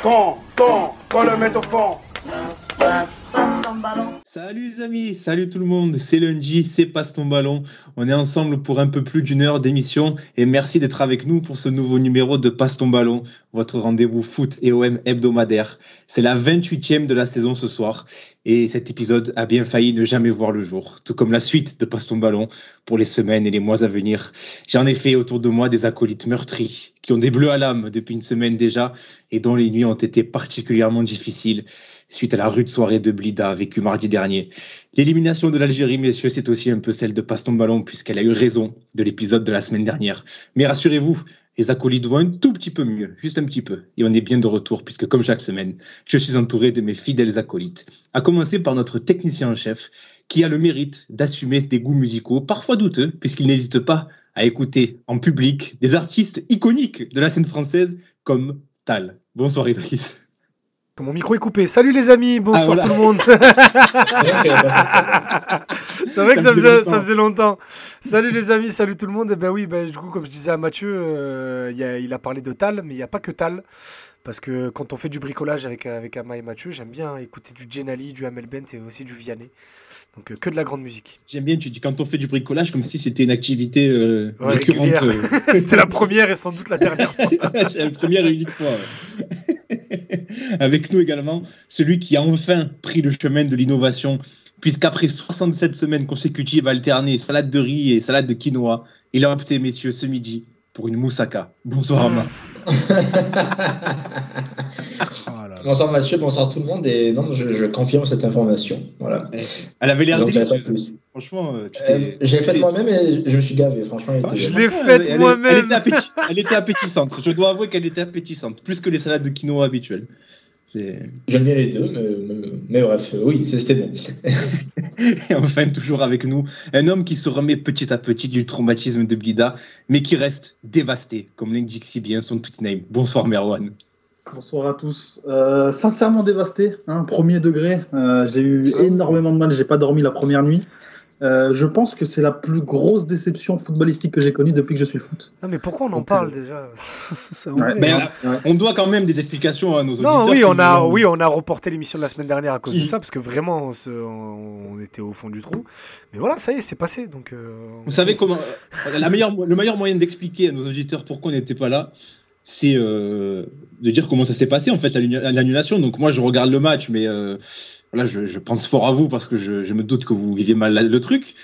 Fond, fond, faut le mettre au fond. Salut les amis, salut tout le monde, c'est lundi, c'est Passe ton ballon. On est ensemble pour un peu plus d'une heure d'émission et merci d'être avec nous pour ce nouveau numéro de Passe ton ballon, votre rendez-vous foot et OM hebdomadaire. C'est la 28e de la saison ce soir et cet épisode a bien failli ne jamais voir le jour, tout comme la suite de Passe ton ballon pour les semaines et les mois à venir. J'ai en effet autour de moi des acolytes meurtris qui ont des bleus à l'âme depuis une semaine déjà et dont les nuits ont été particulièrement difficiles suite à la rude soirée de Blida vécue mardi dernier. L'élimination de l'Algérie, messieurs, c'est aussi un peu celle de Passe ton ballon, puisqu'elle a eu raison de l'épisode de la semaine dernière. Mais rassurez-vous, les acolytes vont un tout petit peu mieux, juste un petit peu. Et on est bien de retour, puisque comme chaque semaine, je suis entouré de mes fidèles acolytes. À commencer par notre technicien en chef, qui a le mérite d'assumer des goûts musicaux parfois douteux, puisqu'il n'hésite pas à écouter en public des artistes iconiques de la scène française comme Tal. Bonsoir Idriss. Mon micro est coupé. Salut les amis, bonsoir Ah, voilà. tout le monde. C'est vrai que ça faisait, ça faisait longtemps. Salut les amis, salut tout le monde. Et ben oui, ben, du coup, comme je disais à Mathieu, euh, il a- il a parlé de Tal, mais il n'y a pas que Tal. Parce que quand on fait du bricolage avec, avec Ama et Mathieu, j'aime bien écouter du Genali, du Hamel Bent et aussi du Vianney. Donc euh, que de la grande musique. J'aime bien, tu dis quand on fait du bricolage, comme si c'était une activité euh, Ouais, récurrente. euh. C'était la première et sans doute la dernière fois. C'est la première et unique fois. ouais. Avec nous également, celui qui a enfin pris le chemin de l'innovation, puisqu'après 67 semaines consécutives alternées, salade de riz et salade de quinoa, il a opté, messieurs, ce midi pour une moussaka. Bonsoir, Ama. Oh. Bonsoir Mathieu, bonsoir tout le monde. Et non, je, je confirme cette information. Voilà. Elle avait l'air délicieuse. plus. Franchement, euh, tu Euh, t'es- J'ai fait moi-même et je me suis gavé. Franchement, était- Je l'ai faite moi-même. Elle était appétissante. Je dois avouer qu'elle était appétissante, plus que les salades de quinoa habituelles. J'aime bien les deux, mais, mais- mais bref, oui, c'était bon. Et enfin, toujours avec nous, un homme qui se remet petit à petit du traumatisme de Blida, mais qui reste dévasté, comme l'indique si bien son tweet name. Bonsoir Merwan. Bonsoir à tous. Euh, sincèrement dévasté, hein, premier degré. Euh, j'ai eu énormément de mal, j'ai pas dormi la première nuit. Euh, je pense que c'est la plus grosse déception footballistique que j'ai connue depuis que je suis le foot. Non mais pourquoi on en Donc, parle euh, déjà Ça Ouais. m'embête. Mais Ouais. on doit quand même des explications à nos auditeurs. Non, oui, on a, ont- oui, on a reporté l'émission de la semaine dernière à cause de ça, parce que vraiment, on, se- on- on était au fond du trou. Mais voilà, ça y est, c'est passé. Donc, euh, Vous savez comment la meilleure, le meilleur moyen d'expliquer à nos auditeurs pourquoi on n'était pas là, c'est euh, de dire comment ça s'est passé en fait l'annu- l'annulation. Donc moi je regarde le match, mais voilà, je, je pense fort à vous parce que je, je me doute que vous vivez mal le truc.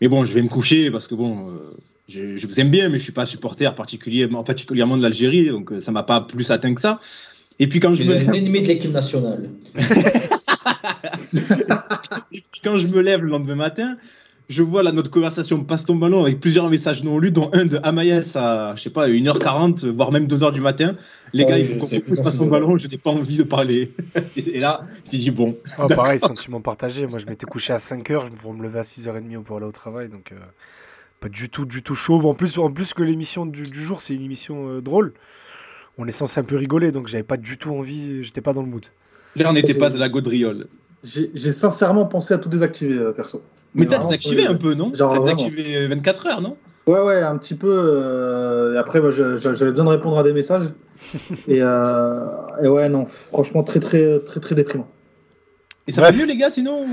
Mais bon, je vais me coucher parce que bon, euh, je, je vous aime bien, mais je suis pas supporter particulièrement, particulièrement de l'Algérie, donc euh, ça m'a pas plus atteint que ça. Et puis quand je Je me un ennemi de l'équipe nationale. Quand je me lève le lendemain matin, je vois là notre conversation passe ton ballon avec plusieurs messages non lus, dont un de Amaïs à, je sais pas, 1h40, voire même 2h du matin. Les Ouais, gars, il je faut qu'on passe ton ballon, je n'ai pas envie de parler. Et là, j'ai dit bon. oh, pareil, sentiment partagé. Moi, je m'étais couché à 5h pour me lever à 6h30 pour aller au travail. Donc, euh, pas du tout, du tout chaud. En plus, en plus que l'émission du, du jour, c'est une émission euh, drôle. On est censé un peu rigoler, donc j'avais pas du tout envie, j'étais pas dans le mood. Là, on n'était pas à la gaudriole. J'ai sincèrement pensé à tout désactiver, euh, perso. Mais t'as désactivé euh, un peu, non? T'as désactivé 24 heures, non? Ouais, ouais, un petit peu. euh, et après, je- j'avais besoin de répondre à des messages. et, euh, et ouais, non, franchement, très, très, très, très déprimant. Et ça Bref. va mieux, les gars, sinon?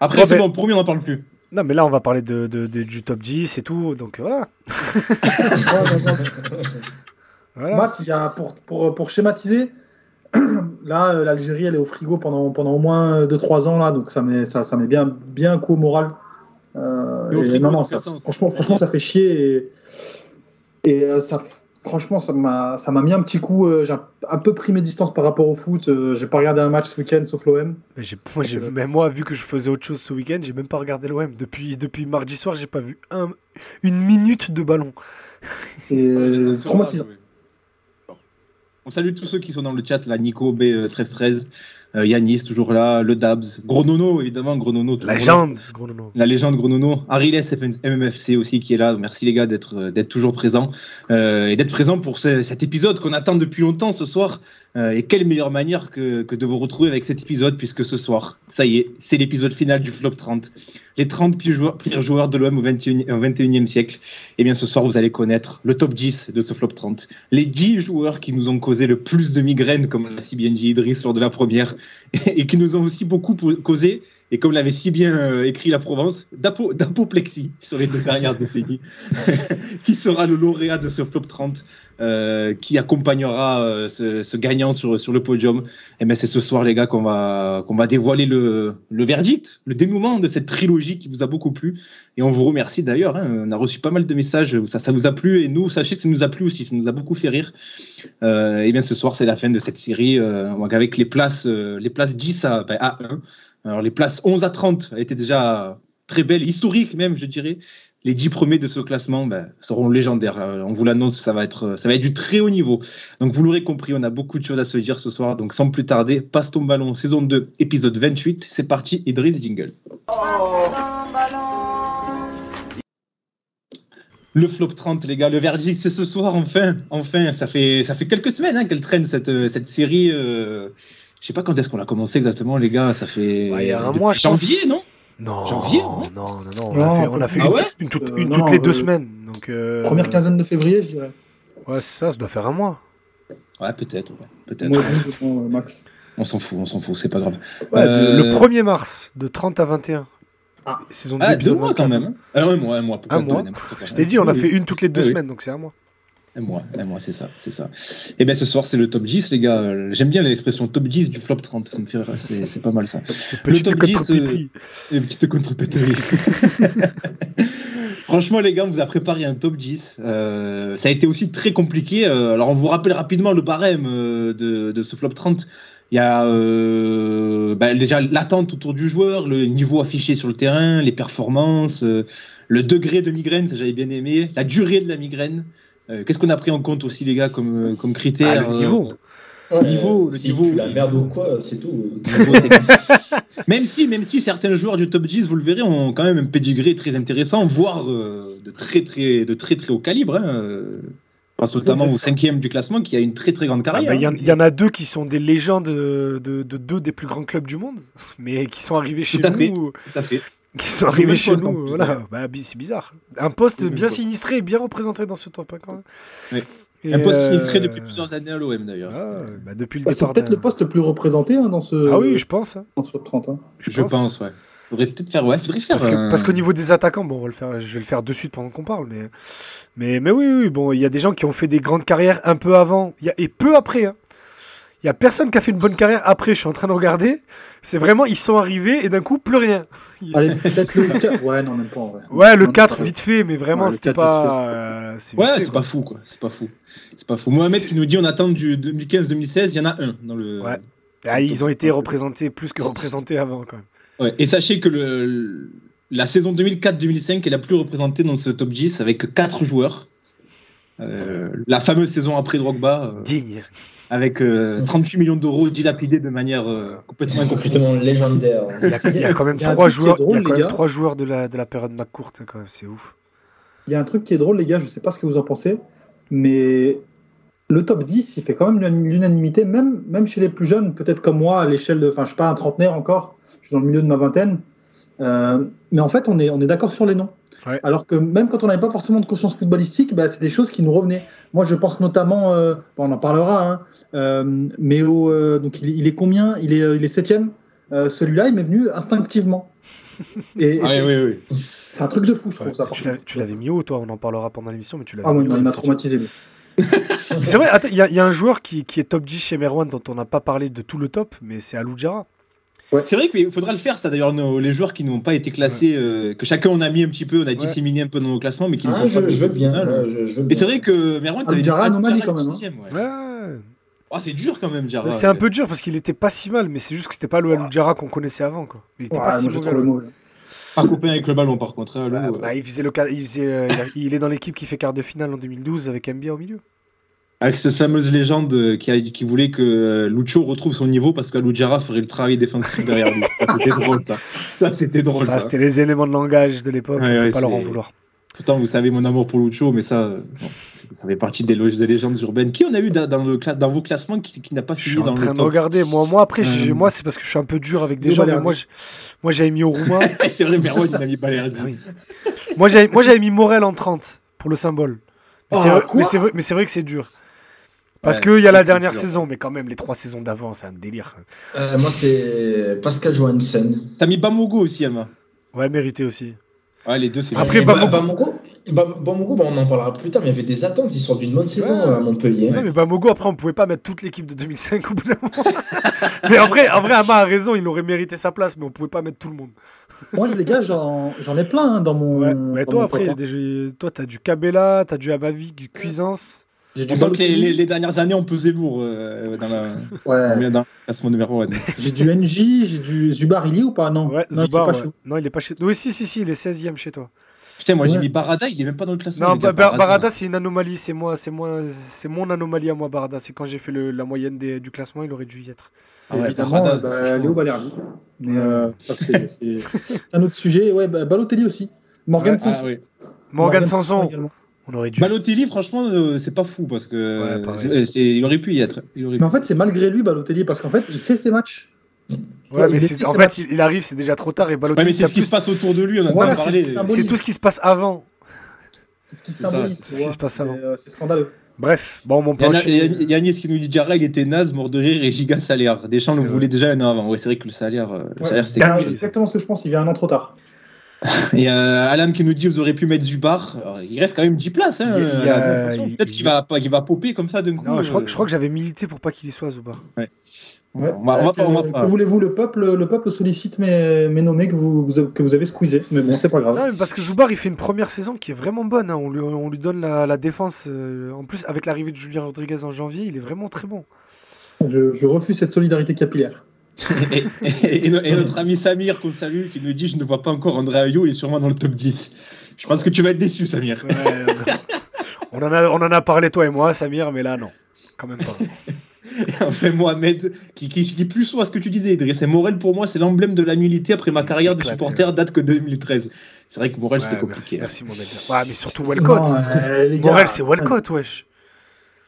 Après, Ouais, c'est mais- bon, promis, on n'en parle plus. Non, mais là, on va parler de, de- de- du top 10 et tout. Donc, voilà. Matt, il y a, pour, pour, pour schématiser, là, euh, l'Algérie, elle est au frigo pendant, pendant au moins 2-3 ans, là, donc ça met, ça, ça met bien, bien un coup au moral. Euh, et frigo, non, non, ça- franchement, franchement, ça fait chier. Et, et euh, ça, franchement, ça m'a ça m'a mis un petit coup. euh, J'ai un, un peu pris mes distances par rapport au foot. euh, j'ai pas regardé un match ce week-end, sauf l'OM. Mais moi, moi, vu que je faisais autre chose ce week-end, j'ai même pas regardé l'OM. Depuis, depuis mardi soir, j'ai pas vu un- une minute de ballon. C'est euh, traumatisant. On salue tous ceux qui sont dans le chat, là, Nico B1313. Euh, Yanis, toujours là. Le Dabs. Gros Nono, évidemment. Gros Nono. La légende, Gros Nono. La légende Gros Nono. Ariles MMFC aussi qui est là. Merci les gars d'être d'être toujours présents. Euh, et d'être présents pour ce, cet épisode qu'on attend depuis longtemps ce soir. Euh, et quelle meilleure manière que, de vous retrouver avec cet épisode, puisque ce soir, ça y est, c'est l'épisode final du Flop 30. Les 30 pires joueurs, de l'OM au, 21, au 21e siècle. Et bien ce soir, vous allez connaître le top 10 de ce Flop 30. Les 10 joueurs qui nous ont causé le plus de migraines, comme l'a si bien dit Idriss lors de la première, et, et qui nous ont aussi beaucoup causé et comme l'avait si bien euh, écrit la Provence, d'apoplexie sur les deux dernières décennies, qui sera le lauréat de ce flop 30, euh, qui accompagnera euh, ce, gagnant sur, le podium. Et bien c'est ce soir, les gars, qu'on va, qu'on va dévoiler le, verdict, le dénouement de cette trilogie qui vous a beaucoup plu. Et on vous remercie d'ailleurs. Hein, on a reçu pas mal de messages, ça, ça vous a plu, et nous, sachez que ça nous a plu aussi, ça nous a beaucoup fait rire. Euh, et bien ce soir, c'est la fin de cette série, avec les places, les places 10 à, ben, à 1. Alors les places 11 à 30 étaient déjà très belles, historiques même, je dirais. Les 10 premiers de ce classement ben, seront légendaires. On vous l'annonce, ça va être ça va être du très haut niveau. Donc vous l'aurez compris, on a beaucoup de choses à se dire ce soir. Donc sans plus tarder, passe ton ballon, saison 2, épisode 28. C'est parti, Idriss Jingle. Le flop 30, les gars, le verdict, c'est ce soir, enfin. Enfin, ça fait, ça fait quelques semaines hein, qu'elle traîne cette, cette série. Euh... Je sais pas quand est-ce qu'on a commencé exactement, les gars. Ça fait. Il y a un mois, janvier, non? Non. Janvier Non, non, non. On a fait, on a fait ah une, ouais une, toute, une euh, toutes les deux semaines. Donc, euh... Première quinzaine de février, je dirais. Ouais, ça, ça doit faire un mois. Ouais, peut-être. Ouais, peut-être. Moi, façon, Max. On s'en fout, on s'en fout, c'est pas grave. Ouais, euh... Le 1er mars, de 30 à 21. Ah, Saison ah deux mois 24. quand même. Ah, un mois, un mois. Un mois. Je t'ai dit, on a fait une toutes les deux oui. semaines, donc c'est un mois. Un mois, un mois, c'est ça, c'est ça. Et bien ce soir, c'est le top 10, les gars. J'aime bien l'expression top 10 du flop 30. C'est pas mal ça. Le top 10. Euh, les petites contrepéteries. Franchement, les gars, on vous a préparé un top 10. Euh, ça a été aussi très compliqué. Euh, alors, on vous rappelle rapidement le barème euh, de, de, ce flop 30. Il y a euh, bah, déjà l'attente autour du joueur, le niveau affiché sur le terrain, les performances, euh, le degré de migraine, ça j'avais bien aimé, la durée de la migraine. Euh, Qu'est-ce qu'on a pris en compte aussi, les gars, comme, comme critère ah, Le niveau. Euh, le niveau, le si niveau. Tu la merde ou quoi, c'est tout. même si, même si certains joueurs du top 10, vous le verrez, ont quand même un pedigree très intéressant, voire euh, de très très de très très haut calibre. Hein. Je pense notamment au cinquième du classement qui a une très très grande carrière. Il ah bah, y, y, en a deux qui sont des légendes de, de, de, deux des plus grands clubs du monde, mais qui sont arrivés chez tout à nous. Fait, tout à fait. Qui sont arrivés chez nous. Voilà. Bah, c'est bizarre. Un poste bien sinistré et bien représenté dans ce top 1 quand même. Oui. Et un poste sinistré euh... depuis plusieurs années à l'OM d'ailleurs. Ah, bah depuis le bah, c'est peut-être le poste le plus représenté hein, dans ce. Ah oui, je pense. Dans ce top 30. Hein. Je, je pense. pense, ouais. Faudrait peut-être faire, ouais, faudrait faire. Parce, que, parce qu'au niveau des attaquants, bon, on va le faire, je vais le faire de suite pendant qu'on parle, mais, mais, mais oui, oui, bon, il y a des gens qui ont fait des grandes carrières un peu avant, y a, et peu après. Hein. Il y a personne qui a fait une bonne carrière après. Je suis en train de regarder. C'est vraiment, ils sont arrivés et d'un coup, plus rien. Allez, peut-être le 4. Ouais, non, même pas en vrai. Ouais, le 4, vite fait, mais vraiment, ouais, c'était pas. Euh, ouais, c'est pas fou, quoi. C'est pas fou. C'est pas fou. Mohamed qui nous dit on attend du 2015-2016, il y en a un dans le. Ouais. Ah, ils ont été représentés plus que représentés avant, quand même. Ouais, et sachez que le, la saison 2004-2005 est la plus représentée dans ce top 10 avec 4 joueurs. Euh, la fameuse saison après Drogba. Euh, Digne. Avec euh, 38 millions d'euros dilapidés de manière euh, complètement Complètement légendaire. Il y a, il y a quand même 3 joueurs, drôle, il y a quand même trois joueurs de la, de la période McCourt, quand même, c'est ouf. Il y a un truc qui est drôle, les gars, je sais pas ce que vous en pensez, mais le top 10, il fait quand même l'unanimité, même, même chez les plus jeunes, peut-être comme moi, à l'échelle de. Enfin, je suis pas un trentenaire encore, je suis dans le milieu de ma vingtaine. Euh, mais en fait, on est, on est d'accord sur les noms. Ouais. Alors que même quand on n'avait pas forcément de conscience footballistique, bah, c'est des choses qui nous revenaient. Moi, je pense notamment, euh, bon, on en parlera, hein, euh, mais au, euh, donc il, il, est combien? Il est, il est septième. Celui-là, il m'est venu instinctivement. Et, ah, oui, oui, oui. C'est un truc de fou, je ouais. trouve. Ça, tu l'avais mis haut, toi On en parlera pendant l'émission, mais tu l'avais ah, haut. il m'a traumatisé. C'est vrai, il y, y, a un joueur qui, qui, est top 10 chez Merwan dont on n'a pas parlé de tout le top, mais c'est Aloudjara. Ouais. C'est vrai qu'il faudra le faire, ça d'ailleurs, les joueurs qui n'ont pas été classés, ouais. euh, que chacun on a mis un petit peu, on a disséminé un peu dans nos classements, mais qui ah, ne sont je, pas. Je veux bien. Ouais, je, je veux mais c'est vrai que Merwan, t'avais dit anomalie quand même. Hein. Oh, c'est dur quand même, Jara. C'est un peu dur parce qu'il était pas si mal, mais c'est juste que c'était pas le Aloudjara qu'on connaissait avant. Quoi. Il était pas si mauvais. Pas coupé avec le ballon par contre. Hein, bah, bah, il, faisait le, il, faisait, euh, il est dans l'équipe qui fait quart de finale en 2012 avec Mbia au milieu. Avec cette fameuse légende euh, qui, a- qui voulait que euh, Lucho retrouve son niveau parce qu'Aloudjara ferait le travail défensif derrière lui. C'était drôle ça. Ça c'était drôle. Ça, ça. c'était les éléments de langage de l'époque, Ouais, on peut ouais, pas leur en vouloir. Pourtant, vous savez mon amour pour Lucho, mais ça, euh, bon, ça fait partie des, loges- des légendes urbaines. Qui on a eu dans, dans le classe, dans vos classements qui, qui n'a pas Je fini suis en dans le train de top regarder. Moi, moi après, Euh, moi, c'est parce que je suis un peu dur avec des gens. mais moi, je- moi, j'avais mis au Roumain. C'est vrai, Merwan, il a mis Balerdi. Ah oui. Moi, j'avais moi, j'avais mis Morel en 30 pour le symbole. Mais Oh, c'est vrai, mais mais c'est vrai que c'est dur. Parce Ouais, qu'il y a la dernière dur. saison, mais quand même, les trois saisons d'avant, c'est un délire. Euh, moi, c'est Pascal Johansen. T'as mis Bamogo aussi, Alma. Ouais, mérité aussi. Ouais, les deux, c'est Après, Et Bamako- Ba- Bamako, Ba- Bamako, bah, on en parlera plus tard, mais il y avait des attentes. Ils sortent d'une bonne saison Ouais. à Montpellier. Ouais, mais Bamogo, après, on pouvait pas mettre toute l'équipe de 2005 au bout d'un moment. mais en vrai, en vrai, Ama a raison, il aurait mérité sa place, mais on pouvait pas mettre tout le monde. Moi, les gars, j'en j'en ai plein hein, dans mon. Ouais. Dans toi, mon après, déjà, toi, t'as du Cabella, t'as du Abavi, du Cuisance. J'ai On du sent que les, les- Balotelli, les dernières années, on pesait lourd euh, dans, la, ouais. dans le classement numéro 1. j'ai du NJ, j'ai du Zubar, il y est ou pas? Non, Ouais, non, il pas ouais. Non, il est pas chez Oui, si, si, si, il est 16ème chez toi. Putain, moi j'ai mis Barada, il est même pas dans le classement. Non, gars, Barada, c'est une anomalie, c'est moi, c'est moi, c'est mon anomalie à moi, Barada. C'est quand j'ai fait le- la moyenne des- du classement, il aurait dû y être. Ah ouais, Évidemment, Barada, bah. Léo Balerdi. Mais euh, ça, c'est c'est- c'est un autre sujet. Ouais, bah, Balotelli aussi. Morgan Ouais, Sanson. Ah, ouais. Morgan Sanson. On aurait dû. Balotelli, franchement, euh, c'est pas fou parce que Ouais, c'est- c'est- il aurait pu y être. Il aurait Mais en fait, c'est malgré lui, Balotelli, parce qu'en fait, il fait ses matchs. Ouais, Ouais, mais c'est- en fait, match. il, arrive, c'est déjà trop tard et Ouais, Balotelli, mais c'est ce qui se passe autour de lui, on en a Voilà, pas parlé. c'est- c'est un c'est tout ce qui se passe avant. C'est ce qui ça, c'est ce se passe avant. Euh, C'est scandaleux. Bref, bon, mon Il y a- plan. il y a- il y a Agnès qui nous dit Jara, il était naze, mort de rire et giga salaire. Deschamps le voulait déjà un an avant. Ouais, c'est vrai que le salaire, euh, Ouais. salaire c'était C'est exactement ce que je pense. Il vient un an trop tard. Et euh, Alan qui nous dit vous aurez pu mettre Zubar. Alors, il reste quand même 10 places. Hein, il- Peut-être il- qu'il va, pas- qu'il va popper comme ça d'un coup. Non, je crois, euh, je crois que j'avais milité pour pas qu'il y soit, Zubar. Ouais. On va, on va pas- on va Euh. Que voulez-vous le peuple, le peuple sollicite mes, mes nommés que vous, vous avez- que vous avez squeezés. Mais bon, c'est pas grave. Non, mais parce que Zubar, il fait une première saison qui est vraiment bonne. hein. On, lui, on lui donne la, la défense. euh, en plus, avec l'arrivée de Julien Rodriguez en janvier, il est vraiment très bon. Je, je refuse cette solidarité capillaire. Et, et- et no- et notre ami Samir qu'on salue qui nous dit je ne vois pas encore André Ayew, il est sûrement dans le top 10. Je pense que tu vas être déçu Samir. Ouais, on, en a, on en a parlé, toi et moi, Samir, mais là, non. Quand même pas. Enfin Mohamed qui, qui dit plus soit ce que tu disais Idriss. Et Morel pour moi c'est l'emblème de la nullité après ma carrière de supporter date que 2013. C'est vrai que Morel c'était compliqué. Merci, merci Mohamed. Ouais, mais surtout Walcott. Non, euh, Morel, c'est Walcott, wesh.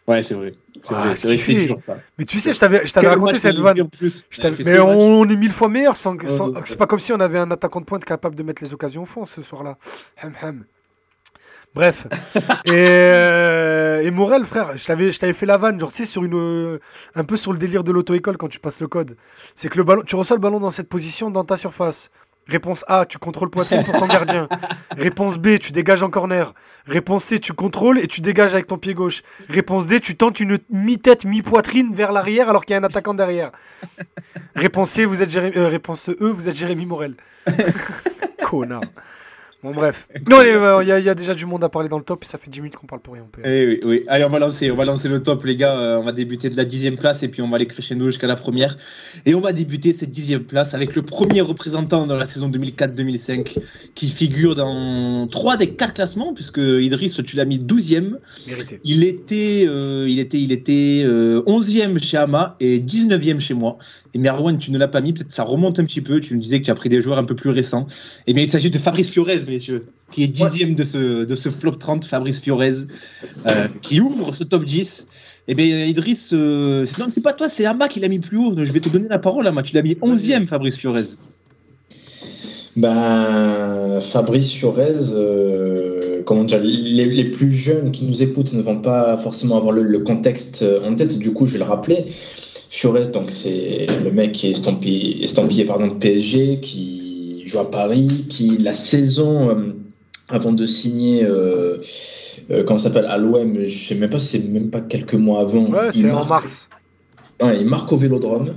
Ouais c'est vrai. C'est Ah, vrai, c'est fait. dur ça. Mais tu sais, je t'avais je t'avais Quel raconté match cette vanne. plus. Mais on est mille fois meilleur. Sans, sans- Ouais, ouais. C'est pas comme si on avait un attaquant de pointe capable de mettre les occasions au fond ce soir-là. Hem, hem. Bref. et, euh, et Morel, frère, je t'avais, je t'avais fait la vanne, genre, tu sais, sur une, euh, un peu sur le délire de l'auto-école quand tu passes le code. C'est que le ballon, tu reçois le ballon dans cette position dans ta surface. Réponse A, tu contrôles poitrine pour ton gardien. Réponse B, tu dégages en corner. Réponse C, tu contrôles et tu dégages avec ton pied gauche. Réponse D, tu tentes une mi-tête, mi-poitrine vers l'arrière alors qu'il y a un attaquant derrière. Réponse C, vous êtes Jérémy, euh, réponse E, vous êtes Jérémy Morel. Connard. Bon bref. Non, il euh, y, a- il y a déjà du monde à parler dans le top et ça fait 10 minutes qu'on parle pour rien. on peut- Eh oui, oui. Allez, on va lancer, on va lancer le top, les gars. Euh, on va débuter de la dixième place et puis on va aller crescendo jusqu'à la première. Et on va débuter cette dixième place avec le premier représentant dans la saison 2004-2005 qui figure dans trois des quatre classements, puisque Idriss, tu l'as mis 12e. Mérité. Il était, euh, il était, il était euh, 11e chez Ama et 19e chez moi. Et Merwan, tu ne l'as pas mis, peut-être ça remonte un petit peu. Tu me disais que tu as pris des joueurs un peu plus récents. Eh bien, il s'agit de Fabrice Fiorez, messieurs, qui est dixième de, ce, de ce flop 30. Fabrice Fiorez, euh, qui ouvre ce top 10. Eh bien, Idriss, euh, non, c'est pas toi, c'est Ama qui l'a mis plus haut. Je vais te donner la parole, Ama. Tu l'as mis 11e, Fabrice Fiorez. Ben, Fabrice Fiorez, euh, comment dire, les, les plus jeunes qui nous écoutent ne vont pas forcément avoir le, le contexte en tête, du coup je vais le rappeler. Fiorez, donc c'est le mec qui est estampillé, estampillé pardon, de PSG, qui joue à Paris, qui la saison euh, avant de signer, euh, euh, comment ça s'appelle, à l'OM, je sais même pas si c'est même pas quelques mois avant. Ouais, c'est en mars. Ouais, il marque au Vélodrome,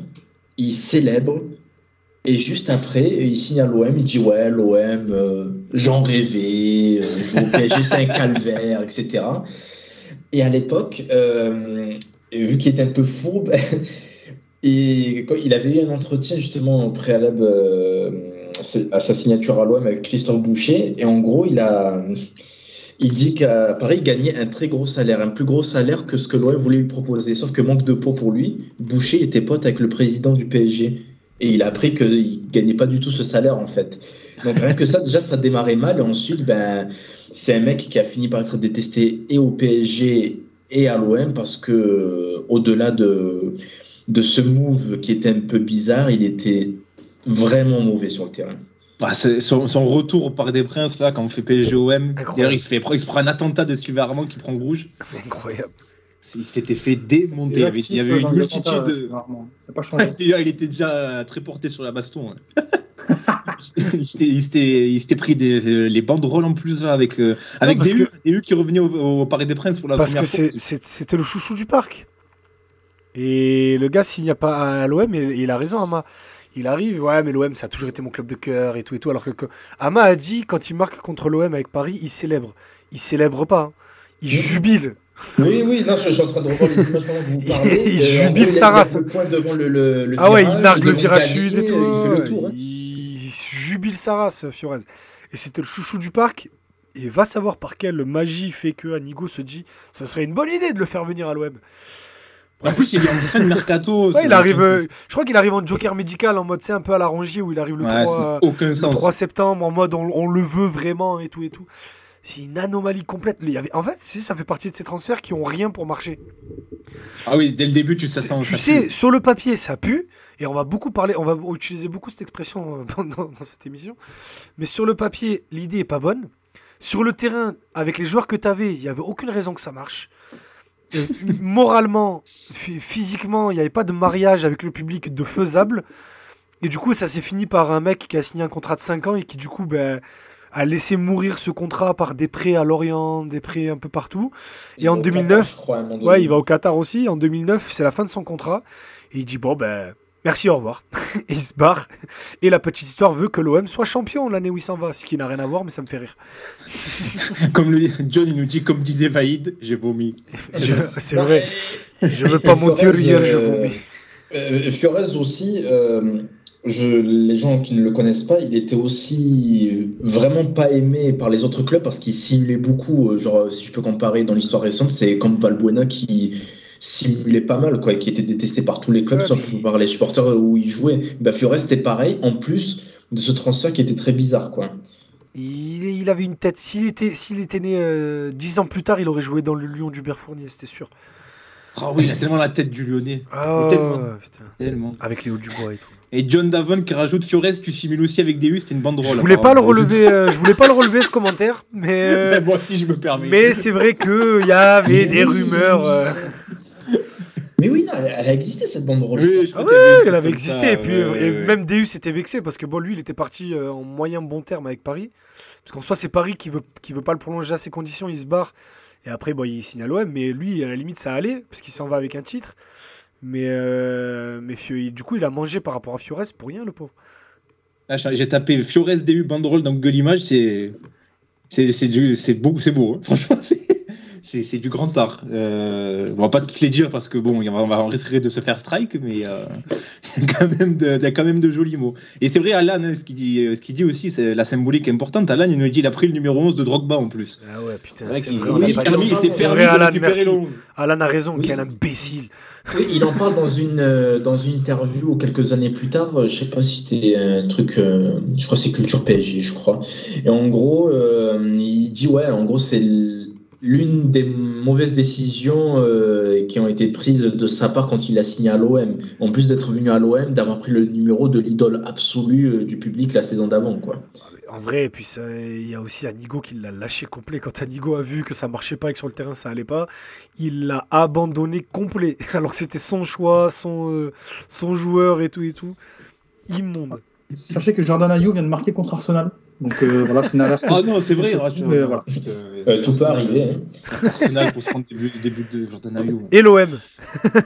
il célèbre, et juste après, il signe à l'OM, il dit Ouais, l'OM, euh, j'en rêvais, jouer au PSG, c'est un calvaire, etc. Et à l'époque, vu qu'il était un peu fourbe, et quand il avait eu un entretien justement au préalable euh, à sa signature à l'OM avec Christophe Boucher, et en gros, il a. il dit qu'à Paris, il gagnait un très gros salaire, un plus gros salaire que ce que l'OM voulait lui proposer. Sauf que manque de peau pour lui, Boucher était pote avec le président du PSG. Et il a appris qu'il gagnait pas du tout ce salaire, en fait. Donc rien que ça, déjà, ça démarrait mal. Et ensuite, ben, c'est un mec qui a fini par être détesté et au PSG et à l'OM parce que au-delà de, de ce move qui était un peu bizarre, il était vraiment mauvais sur le terrain. Ah, son, son, retour au Parc des Princes, là, quand on fait PSG-OM, il, se fait, il se prend un attentat de Sylvain Armand qui prend rouge. Incroyable. Il s'était fait démonter. Il, il y avait, une multitude de. il, il était déjà très porté sur la baston. il s'était pris des, les banderoles en plus avec, euh, avec des, que... U, qui revenaient au, au, Parc des Princes pour la parce première fois. Parce que c'était le chouchou du parc. Et le gars, s'il n'y a pas à l'OM, il, il, a raison, Ama. Il arrive, ouais, mais l'OM, ça a toujours été mon club de cœur et tout et tout. Alors que, que Ama a dit, quand il marque contre l'OM avec Paris, il célèbre. Il célèbre pas. Hein. Il jubile. Oui, oui, non, je, je, suis en train de revoir les images pendant que vous parlez. il jubile sa race. Le, le, le, ah ouais, il nargue le virage sud et tout. Il fait le tour. Hein. Il jubile sa race, Fiorez. Et c'était le chouchou du parc. Et va savoir par quelle magie fait que Anigo se dit ce serait une bonne idée de le faire venir à l'OM. En plus, il est en fin de mercato. Ouais, il arrive, euh, je crois qu'il arrive en joker médical en mode, c'est un peu à la Rongier où il arrive le, ouais, 3, aucun le sens. 3 septembre en mode on, on, le veut vraiment et tout et tout. C'est une anomalie complète. Il y avait... En fait, ça fait partie de ces transferts qui ont rien pour marcher. Ah oui, dès le début, tu sais ça. Tu sais, sur le papier, ça pue. Et on va beaucoup parler, on va utiliser beaucoup cette expression dans, dans cette émission. Mais sur le papier, l'idée est pas bonne. Sur le terrain, avec les joueurs que tu avais, il n'y avait aucune raison que ça marche. Euh, moralement, physiquement, il n'y avait pas de mariage avec le public de faisable. Et du coup, ça s'est fini par un mec qui a signé un contrat de 5 ans et qui, du coup, ben, a laissé mourir ce contrat par des prêts à Lorient, des prêts un peu partout. Et il en 2009, Qatar, crois, ouais, il va au Qatar aussi. En 2009, c'est la fin de son contrat. Et il dit, bon, ben, merci, au revoir. et il se barre. Et la petite histoire veut que l'OM soit champion l'année où il s'en va, ce qui n'a rien à voir, mais ça me fait rire. comme le, John, il nous dit, comme disait Vaïd, j'ai vomi. C'est vrai. Je veux pas mentir, hier, je vomis. Euh, Fiorez aussi, euh, je, les gens qui ne le connaissent pas, il était aussi vraiment pas aimé par les autres clubs parce qu'il simulait beaucoup. Genre, si je peux comparer dans l'histoire récente, c'est comme Valbuena qui simulait pas mal, quoi, qui était détesté par tous les clubs, Ouais, sauf mais- par les supporters où il jouait. Bah, Fiorez, c'était pareil, en plus de ce transfert qui était très bizarre, quoi. Il, il avait une tête. S'il était, s'il était né euh, 10 ans plus tard, il aurait joué dans le Lyon d'Hubert Fournier, c'était sûr. Oh oui, il a tellement la tête du Lyonnais. Ah, tellement. putain. Tellement. Avec Léo Dubois et tout. Et John Davon qui rajoute Fiorez, tu simules aussi avec des U, c'était une banderole. Je voulais pas le relever, euh, je voulais pas le relever ce commentaire, mais euh, Moi aussi, je me permets. mais c'est vrai que il y avait des rumeurs. Mais oui, non, elle, a existé cette bande rouge. Oui, je Ah ouais, elle avait existé ça, et puis ouais, euh, ouais, et ouais. même Deus était vexé parce que bon lui il était parti euh, en moyen bon terme avec Paris parce qu'en soi c'est Paris qui veut qui veut pas le prolonger à ses conditions il se barre et après bon il signe à l'OM mais lui à la limite ça allait parce qu'il s'en va avec un titre mais euh, mais Fio- du coup il a mangé par rapport à Fiores pour rien le pauvre Là, j'ai tapé Fiorez DU banderole dans Google Images, c'est c'est c'est du c'est beau c'est beau. hein. Franchement, c'est du grand art. Euh, on va pas toutes les dire parce que bon, on va, on risquer de se faire strike, mais euh, il y a quand même de, il y a quand même de jolis mots. Et c'est vrai, Alan, hein, ce qu'il dit, ce qu'il dit aussi, c'est la symbolique importante. Alan, il nous dit, il a pris le numéro 11 de Drogba en plus. ah ouais putain C'est vrai il permis, il vrai, Alan récupérer merci le 11. Alan a raison Oui. quel imbécile Oui, il en parle dans une, euh, dans une interview quelques années plus tard. euh, Je sais pas si c'était un truc. euh, je crois que c'est Culture PSG, je crois. Et en gros, euh, il dit ouais, en gros, c'est l'une des mauvaises décisions euh, qui ont été prises de sa part quand il a signé à l'OM. En plus d'être venu à l'OM, d'avoir pris le numéro de l'idole absolue euh, du public la saison d'avant, quoi. En vrai, et puis il y a aussi Anigo qui l'a lâché complet. Quand Anigo a vu que ça marchait pas et que sur le terrain ça allait pas, il l'a abandonné complet. Alors que c'était son choix, son, euh, son joueur et tout et tout. Immonde. Sachez que Jordan Ayou vient de marquer contre Arsenal. Donc euh, voilà, c'est une alerte. Ah non, c'est vrai. Ah, tu- mais voilà. Euh, tout peut arriver. hein. Arsenal pour se prendre des buts, des buts de Jordan Ayew. Et l'OM.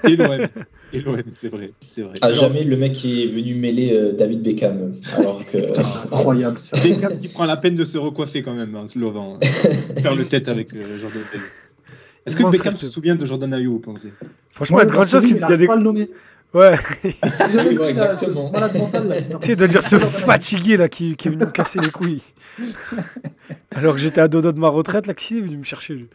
Et l'OM. Et l'OM, c'est vrai. C'est vrai. À jamais le mec qui est venu mêler euh, David Beckham. Alors que. C'est incroyable. ça. Beckham qui prend la peine de se recoiffer quand même, hein, Slovan. Faire le tête avec euh, Jordan Ayew. Est-ce que Beckham se souvient de Jordan Ayew, vous pensez? Franchement, Moi, il y a de grandes choses que qui. oui, il y a il des- pas le nommer. Ouais. Oui, ouais, exactement. Là. Tu sais, de dire ce fatigué là qui, qui est venu me casser les couilles. Alors que j'étais à doigts de ma retraite, là, qui est venu me chercher lui?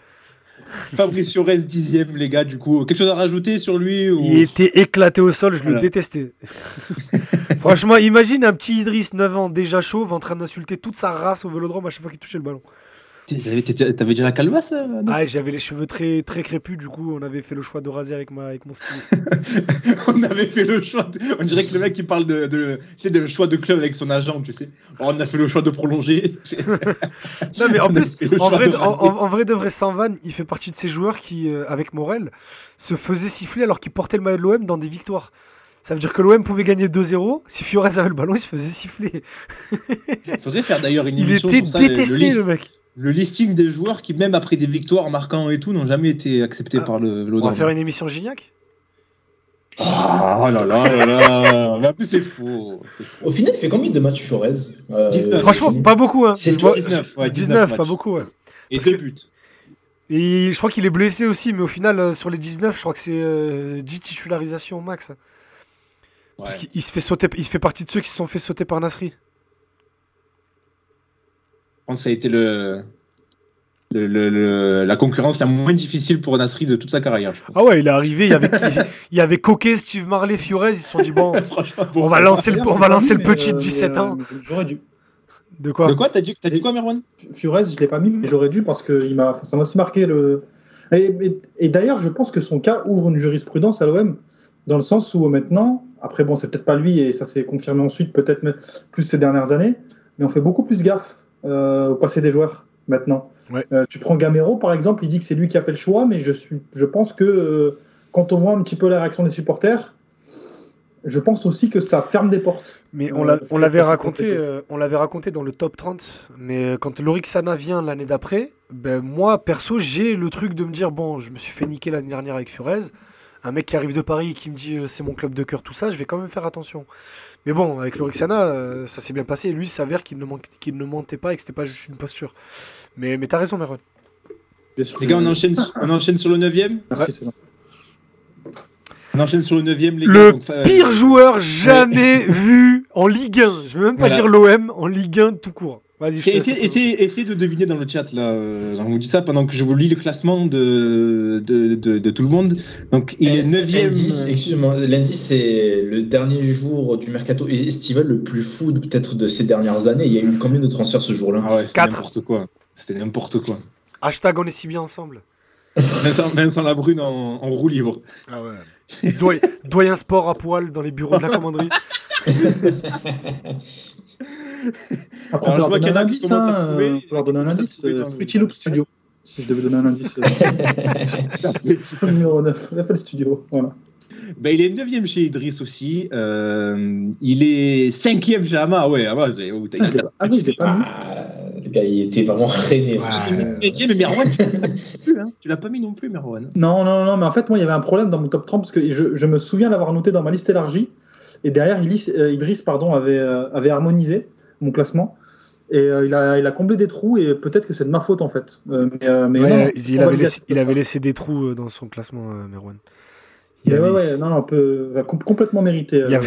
Fabricio Rez, dixième, les gars, du coup. Quelque chose à rajouter sur lui ou... Il était éclaté au sol, je le détestais. Franchement, imagine un petit Idriss, 9 ans, déjà chauve, en train d'insulter toute sa race au vélodrome à chaque fois qu'il touchait le ballon. T'avais déjà la calvasse euh, Ah, j'avais les cheveux très, très crépus, du coup, on avait fait le choix de raser avec, ma, avec mon styliste. On avait fait le choix. de- On dirait que le mec il parle de, choix de club avec son agent, tu sais. On a fait le choix de prolonger. Non, mais en On plus, en vrai, de en, vrai de vrai, sans vanne, il fait partie de ces joueurs qui, euh, avec Morel, se faisaient siffler alors qu'ils portaient le maillot de l'OM dans des victoires. Ça veut dire que l'OM pouvait gagner 2-0. Si Fiorez avait le ballon, il se faisait siffler. Faudrait faire d'ailleurs une Il émission était sur ça, le- détesté, le mec. Le listing des joueurs qui, même après des victoires marquants et tout, n'ont jamais été acceptés Ah. par le On va faire une émission Gignac? Oh là là là là. Mais en plus, c'est faux. Au final, il fait combien de matchs Fiorez Euh, 19. Franchement, pas beaucoup. Hein. C'est Moi, 19, ouais, 19, pas beaucoup. Ouais. Et Parce deux que- buts. Et je crois qu'il est blessé aussi, mais au final, euh, sur les 19, je crois que c'est euh, 10 titularisations au max. Parce Ouais. qu'il il se fait sauter, il fait partie de ceux qui se sont fait sauter par Nasri. Je pense que ça a été le, le- le- le- la concurrence la moins difficile pour Nasri de toute sa carrière. Ah ouais, il est arrivé, il y avait, il, il y avait Coquet, Steve Marley, Fiorez, ils se sont dit bon, on va lancer le, on va lancer le petit de euh, 17 mais, ans. J'aurais dû. De quoi? De quoi? T'as dit, t'as dit quoi, Merwan? Furez, je l'ai pas mis, mais j'aurais dû parce que il m'a, ça m'a aussi marqué le. Et, et- et d'ailleurs, je pense que son cas ouvre une jurisprudence à l'OM dans le sens où maintenant, après bon, c'est peut-être pas lui et ça s'est confirmé ensuite, peut-être plus ces dernières années, mais on fait beaucoup plus gaffe euh, au passé des joueurs maintenant. Ouais. Euh, tu prends Gamero par exemple, il dit que c'est lui qui a fait le choix, mais je suis, je pense que euh, quand on voit un petit peu la réaction des supporters, je pense aussi que ça ferme des portes. Mais Euh, on on l'avait raconté, euh, on l'avait raconté dans le top 30. Mais quand Lorixana vient l'année d'après, ben moi perso j'ai le truc de me dire bon, je me suis fait niquer l'année dernière avec Furez. Un mec qui arrive de Paris et qui me dit euh, c'est mon club de cœur tout ça, je vais quand même faire attention. Mais bon, avec Lorixana, euh, ça s'est bien passé. Et lui, il s'avère qu'il ne, ne mentait pas et que c'était pas juste une posture. Mais, mais t'as raison, Merwan. Bien sûr. Les gars, on enchaîne, on enchaîne sur le 9ème Merci, c'est gentil. On enchaîne sur le 9ème, les gars. Le donc, euh, pire joueur jamais vu en Ligue 1. Je veux même pas Voilà. dire l'OM, en Ligue 1 tout court. Vas-y, je. Essayez, essayez- essayez de deviner dans le chat, là. euh, on vous dit ça pendant que je vous lis le classement de, de, de, de tout le monde. Donc, il est 9ème. L'indice, excuse-moi, l'indice c'est le dernier jour du mercato estival le plus fou peut-être de ces dernières années. Il y a eu combien de transferts ce jour-là? Ah ouais, c'était Quatre. n'importe quoi. C'était n'importe quoi. Hashtag on est si bien ensemble. Vincent, Vincent Labrune en, en roue libre. Ah ouais. Doy- doyen sport à poil dans les bureaux de la commanderie. Après, on peut leur donner qu'il y en un indice. Hein, on peut leur donner un indice. Fruity Loop Studio. Si je devais donner un indice. euh, numéro 9, FL Studio. Voilà. Ben, il est 9ème chez Idriss aussi. Euh, il est 5ème chez Ama. Ouais, Ama, c'est. oh, Ah, ah oui, l'ai pas. Ah, le gars, il était vraiment rené. Ouais. Je t'ai mis 16ème, mais Merwan, tu l'as pas mis non plus. Hein. Tu l'as pas mis non plus, Merwan. Non, non, non, mais en fait, moi, il y avait un problème dans mon top 30 parce que je, je me souviens l'avoir noté dans ma liste élargie. Et derrière, Idriss, euh, Idriss, pardon, avait, euh, avait harmonisé mon classement. Et euh, il, a, il a comblé des trous et peut-être que c'est de ma faute en fait. Euh, mais euh, mais Ouais, non, il, avait laissé, il avait laissé des trous euh, dans son classement, euh, Merwan. Il avait- ouais, ouais, non, un peu, com- complètement mérité. il euh,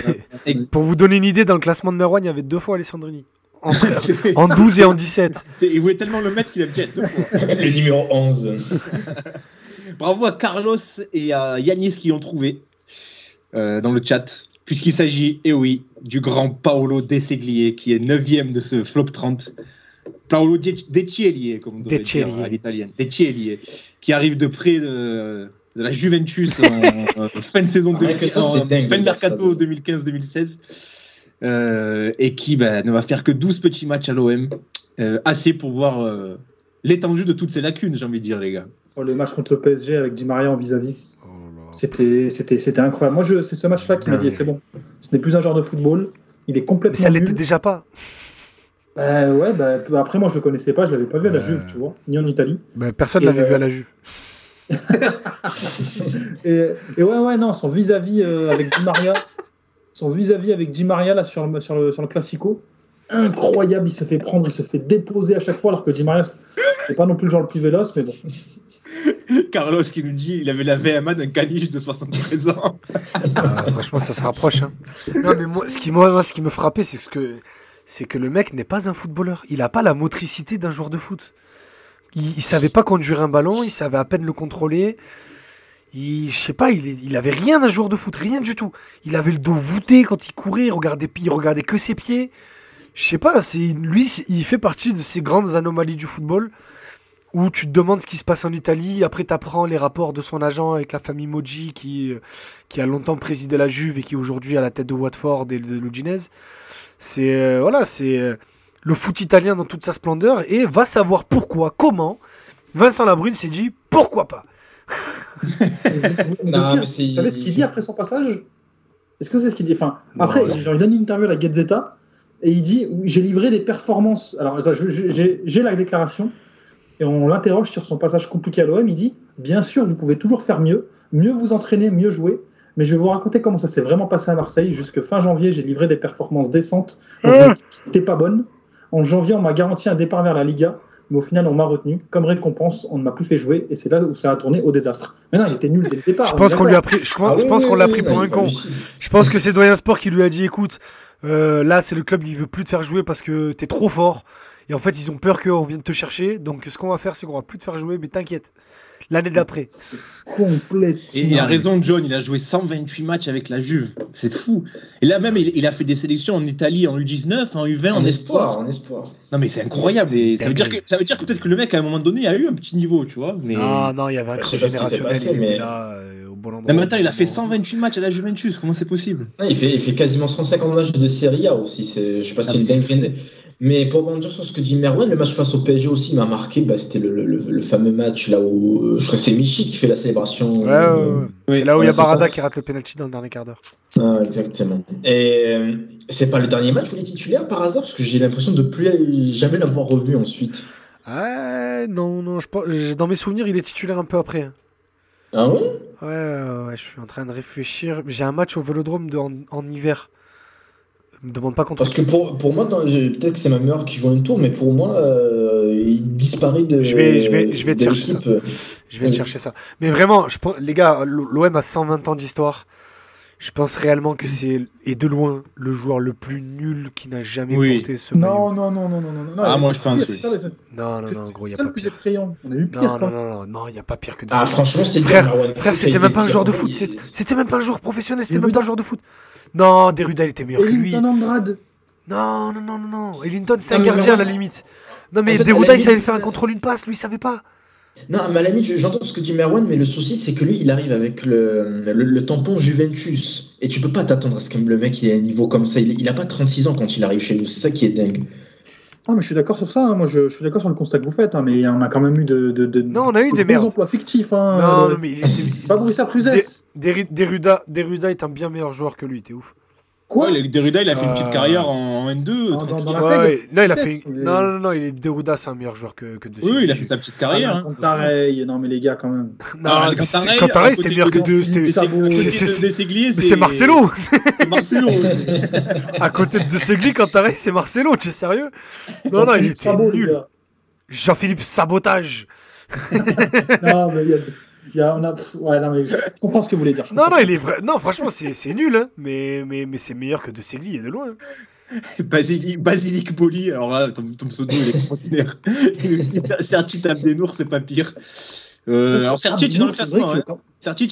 avait- Pour vous donner une idée, dans le classement de Merwan, il y avait deux fois Alessandrini. En, en 12 et en 17. Il voulait tellement le mettre qu'il a bien deux fois. le numéro 11. Bravo à Carlos et à Yanis qui ont trouvé euh, dans le chat, puisqu'il s'agit, et oui, du grand Paolo De Seglier qui est 9 de ce flop 30. Paolo De De Cielier, comme on devrait De dire à l'italienne. De Cielier, qui arrive de près de, de la Juventus en, fin de saison Rien 2000, que ça, en fin de mercato déjà. 2015-2016. euh, et qui ben, ne va faire que 12 petits matchs à l'OM. euh, assez pour voir euh, l'étendue de toutes ces lacunes, j'ai envie de dire, les gars. Oh, le match contre le PSG avec Di Maria en vis-à-vis. C'était, c'était, c'était incroyable. Moi, je, c'est ce match-là qui m'a dit c'est bon. Ce n'est plus un genre de football. Il est Mais complètement. ça l'était déjà pas. Bah, ouais, bah, après, moi, je le connaissais pas. Je l'avais pas vu à la. Juve, tu vois, ni en Italie. Mais personne l'avait euh, vu à la Juve. Et, et ouais, ouais, non, son vis-à-vis euh, avec Di Maria, son vis-à-vis avec Di Maria là sur le, sur le, sur le Classico, incroyable. Il se fait prendre, il se fait déposer à chaque fois, alors que Di Maria, c'est pas non plus le genre le plus véloce, mais bon. Carlos qui nous dit il avait la VMA d'un caniche de 73 ans. Ah, franchement, ça se rapproche. hein. Non, mais ce qui, me frappait, c'est ce que, c'est que le mec n'est pas un footballeur. Il n'a pas la motricité d'un joueur de foot. Il, il savait pas conduire un ballon, il savait à peine le contrôler. Il, je sais pas, il, rien d'un joueur de foot, rien du tout. Il avait le dos voûté quand il courait, il regardait, regardait que ses pieds. Je sais pas, lui, il fait partie de ces grandes anomalies du football où tu te demandes ce qui se passe en Italie. Après, tu apprends les rapports de son agent avec la famille Moji qui, euh, qui a longtemps présidé la Juve et qui est aujourd'hui à la tête de Watford et de l'Udinese. C'est euh, voilà, c'est euh, le foot italien dans toute sa splendeur et va savoir pourquoi, comment. Vincent Labrune s'est dit pourquoi pas? Non, pire, mais c'est- vous savez ce qu'il dit après son passage? Est-ce que c'est ce qu'il dit? Enfin, Après, Non. genre, il donne une interview à la Gazzetta et il dit J'ai livré des performances. Alors, j'ai la déclaration et on l'interroge sur son passage compliqué à l'OM. Il dit Bien sûr, vous pouvez toujours faire mieux, mieux vous entraîner, mieux jouer. Mais je vais vous raconter comment ça s'est vraiment passé à Marseille. Jusque fin janvier, j'ai livré des performances décentes. dans une Eh équipe qui n'était pas bonne. En janvier, on m'a garanti un départ vers la Liga. Mais au final, on m'a retenu. Comme récompense, on ne m'a plus fait jouer. Et c'est là où ça a tourné au désastre. Mais non, il était nul dès le départ. Je pense qu'on lui a pris, je, pense- Ah je oui, pense oui, qu'on l'a oui, pris oui, pour un con. Je pense que c'est Doyen Sport qui lui a dit écoute, euh, là c'est le club qui veut plus te faire jouer parce que t'es trop fort. Et en fait, ils ont peur qu'on vienne te chercher. Donc ce qu'on va faire, c'est qu'on va plus te faire jouer, mais t'inquiète. L'année d'après. Complètement. Et il a raison, John, il a joué 128 matchs avec la Juve. C'est fou. Et là même, il, il a fait des sélections en Italie, en U19, en U20, en, En espoir. espoir, en espoir. Non mais c'est incroyable. Et ça veut dire que ça veut dire que peut-être que le mec à un moment donné a eu un petit niveau, tu vois. Mais Ah non, il y avait un creux générationnel. passé, il était mais- là euh, au bon endroit. Non, mais attends, il a fait Bon. 128 matchs à la Juventus. Comment c'est possible? Ah, il, fait, il fait quasiment 150 matchs de Serie A aussi. Je sais pas Ah, si mais c'est une dinguerie. Mais pour rebondir sur ce que dit Merwan, le match face au PSG aussi m'a marqué. Bah, C'était le, le- fameux match là où euh, je crois que c'est Michi qui fait la célébration. Ouais, ouais, ouais. Oui. C'est là où il y a Barada qui rate le penalty dans le dernier quart d'heure. Ah, exactement. Et euh, c'est pas le dernier match où il est titulaire par hasard parce que j'ai l'impression de plus jamais l'avoir revu ensuite. Ah non, non, je pense, dans mes souvenirs, il est titulaire un peu après. hein. Ah ouais Ouais, ouais, ouais, je suis en train de réfléchir. J'ai un match au Vélodrome de, en, en hiver. Me demande pas contre Parce que pour, pour moi, peut-être que c'est ma meilleure qui joue un tour, mais pour moi, euh, il disparaît de. Je vais- je vais- je vais te chercher l'équipe. Je vais te chercher ça. Mais vraiment, je pense, les gars, l'OM a 120 ans d'histoire. Je pense réellement que c'est, et de loin, le joueur le plus nul qui n'a jamais Oui. porté ce maillot. Non, non, non, non, non, non, non. Ah, moi, je pense, pire, oui. c'est ça, Non, non, non, gros, il n'y a ça pas le plus pire. effrayant. On a eu pire Non, non, non, non, non, il n'y a pas pire que de Ah, ça. franchement, c'est Frère, Marwan. Frère, ça c'était même pas un joueur de foot. C'était même pas un joueur professionnel. C'était même pas un joueur de foot. Non, Deruda, il était meilleur que lui. Andrade. Non, non, non, non, non. Ellington, c'est un gardien à la limite. Non, mais En fait, Deruda, il savait faire un contrôle, une passe. Lui, il savait pas. Non, mais à la limite, j'entends ce que dit Merwan, mais le souci, c'est que lui, il arrive avec le, le, le tampon Juventus. Et tu peux pas t'attendre à ce que le mec ait un niveau comme ça. Il, il a pas 36 ans quand il arrive chez nous. C'est ça qui est dingue. Ah, mais je suis d'accord sur ça. hein. Moi, je, je suis d'accord sur le constat que vous faites. hein, Mais on a quand même eu de. de, de Non, on a eu de des merdes. emplois fictifs. Hein, Non, euh, non, mais il était. Fabrice Deruda, Deruda est un bien meilleur joueur que lui. T'es ouf. Quoi Ouais, Deruda, il a fait une petite Euh, carrière en, en N2. dans- tranquille. dans la- Ouais, ouais. Là, il a fait. mais- Non, non, non, il est Deruda, c'est un meilleur joueur que, que De Oui, oui, il a fait sa petite carrière. hein. Pareil. Non, mais les gars, quand même. Non, Ah, quand c'était- meilleur que de c'était- c'est- Marcelo c'est Marcelo. À côté de De Segli, quand t'arrêtes, c'est Marcelo, tu es sérieux? Non, non, il Jean-Philippe était nul. Jean-Philippe Sabotage. Non, mais il y a. il y a- on a, ouais, non, mais je comprends ce que vous voulez dire. Non, non, il est vrai. Non, franchement, c'est c'est nul, hein. mais, mais, mais c'est meilleur que De Segli et de loin. Basilic, Basilic Boli, alors là, ton, ton pseudo, il est extraordinaire. Sertic Abdenour, c'est pas pire. Euh, alors est dans le classement, que hein. quand-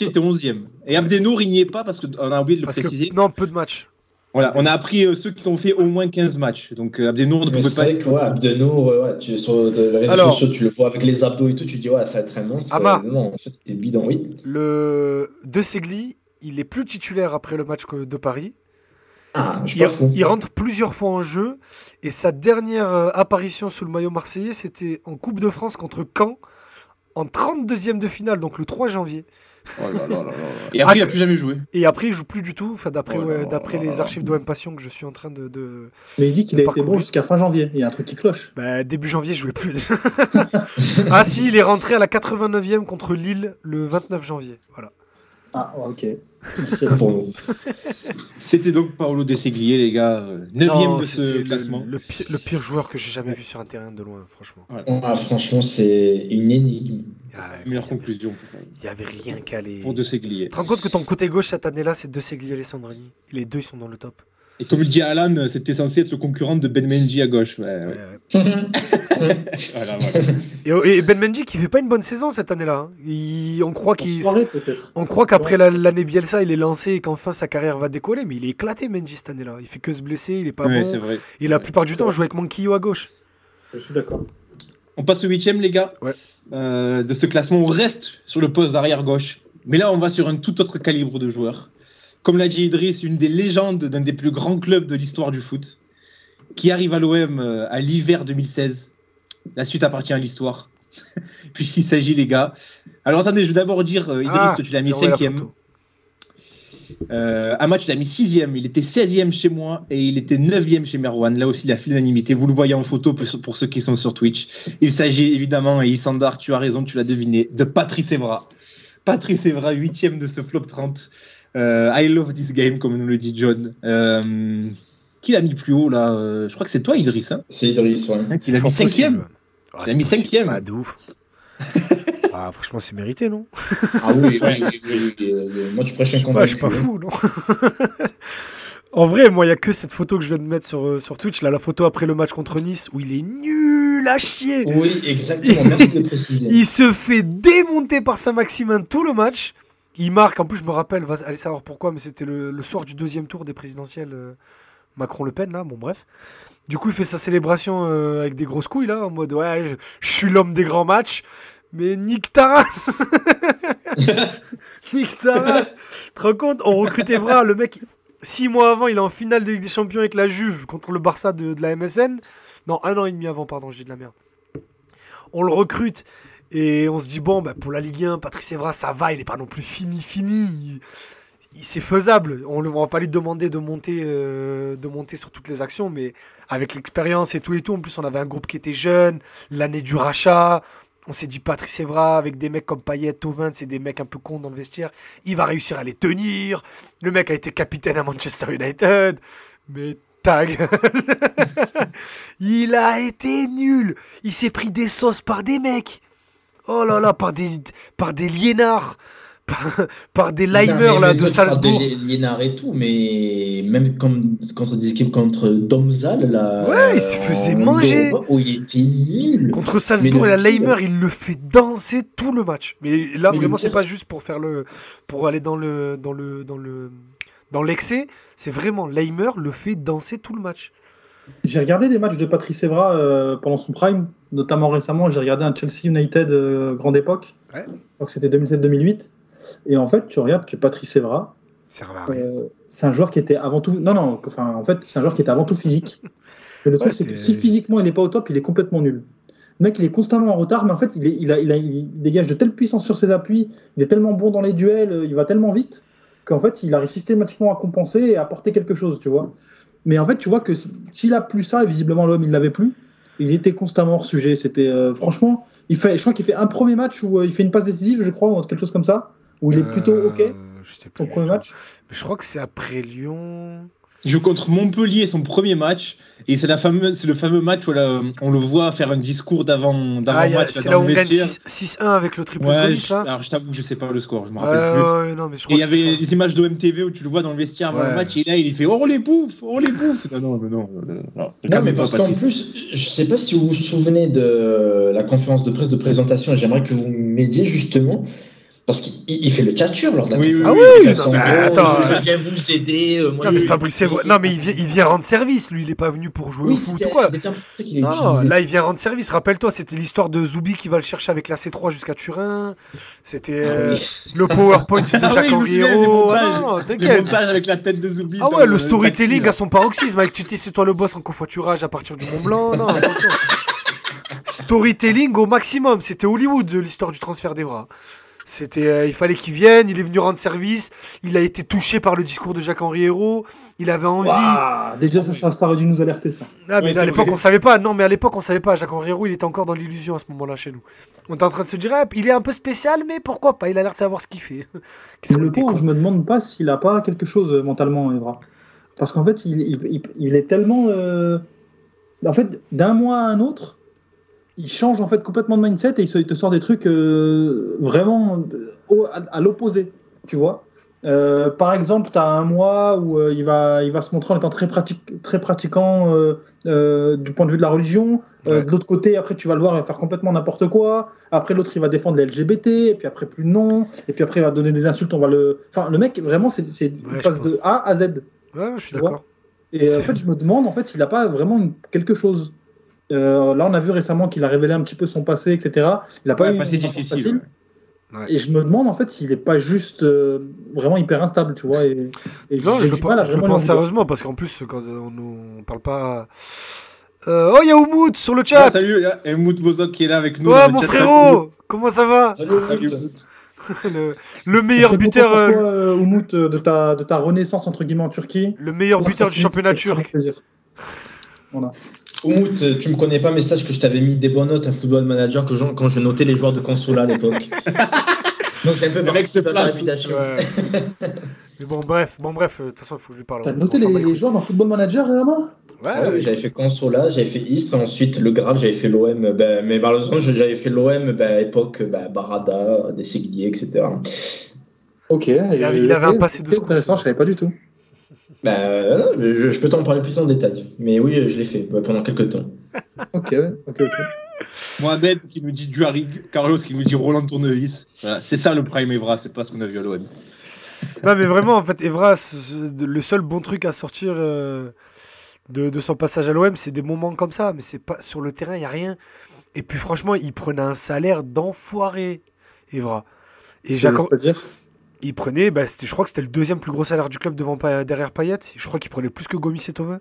était 11e. Et Abdenour, il n'y est pas parce qu'on a oublié de le Parce préciser. que, non, peu de matchs. Voilà, on a appris euh, ceux qui ont fait au moins 15 matchs. Donc euh, Abdenour ne pouvait c'est pas vrai que, ouais, Abdenour, euh, ouais, tu, sur de- les réseaux Alors- sociaux, tu le vois avec les abdos et tout, tu te dis, ouais, ça va être un monstre. Ama. Euh, non, en fait, t'es bidon, oui. Le De Segli, il est plus titulaire après le match que- de Paris. Ah, je suis Il, pas fou. il rentre plusieurs fois en jeu. Et sa dernière euh, apparition sous le maillot marseillais, c'était en Coupe de France contre Caen, en 32e de finale, donc le 3 janvier. Oh là là là là. Et après, Ah, il a plus jamais joué. Et après, il joue plus du tout, enfin, d'après Oh d'après les archives d'OM Passion que je suis en train de. de- Mais il dit qu'il a été bon jusqu'à fin janvier. Il y a un truc qui cloche. Bah, début janvier, je jouais plus. ah si, il est rentré à la 89e contre Lille le 29 janvier. Voilà. Ah, ok. C'était donc Paolo De Seglier, les gars, 9 Non, de ce classement. Le, pire, le pire joueur que j'ai jamais vu sur un terrain de loin, franchement. Ah, franchement, c'est une énigme. Ah, Meilleure il y avait- conclusion Il y avait rien qu'à les. pour De Seglier. Tu te rends compte que ton côté gauche cette année-là, c'est De Segli et Alessandrini Les deux, ils sont dans le top. Et comme le dit Alan, c'était censé être le concurrent de Ben Mendy à gauche. Ouais, ouais. Ouais, ouais. Voilà, voilà. Et, et Ben Mendy qui fait pas une bonne saison cette année-là. hein. On croit qu'il. Soirée, peut-être. On croit qu'après la- l'année Bielsa, il est lancé et qu'enfin sa carrière va décoller, mais il est éclaté Mendy cette année-là. Il fait que se blesser, il est pas Ouais, bon. c'est vrai. Et la plupart du temps, on joue avec Manquillo à gauche. Je suis d'accord. On passe au huitième, les gars, Ouais. euh, de ce classement. On reste sur le poste d'arrière gauche. Mais là, on va sur un tout autre calibre de joueur. Comme l'a dit Idriss, une des légendes d'un des plus grands clubs de l'histoire du foot, qui arrive à l'OM euh, à l'hiver 2016. La suite appartient à l'histoire. Puisqu'il s'agit, les gars. Alors attendez, je vais d'abord dire, euh, Idriss, Ah, tu l'as mis la cinquième. Euh, un match, il a mis sixième. Il était 16e chez moi et il était 9e chez Merwan. Là aussi, il a fait l'unanimité. Vous le voyez en photo pour, pour ceux qui sont sur Twitch. Il s'agit évidemment, et Isandar, tu as raison, tu l'as deviné, de Patrice Evra. Patrice Evra, 8e de ce flop 30. Euh, I love this game, comme nous le dit John. Euh, qui l'a mis plus haut là Euh, Je crois que c'est toi, Idriss. Hein, C'est Idriss, ouais. Hein, qui l'a mis 5e. possible. Ah, Il a mis cinquième. Ah, de ouf. ah, franchement, c'est mérité, non? Ah oui, oui, oui, oui, oui, Moi, tu prêches un Je sais pas, combat. je suis pas fou, non? En vrai, moi, il y a que cette photo que je viens de mettre sur, euh, sur Twitch, là, la photo après le match contre Nice, où il est nul à chier. Oui, exactement. Merci de le préciser. Il se fait démonter par Saint-Maximin tout le match. Il marque, en plus, je me rappelle, va allez savoir pourquoi, mais c'était le, le soir du deuxième tour des présidentielles euh, Macron-Le Pen, là, bon, bref. Du coup, il fait sa célébration euh, avec des grosses couilles, là, en mode, ouais, je, je suis l'homme des grands matchs, mais nique ta race Nique ta race Tu te rends compte On recrute Evra, le mec, six mois avant, il est en finale de Ligue des Champions avec la Juve contre le Barça de, de la MSN. Non, un an et demi avant, pardon, je dis de la merde. On le recrute et on se dit, bon, bah, pour la Ligue 1, Patrice Evra, ça va, il n'est pas non plus fini, fini. C'est faisable. On ne va pas lui demander de monter, euh, de monter sur toutes les actions, mais avec l'expérience et tout et tout, en plus, on avait un groupe qui était jeune, l'année du rachat. On s'est dit Patrice Evra avec des mecs comme Payet, Tovin, c'est des mecs un peu cons dans le vestiaire. Il va réussir à les tenir. Le mec a été capitaine à Manchester United. Mais ta gueule. Il a été nul. Il s'est pris des sauces par des mecs. Oh là là, par des, par des liénards. Par, par des mais- là, de Salzbourg. De Liénard et tout, mais même comme, contre des équipes contre Domzal, là. Ouais, il se faisait manger. Où il était nul. Contre Salzbourg et la le Leimer, il le fait danser tout le match. Mais là, Mais vraiment, c'est pas juste pour faire le, pour aller dans le, dans le, dans le, dans l'excès. C'est vraiment Leimer le fait danser tout le match. J'ai regardé des matchs de Patrice Evra euh, pendant son prime, notamment récemment. J'ai regardé un Chelsea United euh, grande époque. Ouais. Que c'était 2007-2008. Et en fait, tu regardes que Patrice Evra, euh, c'est un joueur qui était avant tout. Non, non, enfin, en fait, c'est un joueur qui était avant tout physique. Mais le truc, c'est que si physiquement il n'est pas au top, il est complètement nul. Le mec, il est constamment en retard, mais en fait, il, est- il, a, il, a- il dégage de telle puissance sur ses appuis, il est tellement bon dans les duels, il va tellement vite, qu'en fait, il arrive systématiquement à compenser et à apporter quelque chose, tu vois. Mais en fait, tu vois que s'il a plus ça, et visiblement l'homme, il l'avait plus, il était constamment hors sujet. C'était euh, franchement, il fait, je crois qu'il fait un premier match où euh, il fait une passe décisive, je crois, ou quelque chose comme ça, où il est plutôt Euh, ok Je sais plus. premier match. Mais je crois que c'est après Lyon. Il joue contre Montpellier, son premier match. Et c'est la fameuse, c'est le fameux match où là, on le voit faire un discours d'avant, d'avant Ah, match. c'est là où on gagne vestiaire. 6 6-1 avec le triple de Ouais, là. alors je t'avoue que je sais pas le score, je me rappelle plus. ouais, non, mais je Et il y avait des images d'OMTV où tu le vois dans le vestiaire avant Ouais. le match et là il fait oh les bouffes, oh les bouffes. Non non non non. non, non. Non, mais Calme-toi, parce qu'en plus, je sais pas si vous vous souvenez de la conférence de presse de présentation, et j'aimerais que vous m'aidiez justement, parce qu'il il fait le tchatcheur lors de la Oui, conférence. oui, oui. Il Ah oui, non, mais gros, attends, je viens vous aider. euh, moi, Non, mais Fabrice Evra- non, mais il vient, il vient rendre service, lui, il est pas venu pour jouer Oui, au foot ou quoi. il Non, là il vient rendre service. Rappelle-toi, c'était l'histoire de Zoubi qui va le chercher avec la C3 jusqu'à Turin. C'était Ah euh, oui. le PowerPoint de Ah Jacques des Anguero. non, Le t'inquiète. montage avec la tête de Zoubi. Ah ouais, le storytelling à son paroxysme avec Titi, c'est toi le boss en covoiturage à partir du Mont Blanc. Non, attention. storytelling au maximum. C'était Hollywood, l'histoire du transfert d'Evra. C'était, euh, il fallait qu'il vienne. Il est venu rendre service. Il a été touché par le discours de Jacques-Henri Hérault. Il avait envie. Waouh, déjà, ça, ça, ça aurait dû nous alerter, ça. Ah, mais Ouais, à l'époque, on savait pas. Non, mais à l'époque, on savait pas. Jacques-Henri Hérault, il était encore dans l'illusion à ce moment-là chez nous. On était en train de se dire, ah, il est un peu spécial, mais pourquoi pas? Il a l'air de savoir ce qu'il fait. Qu'est-ce qu'on le pauvre, je me demande pas s'il a pas quelque chose euh, mentalement, Evra. Parce qu'en fait, il, il- il- il est tellement. euh, En fait, d'un mois à un autre, il change en fait complètement de mindset et il, te sort des trucs euh, vraiment euh, au- à, à l'opposé, tu vois. Euh, par exemple, tu as un mois où euh, il, va, il va se montrer en étant très, pratique, très pratiquant euh, du point de vue de la religion. Ouais. De l'autre côté, après, tu vas le voir, il va faire complètement n'importe quoi. Après, l'autre, il va défendre les LGBT. Et puis après, plus non. Et puis après, il va donner des insultes. On va le. Enfin, le mec, vraiment, c'est c'est- il passe de A à Z. Ouais, je suis d'accord. Et en fait, je me demande, en fait, s'il n'a pas vraiment quelque chose. Euh, là, on a vu récemment qu'il a révélé un petit peu son passé, etc. Il n'a pas Ouais, eu passé difficile. facile. ouais. Et je me demande, en fait, s'il n'est pas juste euh, vraiment hyper instable, tu vois. Et, et Non, je le, pense- je le pense sérieusement parce qu'en plus, quand on on parle pas. Euh, oh, il y a Oumoud sur le Ah, chat. salut, il y a Helmut Bozok qui est là avec nous. Ouais, mon frérot, comment ça va Salut, Salut. Le, le meilleur buteur, pour toi, euh, Umut, de ta, de ta renaissance, entre guillemets, en Turquie. le meilleur buteur du championnat turc. Plaisir. Oumout, euh, tu me connais pas, mais sache que je t'avais mis des bonnes notes à Football Manager que je- quand je notais les joueurs de consola à l'époque. Donc j'ai un peu mec se place. réputation. Ouais. Mais bon, bref, bon, bref, euh, de toute façon, il faut que je lui parle. T'as noté les, joueurs dans Football Manager, Rama Ouais, Ah oui, j'avais fait Consola, j'avais fait Istres, ensuite le Graal, j'avais fait l'OM, ben, mais malheureusement j'avais fait l'OM ben, à l'époque ben, Barada, Dességuier, etc. Ok. Il avait- il avait un passé de intéressant, je savais pas du tout. Ben, euh, non, je, je peux t'en parler plus en détail, mais oui, je l'ai fait ben, pendant quelques temps. Ok, ouais, ok, ok. Mohamed qui nous dit Duarig, Carlos qui nous dit Roland Tournevis. Voilà, c'est ça le prime Evra, c'est pas ce qu'on a vu à l'OM. Non, mais vraiment, en fait, Evra, le seul bon truc à sortir euh, de, de son passage à l'OM, c'est des moments comme ça. Mais c'est pas sur le terrain, il n'y a rien. Et puis, franchement, il prenait un salaire d'enfoiré, Evra. Et Jacques, C'est-à-dire il prenait, bah, c'était- je crois que c'était le deuxième plus gros salaire du club devant, derrière Payet. Je crois qu'il prenait plus que Gomis et Thauvin.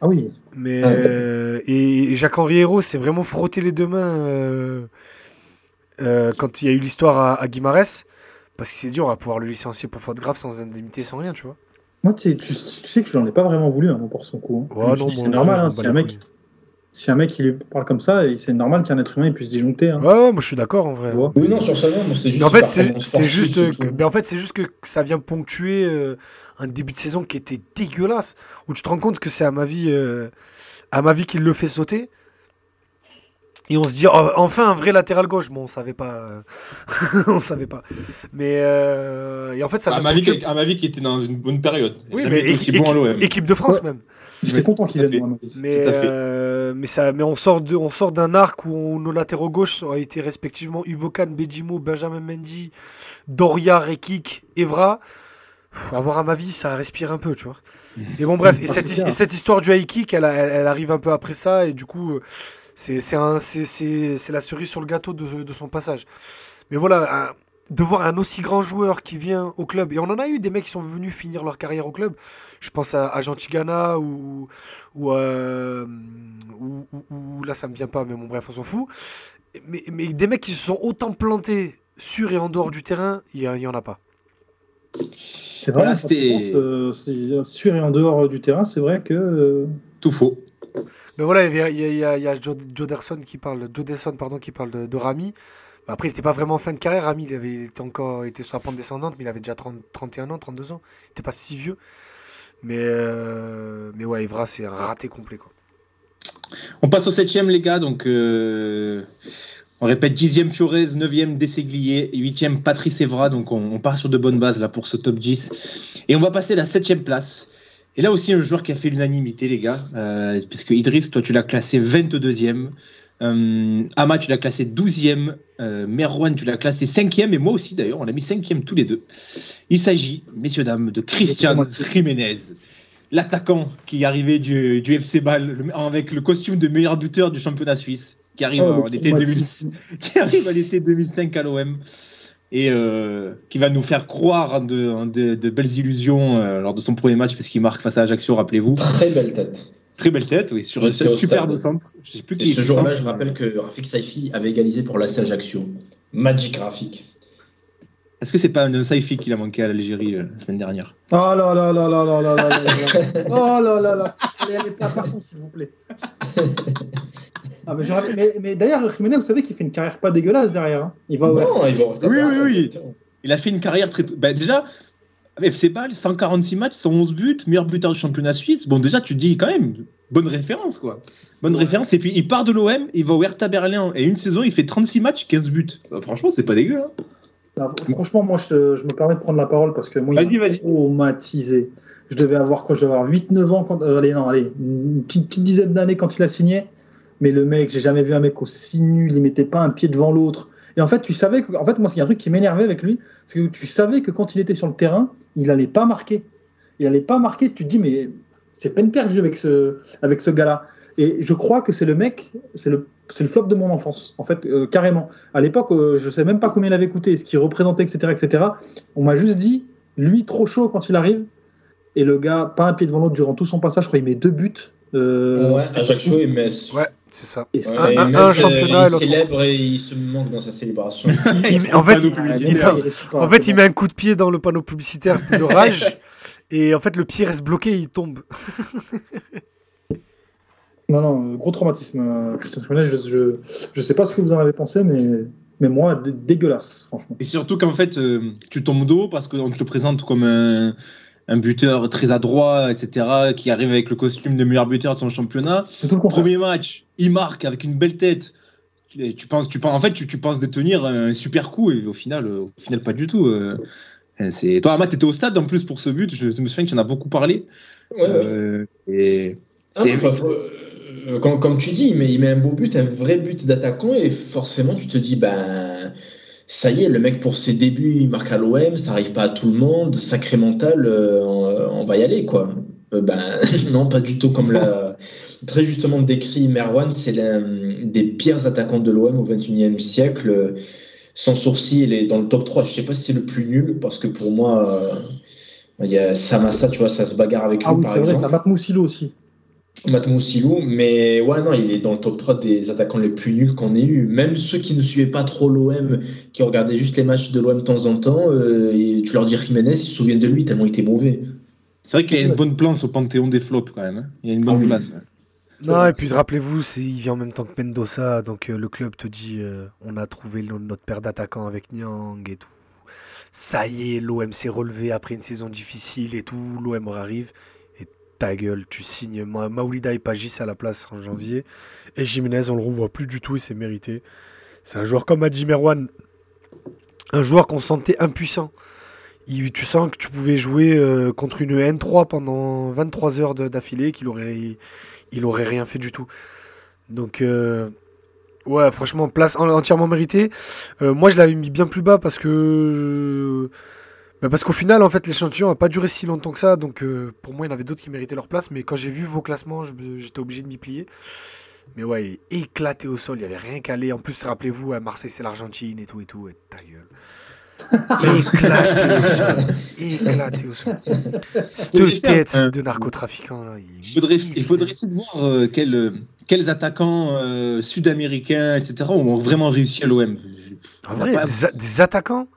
Ah oui. Mais, Ah ouais. euh, et Jacques-Henri Hérault s'est vraiment frotté les deux mains euh, euh, quand il y a eu l'histoire à, à Guimarães. Parce qu'il s'est dit, on va pouvoir le licencier pour faute grave sans indemnité, sans rien, tu vois. Moi, tu sais, tu, sais que je n'en ai pas vraiment voulu, hein, pour son coup. hein. Ouais, non, c'est normal, m'en hein, un mec, couilles. Si un mec il lui parle comme ça, c'est normal qu'un être humain il puisse disjoncter. Hein, Ouais, ouais, moi je suis d'accord en vrai. Oui, non, sur ça, non, moi, c'était juste. Mais en fait, une c'est juste, que, en fait, c'est juste que ça vient ponctuer euh, un début de saison qui était dégueulasse, où tu te rends compte que c'est à ma vie, euh, à ma vie qu'il le fait sauter. Et on se dit oh, enfin un vrai latéral gauche. Bon, on savait pas, euh, on savait pas. Mais euh, et en fait, ça À vient ma, vie, ponctuer- à ma vie qui était dans une bonne période. Oui, mais été aussi équi- bon à l'OM. équipe de France Ouais. même. J'étais Oui, content qu'il vienne. Mais, euh, mais, ça, mais on sort de- on sort d'un arc où on- nos latéraux gauches ont été respectivement Ubokan, Bejimo, Benjamin Mendy, Doria, Rekik, Evra. Pff, avoir à ma vie, ça respire un peu, tu vois. Et bon, bref, et Ah, cette, et cette histoire du high kick, elle, a- elle- elle arrive un peu après ça, et du coup, euh, c'est c'est un- c'est- c'est- c'est la cerise sur le gâteau de, de son passage. Mais voilà, un- de voir un aussi grand joueur qui vient au club, et on en a eu des mecs qui sont venus finir leur carrière au club. Je pense à, à Jean Tigana ou, ou, euh, ou, ou- ou- là ça me vient pas, mais bon bref, on s'en fout. Mais, mais des mecs qui se sont autant plantés sur et en dehors du terrain, il y, a- il y en a pas. C'est vrai, Voilà, quand c'était- tu penses, euh, c'est- sur et en dehors du terrain, c'est vrai que. euh, Tout faux. Mais voilà, il y a, il y a- il y a- y a Joe, Joe Derson qui parle, Joe Delson, pardon, qui parle de, de Rami. Bah, Après, il n'était pas vraiment en fin de carrière. Rami, il avait encore était sur la pente descendante, mais il avait déjà 30 31 ans, 32 ans. Il n'était pas si vieux. Mais, euh, mais ouais, Evra, c'est raté complet. Quoi. On passe au septième, les gars. Donc, euh, on répète 10e Fiorez, 9e Dességlier, 8e Patrice Evra. Donc, on, part sur de bonnes bases là pour ce top 10. Et on va passer à la septième place. Et là aussi, un joueur qui a fait l'unanimité, les gars. Euh, parce Idriss, toi, tu l'as classé 22e. Euh, Ama, tu l'as classé 12e. Euh, Merwan, tu l'as classé 5e. Et moi aussi, d'ailleurs, on l'a mis 5e tous les deux. Il s'agit, messieurs, dames, de Christian Jiménez l'attaquant qui est arrivé du, du FC Bâle le- avec le costume de meilleur buteur du championnat suisse, qui arrive, oh, en été 2000 traumatisme. qui arrive à l'été 2005 à l'OM et euh, qui va nous faire croire en de, de- de belles illusions euh, lors de son premier match, puisqu'il marque face à Ajaccio, rappelez-vous. Très belle tête. Très belle tête, oui, sur un superbe centre. Je sais plus Et qui ce est jour-là, je rappelle que Rafik Saifi avait égalisé pour l'AC Ajaccio. Magic Rafik. Est-ce que c'est pas un sci-fi qu'il a manqué à l'Algérie euh, la semaine dernière? Oh là là là là là là là là là. Oh là là là. Allez, allez, pas passons, s'il vous plaît. Ah, mais, mais, mais d'ailleurs, Jiménez, vous savez qu'il fait une carrière pas dégueulasse derrière. hein. Il va Non, vont. ça, Oui, ça, oui, ça, oui. Il a fait une carrière très. Bah, déjà, FC Bâle, 146 matchs, 111 buts, meilleur buteur du championnat suisse. Bon, déjà, tu te dis quand même, bonne référence, quoi. Bonne référence. Et puis, il part de l'OM, il va au Hertha Berlin, et une saison, il fait 36 matchs, 15 buts. Bah, franchement, c'est pas dégueu. Hein. Ah, franchement, moi, je, je me permets de prendre la parole parce que moi, il Vas-y, vas-y. traumatisé. Je devais avoir quoi Je devais avoir 8-9 ans. Quand, euh, allez, non, allez, une petite, petite dizaine d'années quand il a signé. Mais le mec, j'ai jamais vu un mec aussi nul. Il mettait pas un pied devant l'autre. Et en fait, tu savais que, en fait, moi, il y a un truc qui m'énervait avec lui, c'est que tu savais que quand il était sur le terrain, il allait pas marquer. Il allait pas marquer. Tu te dis, mais c'est peine perdue avec ce, avec ce gars-là. Et je crois que c'est le mec, c'est le, c'est le flop de mon enfance, en fait, euh, carrément. À l'époque, euh, je sais même pas combien il avait coûté, ce qu'il représentait, etc., etc. On m'a juste dit, lui, trop chaud quand il arrive. Et le gars, pas un pied devant l'autre durant tout son passage, je crois qu'il met deux buts. Euh, Ouais, Ajaccio et Metz. Ouais, c'est ça. et Ouais, et un- championnat et il célèbre et il se manque dans sa célébration. Il- il- en fait, il, en fait, met un coup de pied dans le panneau publicitaire de rage. Et en fait, le pied reste bloqué, il tombe. Non, non, gros traumatisme, euh, Christian Schmeller. Je, je, je sais pas ce que vous en avez pensé, mais, mais moi, dé- dégueulasse, franchement. Et surtout qu'en fait, euh, tu tombes d'eau parce qu'on te le présente comme un, un buteur très adroit, etc., qui arrive avec le costume de meilleur buteur de son championnat. C'est tout le contraire. Premier match, il marque avec une belle tête. Et Tu penses, tu penses, en fait, tu, tu penses détenir un super coup et au final, euh, au final pas du tout. euh. C'est toi, Amath, t'étais au stade en plus pour ce but. Je, me souviens que tu en as beaucoup parlé. Ouais, ouais. Euh, c'est- Ah, enfin, euh, comme, comme tu dis, il met, il met un beau but, un vrai but d'attaquant, et forcément, tu te dis, ben, ça y est, le mec, pour ses débuts, il marque à l'OM, ça arrive pas à tout le monde, sacré mental, euh, on, on va y aller, quoi. Euh, ben, non, pas du tout comme l'a très justement décrit Merwan, c'est l'un des pires attaquants de l'OM au XXIe siècle. Sans sourcil, il est dans le top 3. Je sais pas si c'est le plus nul, parce que pour moi, euh, il y a Samassa, tu vois, ça se bagarre avec lui, Ah oui, par c'est vrai, exemple. ça Moussilo aussi. Matmousilou, mais ouais, non, il est dans le top 3 des attaquants les plus nuls qu'on ait eu. Même ceux qui ne suivaient pas trop l'OM, qui regardaient juste les matchs de l'OM de temps en temps, euh, et tu leur dis Jiménez, ils se souviennent de lui tellement il était mauvais. c'est vrai qu'il a une bonne place au panthéon des flops quand même. hein. Il a une bonne Ah oui. place. Non, et puis rappelez-vous, il vient en même temps que Mendoza, donc euh, le club te dit euh, on a trouvé le- notre paire d'attaquants avec Nyang et tout. Ça y est, l'OM s'est relevé après une saison difficile et tout, l'OM arrive. Ta gueule, tu signes Ma Maoulida et Pagis à la place en janvier. Et Jiménez, on le revoit plus du tout et c'est mérité. C'est un joueur comme Adji Merwan, un joueur qu'on sentait impuissant. Tu sens que tu pouvais jouer euh, contre une N3 pendant 23 heures d'affilée, qu'il aurait, il aurait rien fait du tout. Donc, euh, ouais, franchement, place en- entièrement méritée. Euh, moi, je l'avais mis bien plus bas parce que. Bah, parce qu'au final, en fait, l'échantillon n'a pas duré si longtemps que ça. Donc, euh, pour moi, il y en avait d'autres qui méritaient leur place. Mais quand j'ai vu vos classements, j'étais obligé de m'y plier. Mais ouais, éclaté au sol, il n'y avait rien qu'à aller. En plus, rappelez-vous, à Marseille, c'est l'Argentine et tout et tout. Et ta gueule. éclaté au sol. Éclaté au sol. Cette tête un- de narcotrafiquant, là. Il, faudrait, il faudrait essayer de voir euh, quels, euh, quels attaquants euh, sud-américains, etc., ont vraiment réussi à l'OM. En vrai, des, a- des attaquants?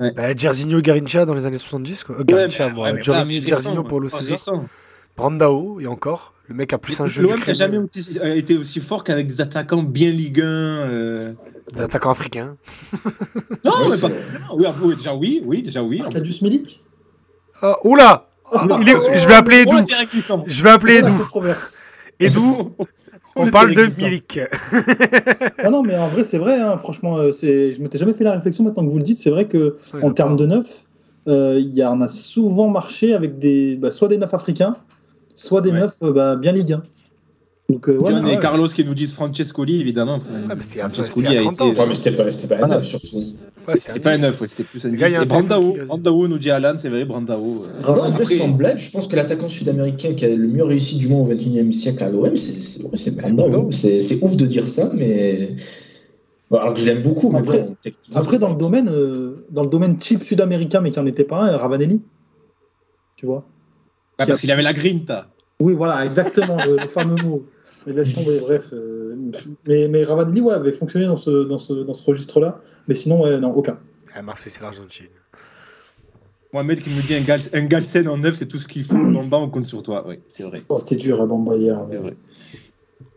Ouais. bah, Jairzinho Garincha dans les années 70. Quoi. Euh, Garincha, moi. Jordi- Jairzinho, Paulo César. Brandao, et encore. Le mec a plus un jeu du L'OM n'a jamais été, a été aussi fort qu'avec des attaquants bien Ligue 1. euh. Des attaquants africains. Non, Ouais, mais pas forcément. Oui, oui, déjà oui, oui, déjà oui. Arkadiusz Milik Ah, oula Il est- Je vais appeler Edou. Oh, glissant. Je vais appeler La Edou. Edou, on Le parle de. Milik. Ah non, mais en vrai, c'est vrai, hein, franchement, euh, c'est... je m'étais jamais fait la réflexion maintenant que vous le dites. C'est vrai que Ouais, en termes de neuf, euh, il y en a souvent marché avec des, bah, soit des neufs africains, soit des Ouais. neufs euh, bah, bien Ligue 1. Donc, euh, ouais, John et ouais. Carlos qui nous disent Francescoli, évidemment. Ah, mais c'était Francescoli a 30 ans, été- Ouais, mais c'était pas, c'était pas un neuf, surtout. C'était pas un 10. neuf, ouais, c'était plus un Et Brandao. Brandao nous dit Alan, c'est vrai, Brandao. euh. En vrai, Après- sans blague, je pense que l'attaquant sud-américain qui a le mieux réussi du moins au XXIe siècle à l'OM, c'est Brandao. C'est ouf de dire ça, mais. Alors que je l'aime beaucoup, mais Après- bon, Après, dans le domaine, euh, dans le domaine type sud-américain, mais qui n'en était pas un, Ravanelli. Tu vois Bah, parce qu'il avait la grinta. Oui, voilà, exactement, le, le fameux mot. Mais laisse tomber, bref. euh, mais, mais Ravanelli ouais, avait fonctionné dans ce, dans ce, dans ce registre-là. Mais sinon, ouais, non, aucun. À Marseille, c'est l'Argentine. Mohamed qui me dit un, gal un Galsen en neuf, c'est tout ce qu'il faut. Bamba, on compte sur toi. Oui, c'est vrai. Oh, C'était dur à Bamba hier. C'est vrai.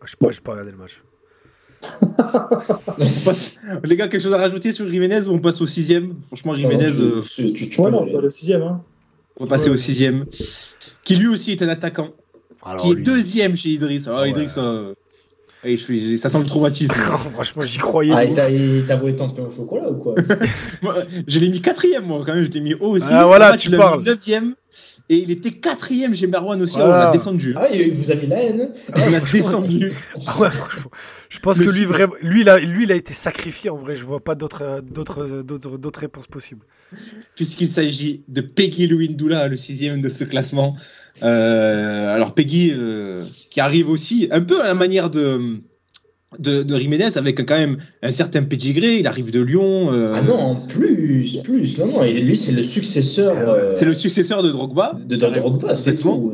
Je sais pas, regardé le match. On passe- Les gars, quelque chose à rajouter sur Jiménez ou on passe au sixième Franchement, Jiménez, Tu- euh, tu- tu- tu Ouais, peux non, le sixième. Hein. on va passer au sixième. Qui lui aussi est un attaquant. Alors, qui est lui- deuxième chez Idriss. Ah, Ouais. Idriss, euh, allez, je suis- ça sent le traumatisme. Franchement, j'y croyais. Ah, t'as ton pain au chocolat ou quoi Moi, je l'ai mis quatrième, moi, quand même. Je l'ai mis haut aussi. Ah, voilà, tu parles. neuvième. Et il était quatrième chez Merwan aussi. Voilà. On l'a descendu. Ah, il vous a mis la haine On l'a descendu. Ah ouais, franchement. Je pense que lui, vraiment, lui, il a, lui, il a été sacrifié. En vrai, je vois pas d'autres, d'autres, d'autres, d'autres réponses possibles. puisqu'il s'agit de Peggy Louindoula, le sixième de ce classement. Euh, alors Peggy, euh, qui arrive aussi un peu à la manière de, de, de Jiménez, avec quand même un certain pedigree, il arrive de Lyon. euh, Ah non, en plus, plus. Non, non, et lui, c'est le successeur C'est le successeur de Drogba. de, de Drogba, c'est tout.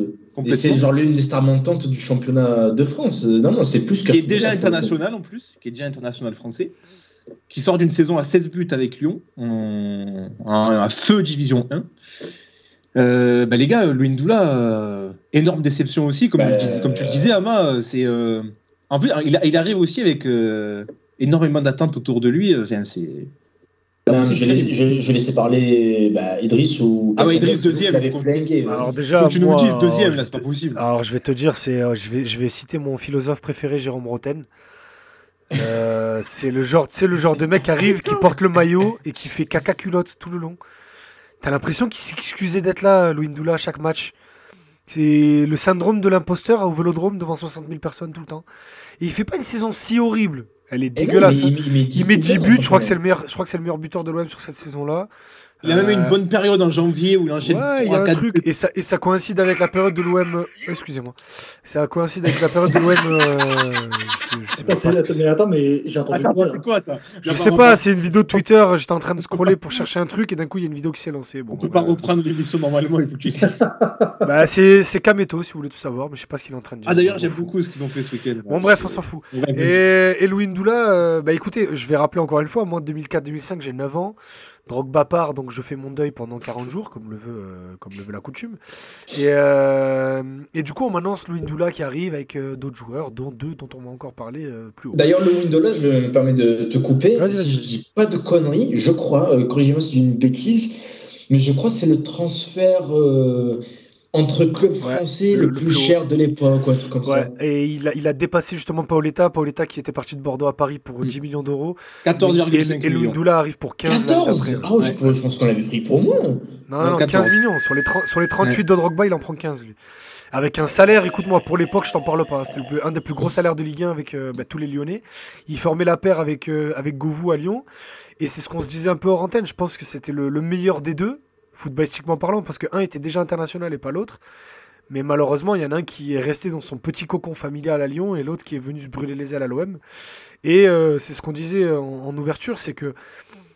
C'est genre l'une des stars montantes du championnat de France. Non, non, c'est plus que. qui est déjà international en plus, qui est déjà international français, qui sort d'une saison à 16 buts avec Lyon, en, en- à feu Division 1. Euh, bah les gars, Luindula, euh, énorme déception aussi, comme, Bah, le dis- comme tu le disais, Ama. euh, C'est, euh, en plus, il, a- il arrive aussi avec euh, énormément d'attentes autour de lui. euh, Enfin, c'est. Non, je, l'ai- je, je laissais parler bah, Idriss ou. Ah ouais, Idriss, deuxième, flingué. ouais. Alors déjà, Faut que tu nous moi, le dises deuxième, là, c'est pas possible. Alors je vais te dire, c'est, euh, je vais, je vais citer mon philosophe préféré, Jérôme Roten. Euh, c'est le genre, c'est le genre de mec qui arrive, qui porte le maillot et qui fait caca culotte tout le long. T'as l'impression qu'il s'excusait d'être là, Louindoula, à chaque match. C'est le syndrome de l'imposteur au Vélodrome devant 60 000 personnes tout le temps. Et il fait pas une saison si horrible. Elle est Et non, dégueulasse. mais hein. il, met Il met 10 dans buts, son je crois que c'est le meilleur, je crois que c'est le meilleur buteur de l'OM sur cette saison-là. Il a même eu une Euh, bonne période en janvier où il enchaîne Ouais, il y a 3, un 4 truc, et ça, et ça coïncide avec la période de l'OM. euh, Excusez-moi. Ça coïncide avec la période de l'OM. euh, je sais, je sais Attends, mais attends, mais j'ai entendu Attends, quoi là c'est quoi ça? Je sais pas, c'est une vidéo de Twitter, j'étais en train de scroller pour chercher un truc et d'un coup il y a une vidéo qui s'est lancée. Bon, On peut pas euh, reprendre l'émission normalement, il faut que tu bah, c'est c'est Kameto si vous voulez tout savoir, mais je sais pas ce qu'il est en train de dire. Ah d'ailleurs, j'aime beaucoup ce qu'ils ont fait ce week-end. Bon bref, on s'en fout. Et, et Louis Ndoula, euh, bah écoutez, je vais rappeler encore une fois, moi en 2004-2005 j'ai 9 ans. Drogba part, donc je fais mon deuil pendant 40 jours, comme le veut, euh, comme le veut la coutume. Et, euh, et du coup, on m'annonce Louis Ndoula qui arrive avec euh, d'autres joueurs, dont deux dont on va encore parler plus haut. D'ailleurs, le window là, je me permets de te couper. Vas-y, si je dis pas de conneries, je crois, corrigez-moi si je dis une bêtise, mais je crois que c'est le transfert entre clubs Ouais, français le- plus cher de l'époque, ou un truc comme Ouais, ça. et il a, il a dépassé justement Paoletta, Paoletta qui était parti de Bordeaux à Paris pour Mm. 10 millions d'euros. 14,5 Et, et Louis. Ndoula arrive pour 15 l'année 14 d'après. Ah, je, je pense qu'on l'avait pris pour moins. Non, Non, non, 14. 15 millions. Sur les, 30 sur les 38 de Drogba, il en prend 15 lui. Avec un salaire, écoute-moi, pour l'époque, je t'en parle pas. C'était le plus- un des plus gros salaires de Ligue 1 avec euh, bah, tous les Lyonnais. Il formait la paire avec, euh, avec Govou à Lyon. Et c'est ce qu'on se disait un peu hors antenne. Je pense que c'était le, le meilleur des deux, footballistiquement parlant, parce que un était déjà international et pas l'autre. Mais malheureusement, il y en a un qui est resté dans son petit cocon familial à Lyon et l'autre qui est venu se brûler les ailes à l'OM. Et euh, c'est ce qu'on disait en, ouverture, c'est que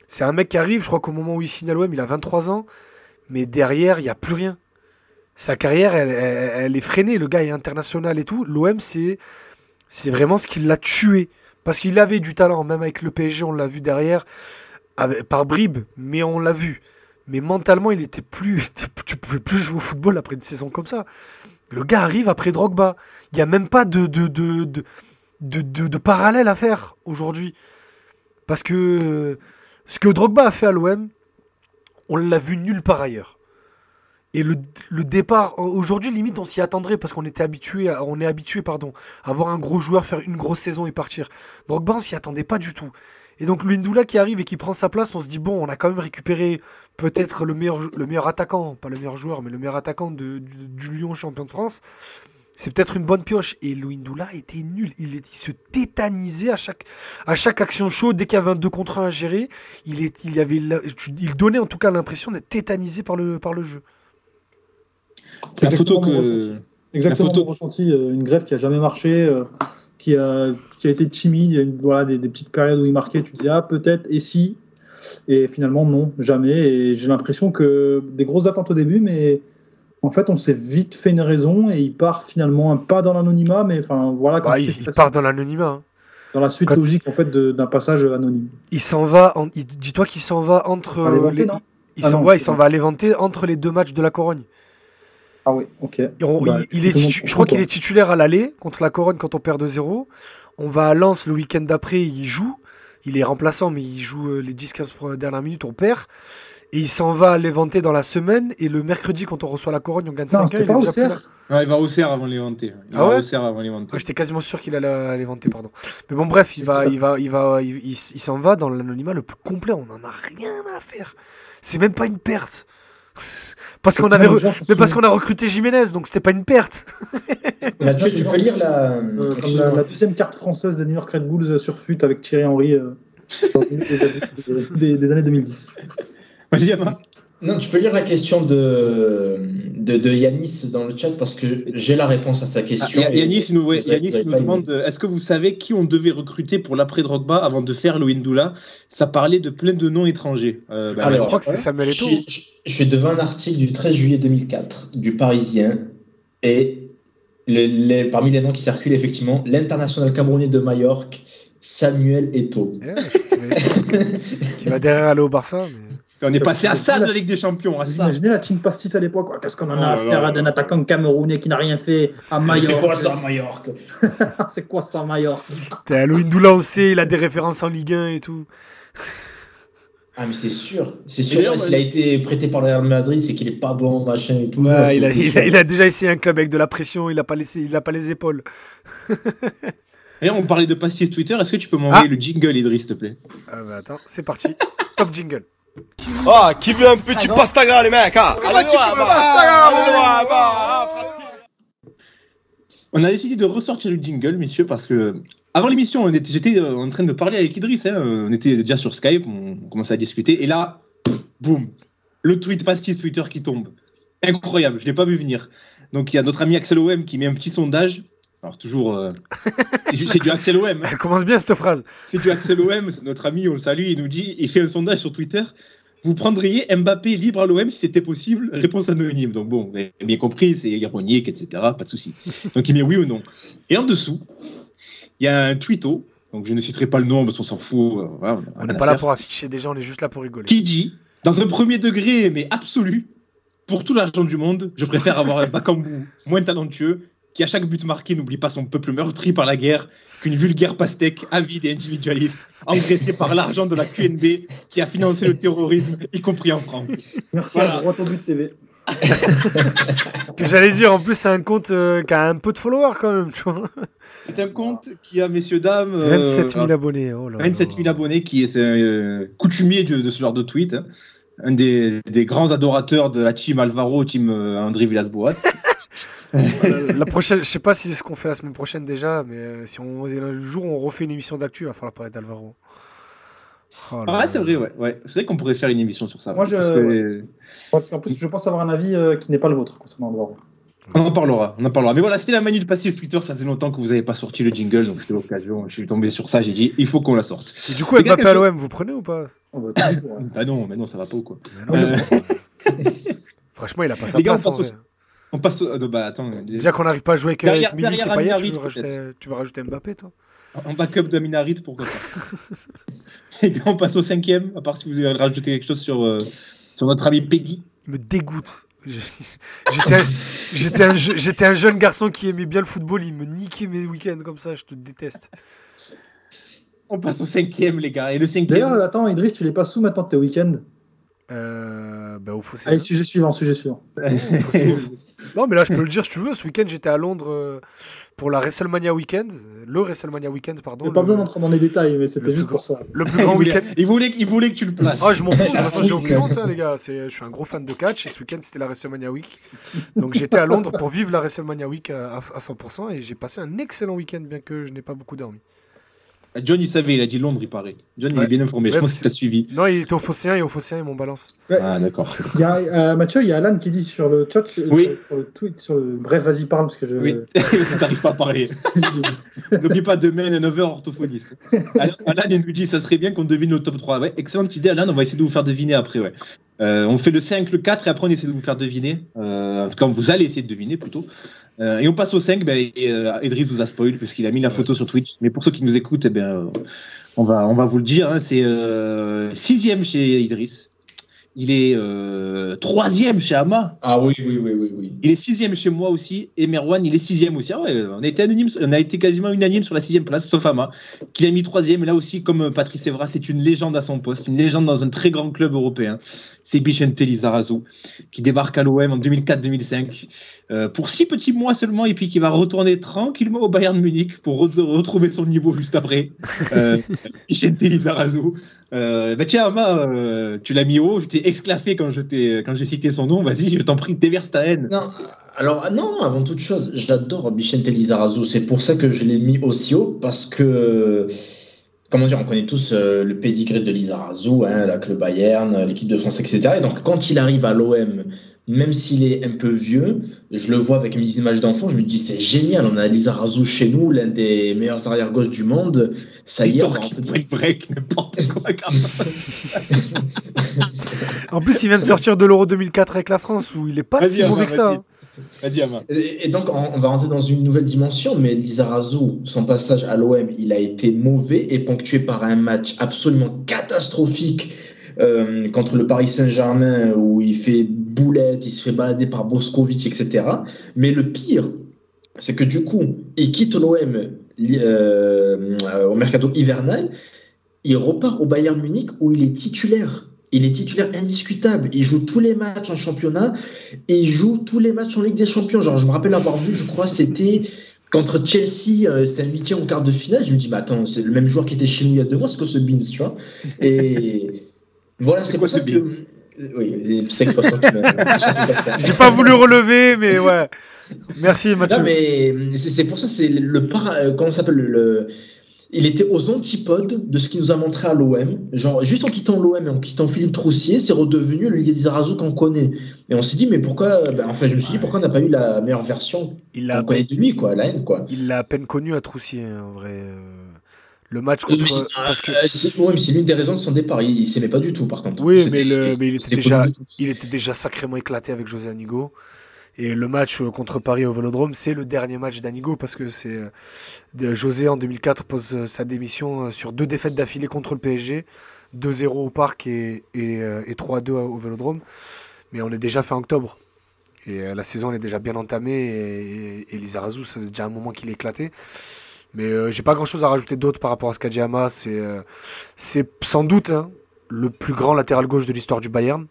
c'est un mec qui arrive, je crois qu'au moment où il signe à l'OM, il a 23 ans, mais derrière, il n'y a plus rien. Sa carrière, elle, est freinée, le gars est international et tout. L'OM, c'est vraiment ce qui l'a tué. Parce qu'il avait du talent, même avec le PSG, on l'a vu derrière, par bribes, mais on l'a vu. Mais mentalement, il était plus. Tu pouvais plus jouer au football après une saison comme ça. Le gars arrive après Drogba. Il n'y a même pas de, de, de, de, de, parallèle à faire aujourd'hui. Parce que euh, ce que Drogba a fait à l'OM, on l'a vu nulle part ailleurs. Et le, départ, aujourd'hui, limite, on s'y attendrait parce qu'on était habitué, à- est habitué, à voir un gros joueur faire une grosse saison et partir. Drogba, on s'y attendait pas du tout. Et donc, Lundula qui arrive et qui prend sa place, on se dit, bon, on a quand même récupéré peut-être le meilleur, le meilleur attaquant, pas le meilleur joueur, mais le meilleur attaquant de- du, du Lyon champion de France. C'est peut-être une bonne pioche. Et Louindoula était nul. Il, est- il se tétanisait à chaque, à chaque action chaude. Dès qu'il y avait un 2 contre 1 à gérer, il, est, il, avait, il donnait en tout cas l'impression d'être tétanisé par le, par le jeu. C'est la photo que. ressenti. Exactement La photo- ressenti. euh, Une grève qui a jamais marché, euh, qui, a, qui a été timide. Il y a voilà, des, des petites périodes où il marquait. Tu disais, ah, peut-être, et si? Et finalement, non, jamais. Et j'ai l'impression que des grosses attentes au début, mais en fait, on s'est vite fait une raison et il part finalement un pas dans l'anonymat, mais enfin, voilà. comme Bah, il, part dans l'anonymat. hein. dans la suite Quand- logique en fait d'un passage anonyme. Il s'en va. en- Dis-toi qu'il s'en va entre. À Levante, les- non? Il Ah s'en il s'en bon. va à entre les deux matchs de la Corogne. Ah oui, ok. On- Bah, il, il est titu- je crois qu'il est titulaire à l'aller contre la Corogne quand on perd 2-0. On va à Lens le week-end d'après, il joue. Il est remplaçant, mais il joue euh, les 10-15 pre- dernières minutes, on perd. Et il s'en va à Levante dans la semaine. Et le mercredi, quand on reçoit la Corogne, on gagne Non, 5-1. c'était il pas est au déjà plus là. CR Non, il va au CER avant Levante. Il Ah va ouais au CER avant Levante. Ah, J'étais quasiment sûr qu'il allait à Levante, pardon. Mais bon, bref, il va, il va, il va, il, il- il s'en va dans l'anonymat le plus complet. On en a rien à faire. C'est même pas une perte. Parce qu'on avait, mais parce qu'on a recruté Jiménez, donc c'était pas une perte. Mathieu, tu peux lire la. Euh, la, la deuxième carte française des New York Red Bulls euh, sur FUT avec Thierry Henry euh, des, des années 2010. Vas-y, Yama. Non, tu peux lire la question de, de, de Yanis dans le chat parce que j'ai la réponse à sa Ah, question. Yanis nous, ouais, Yanis demande est-ce que vous savez qui on devait recruter pour l'après-Drogba avant de faire le Windula Ça parlait de plein de noms étrangers. Euh, bah, je Alors, crois que c'était ouais. Samuel Je Eto'o. suis, je- je suis devant un article du 13 juillet 2004 du Parisien et les- parmi les noms qui circulent effectivement l'international camerounais de Majorque Samuel Eto'o. Je- qui va derrière aller au Barça. mais- on est passé à ça de la Ligue des Champions, à Vous ça. imaginez la team pastis à l'époque quoi. Qu'est-ce qu'on en Oh a à là faire à d'un attaquant camerounais qui n'a rien fait à Majorque C'est quoi ça, Majorque C'est quoi ça, à Louindoula, on sait, il a des références en Ligue 1 et tout. Ah, mais c'est sûr. C'est sûr. S'il a été prêté par le Real Madrid, c'est qu'il est pas bon, machin et tout. Ouais, Non, c'est- il, a, c'est il, sûr. a, il a déjà essayé un club avec de la pression, il a pas laissé, il a pas les épaules. D'ailleurs, on parlait de pastis Twitter. Est-ce que tu peux m'envoyer Ah. le jingle, Idriss, s'il te plaît? Ah bah attends, c'est parti. Top jingle. Ah, qui veut un petit pastaga, les mecs hein Allez, ouais, bah, bah, ah, frati. On a décidé de ressortir le jingle, messieurs, parce que avant l'émission, j'étais euh, en train de parler avec Idriss. hein, on était déjà sur Skype, on commençait à discuter. Et là, boum, le tweet pastis Twitter qui tombe. Incroyable, je ne l'ai pas vu venir. Donc il y a notre ami Axel OM qui met un petit sondage. Alors toujours, euh, c'est du, du Axel OM. Elle commence bien cette phrase. C'est du Axel OM, notre ami, on le salue, il nous dit, il fait un sondage sur Twitter. Vous prendriez Mbappé libre à l'OM si c'était possible? Réponse anonyme. Donc bon, vous avez bien compris, c'est ironique, etc. Pas de souci. Donc il met oui ou non. Et en dessous, il y a un tweeto, donc je ne citerai pas le nom parce qu'on s'en fout. euh, voilà, On n'est pas là pour afficher des gens, on est juste là pour rigoler. Qui dit, dans un premier degré, mais absolu, pour tout l'argent du monde, je préfère avoir un Bakambu moins talentueux qui à chaque but marqué n'oublie pas son peuple meurtri par la guerre, qu'une vulgaire pastèque avide et individualiste, engraissée par l'argent de la QNB qui a financé le terrorisme, y compris en France. Merci Voilà. à droite au but TV. Ce que j'allais dire, en plus, c'est un compte euh, qui a un peu de followers quand même, tu vois. C'est un compte qui a, messieurs, dames, euh, 27 000 abonnés. Oh là là. 27 000 abonnés, qui est euh, coutumier de, de ce genre de tweet. hein. Un des, des grands adorateurs de la team Alvaro, team euh, André Villas-Boas. Euh, la prochaine, je sais pas si c'est ce qu'on fait la semaine prochaine déjà, mais euh, si on le jour où on refait une émission d'actu, il va falloir parler d'Alvaro. Oh Ah, là. c'est vrai, ouais. ouais. C'est vrai qu'on pourrait faire une émission sur ça. Moi, ouais, je- parce que- Parce qu'en plus, je pense avoir un avis euh, qui n'est pas le vôtre concernant Alvaro. On en parlera, on en parlera. Mais voilà, c'était la manu de passer Twitter. Ça faisait longtemps que vous n'avez pas sorti le jingle, donc c'était l'occasion. Je suis tombé sur ça, j'ai dit, il faut qu'on la sorte. Et du coup, Mbappé à quelque- l'OM, vous prenez ou pas? Oh, bah. Bah non, mais non, ça va pas ou quoi? Non, Euh, Franchement, il a pas sa Les gars, on place. en passe au- vrai. On passe. au- euh, bah attends, Déjà qu'on n'arrive pas à jouer avec, Derrière- avec Milik et derrière Payet, tu, veux rajouter, tu vas rajouter Mbappé, toi en backup de Minarit, pourquoi pas. On passe au cinquième, à part si vous avez rajouté quelque chose sur, euh, sur notre ami Peggy. Il me dégoûte. J'étais un, jeune garçon qui aimait bien le football, il me niquait mes week-ends comme ça, je te déteste. On passe au cinquième, les gars. Et le cinquième. D'ailleurs, attends, Idriss, tu l'es pas sous maintenant de tes week-ends? Euh, bah, au fossé. Allez, sujet suivant, sujet suivant. Non, mais là, je peux le dire si tu veux. Ce week-end, j'étais à Londres euh, pour la WrestleMania Weekend. Le WrestleMania Weekend, pardon. Pas le, besoin d'entrer dans les détails, mais c'était juste pour ça. le plus grand week-end. il, voulait, il voulait que tu le places. Ah, je m'en fous, de toute façon, j'ai aucune honte, hein, les gars. C'est- Je suis un gros fan de catch et ce week-end, c'était la WrestleMania Week. Donc, j'étais à Londres pour vivre la WrestleMania Week à, à 100% et j'ai passé un excellent week-end, bien que je n'ai pas beaucoup dormi. John, il savait, il a dit Londres, il paraît. John, il Ouais. est bien informé. Ouais, je pense que tu as suivi. Non, il était au Phocéen et au Phocéen, ils m'ont balance. Ah, d'accord. Il y a, euh, Mathieu, il y a Alan qui dit sur le chat, sur, Oui. sur le tweet, sur le... bref, vas-y, parle, parce que je. Oui, t'arrives pas à parler. N'oublie pas demain à 9h orthophoniste. Alan, Alan, il nous dit ça serait bien qu'on devine le top 3. Ouais, excellente idée, Alan. On va essayer de vous faire deviner après. Ouais. Euh, on fait le 5, le 4 et après on essaie de vous faire deviner. Euh, en tout cas, vous allez essayer de deviner plutôt. Euh, et on passe au 5. Ben, et, euh, vous a spoil parce qu'il a mis la photo sur Twitch. Mais pour ceux qui nous écoutent, eh ben, euh, on, va, on va vous le dire. hein. c'est euh, sixième chez Idriss. Il est euh, troisième chez Ama. Ah oui, oui, oui, oui, oui. Il est sixième chez moi aussi. Et Merwan, il est sixième aussi. Ah ouais, on, a été anonyme, on a été quasiment unanime sur la sixième place, sauf Ama, qui a mis troisième. Et là aussi, comme Patrice Evra, c'est une légende à son poste, une légende dans un très grand club européen. C'est Bichente Lizarazu, qui débarque à l'OM en 2004-2005 euh, pour six petits mois seulement, et puis qui va retourner tranquillement au Bayern Munich pour re- retrouver son niveau juste après. Euh, Lizarazu. Euh, bah tiens, Ama, euh, tu l'as mis haut, je t'ai exclavé quand j'ai cité son nom. Vas-y, je t'en prie, déverse ta haine. Non, alors non, avant toute chose, j'adore Bichente Lizarazu. C'est pour ça que je l'ai mis aussi haut, parce que, comment dire, on connaît tous euh, le pédigré de Lizarazu, hein, avec le Bayern, l'équipe de France, etc. Et donc, quand il arrive à l'OM, même s'il est un peu vieux, je le vois avec mes images d'enfant, je me dis, c'est génial, on a Lizarazu chez nous, l'un des meilleurs arrière-gauche du monde. Ça y est, on qui rentrer- break break, n'importe quoi. quand même. En plus, il vient de sortir de l'Euro 2004 avec la France où il est pas si mauvais que ça. vas-y. Et, et donc, on, on va rentrer dans une nouvelle dimension, mais Lizarazu, son passage à l'OM, il a été mauvais et ponctué par un match absolument catastrophique euh, contre le Paris Saint-Germain où il fait boulette, il se fait balader par Boskovic, etc. Mais le pire, c'est que du coup, il quitte l'OM euh, euh, au mercato hivernal, il repart au Bayern Munich où il est titulaire. Il est titulaire indiscutable. Il joue tous les matchs en championnat et il joue tous les matchs en Ligue des Champions. Genre, je me rappelle avoir vu, je crois, c'était contre Chelsea, euh, c'était un huitième ou quart de finale. Je me dis, mais attends, c'est le même joueur qui était chez nous il y a deux mois, c'est quoi ce Beans, tu vois? Et voilà, C'est quoi ce. Beans Oui, c'est l'expression qui m'a. J'ai pas voulu relever, mais ouais. Merci Mathieu. Non, mais c'est pour ça, c'est le par, euh, comment ça s'appelle le, Il était aux antipodes de ce qu'il nous a montré à l'OM. Genre, juste en quittant l'OM et en quittant Philippe Troussier, c'est redevenu le Lizarazu qu'on connaît. Et on s'est dit, mais pourquoi ben, Enfin, je me suis dit, pourquoi on n'a pas eu la meilleure version qu'on connaît de lui, quoi, la haine, quoi. il l'a à peine connu à Troussier, en vrai. Le match contre. mais c'est- parce que... euh, ouais, l'une des raisons de son départ. Il, il s'aimait pas du tout, par contre. Oui, mais, le- mais il, était déjà, il était déjà sacrément éclaté avec José Anigo. Et le match euh, contre Paris au Vélodrome, c'est le dernier match d'Anigo parce que c'est euh, José en 2004 pose sa démission sur deux défaites d'affilée contre le PSG, 2-0 au parc et, et, euh, et 3-2 au Vélodrome. Mais on est déjà fin octobre. Et la saison elle est déjà bien entamée et, et, et Lizarazu, ça faisait déjà un moment qu'il éclaté. Mais euh, j'ai pas grand chose à rajouter d'autre par rapport à ce qu'a dit Ama. C'est euh, c'est sans doute hein, le plus grand latéral gauche de l'histoire du Bayern.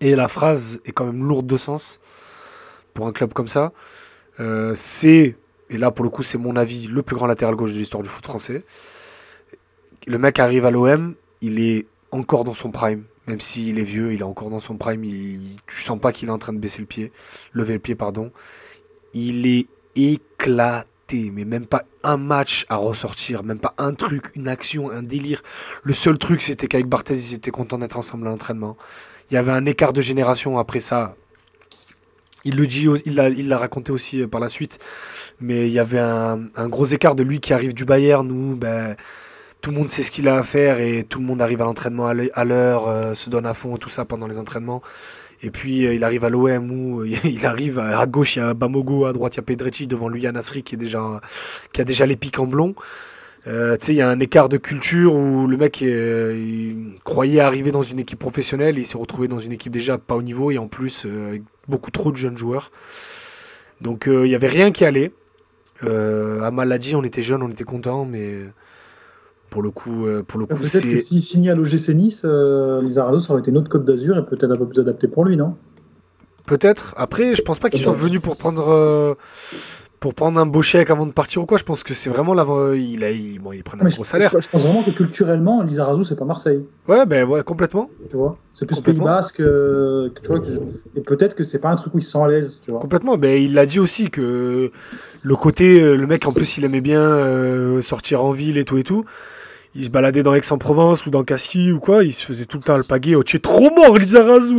Et la phrase est quand même lourde de sens pour un club comme ça. Euh, c'est, et là pour le coup c'est mon avis, le plus grand latéral gauche de l'histoire du foot français. Le mec arrive à l'OM, il est encore dans son prime. Même s'il est vieux, il est encore dans son prime. Il, tu sens pas qu'il est en train de baisser le pied, lever le pied, pardon. Il est éclaté, mais même pas un match à ressortir, même pas un truc, une action, un délire. Le seul truc, c'était qu'avec Barthez, ils étaient contents d'être ensemble à l'entraînement. Il y avait un écart de génération après ça. Il le dit, il l'a, raconté aussi euh, par la suite. Mais il y avait un, gros écart de lui qui arrive du Bayern où ben, tout le monde sait ce qu'il a à faire et tout le monde arrive à l'entraînement à l'heure, euh, se donne à fond, tout ça pendant les entraînements. Et puis euh, il arrive à l'OM où euh, il arrive à, à gauche, il y a Bamogo, à droite il y a Pedrecci, devant lui il y a Nasri qui, est déjà, qui a déjà les pics en blond. Euh, il y a un écart de culture où le mec euh, il croyait arriver dans une équipe professionnelle et il s'est retrouvé dans une équipe déjà pas au niveau et en plus avec beaucoup trop de jeunes joueurs. Donc il y avait rien qui allait. Amal l'a dit, on était jeunes, on était contents, mais pour le coup, euh, pour le coup, Peut-être que c'est s'il signait à l'OGC Nice, euh, Lizarazo, ça aurait été une autre Côte d'Azur et peut-être un peu plus adapté pour lui, non? Peut-être. Après, je pense pas qu'ils soient venus pour prendre euh, pour prendre un beau chèque avant de partir ou quoi. Je pense que c'est vraiment l'avant. Il a, il, bon, ils prennent un Mais gros je, salaire. je- je pense vraiment que culturellement, Lizarazu, c'est pas Marseille. Ouais, ben ouais, complètement. Tu vois? C'est plus Pays. Basque. euh, que, tu vois, que je- Et peut-être que c'est pas un truc où il se sent à l'aise. Tu vois Complètement. Ben, il l'a dit aussi que le côté, le mec en plus, il aimait bien euh, sortir en ville et tout et tout. Il se baladait dans Aix-en-Provence ou dans Cassis ou quoi, il se faisait tout le temps alpaguer. Oh, tu es trop mort, Lizarazu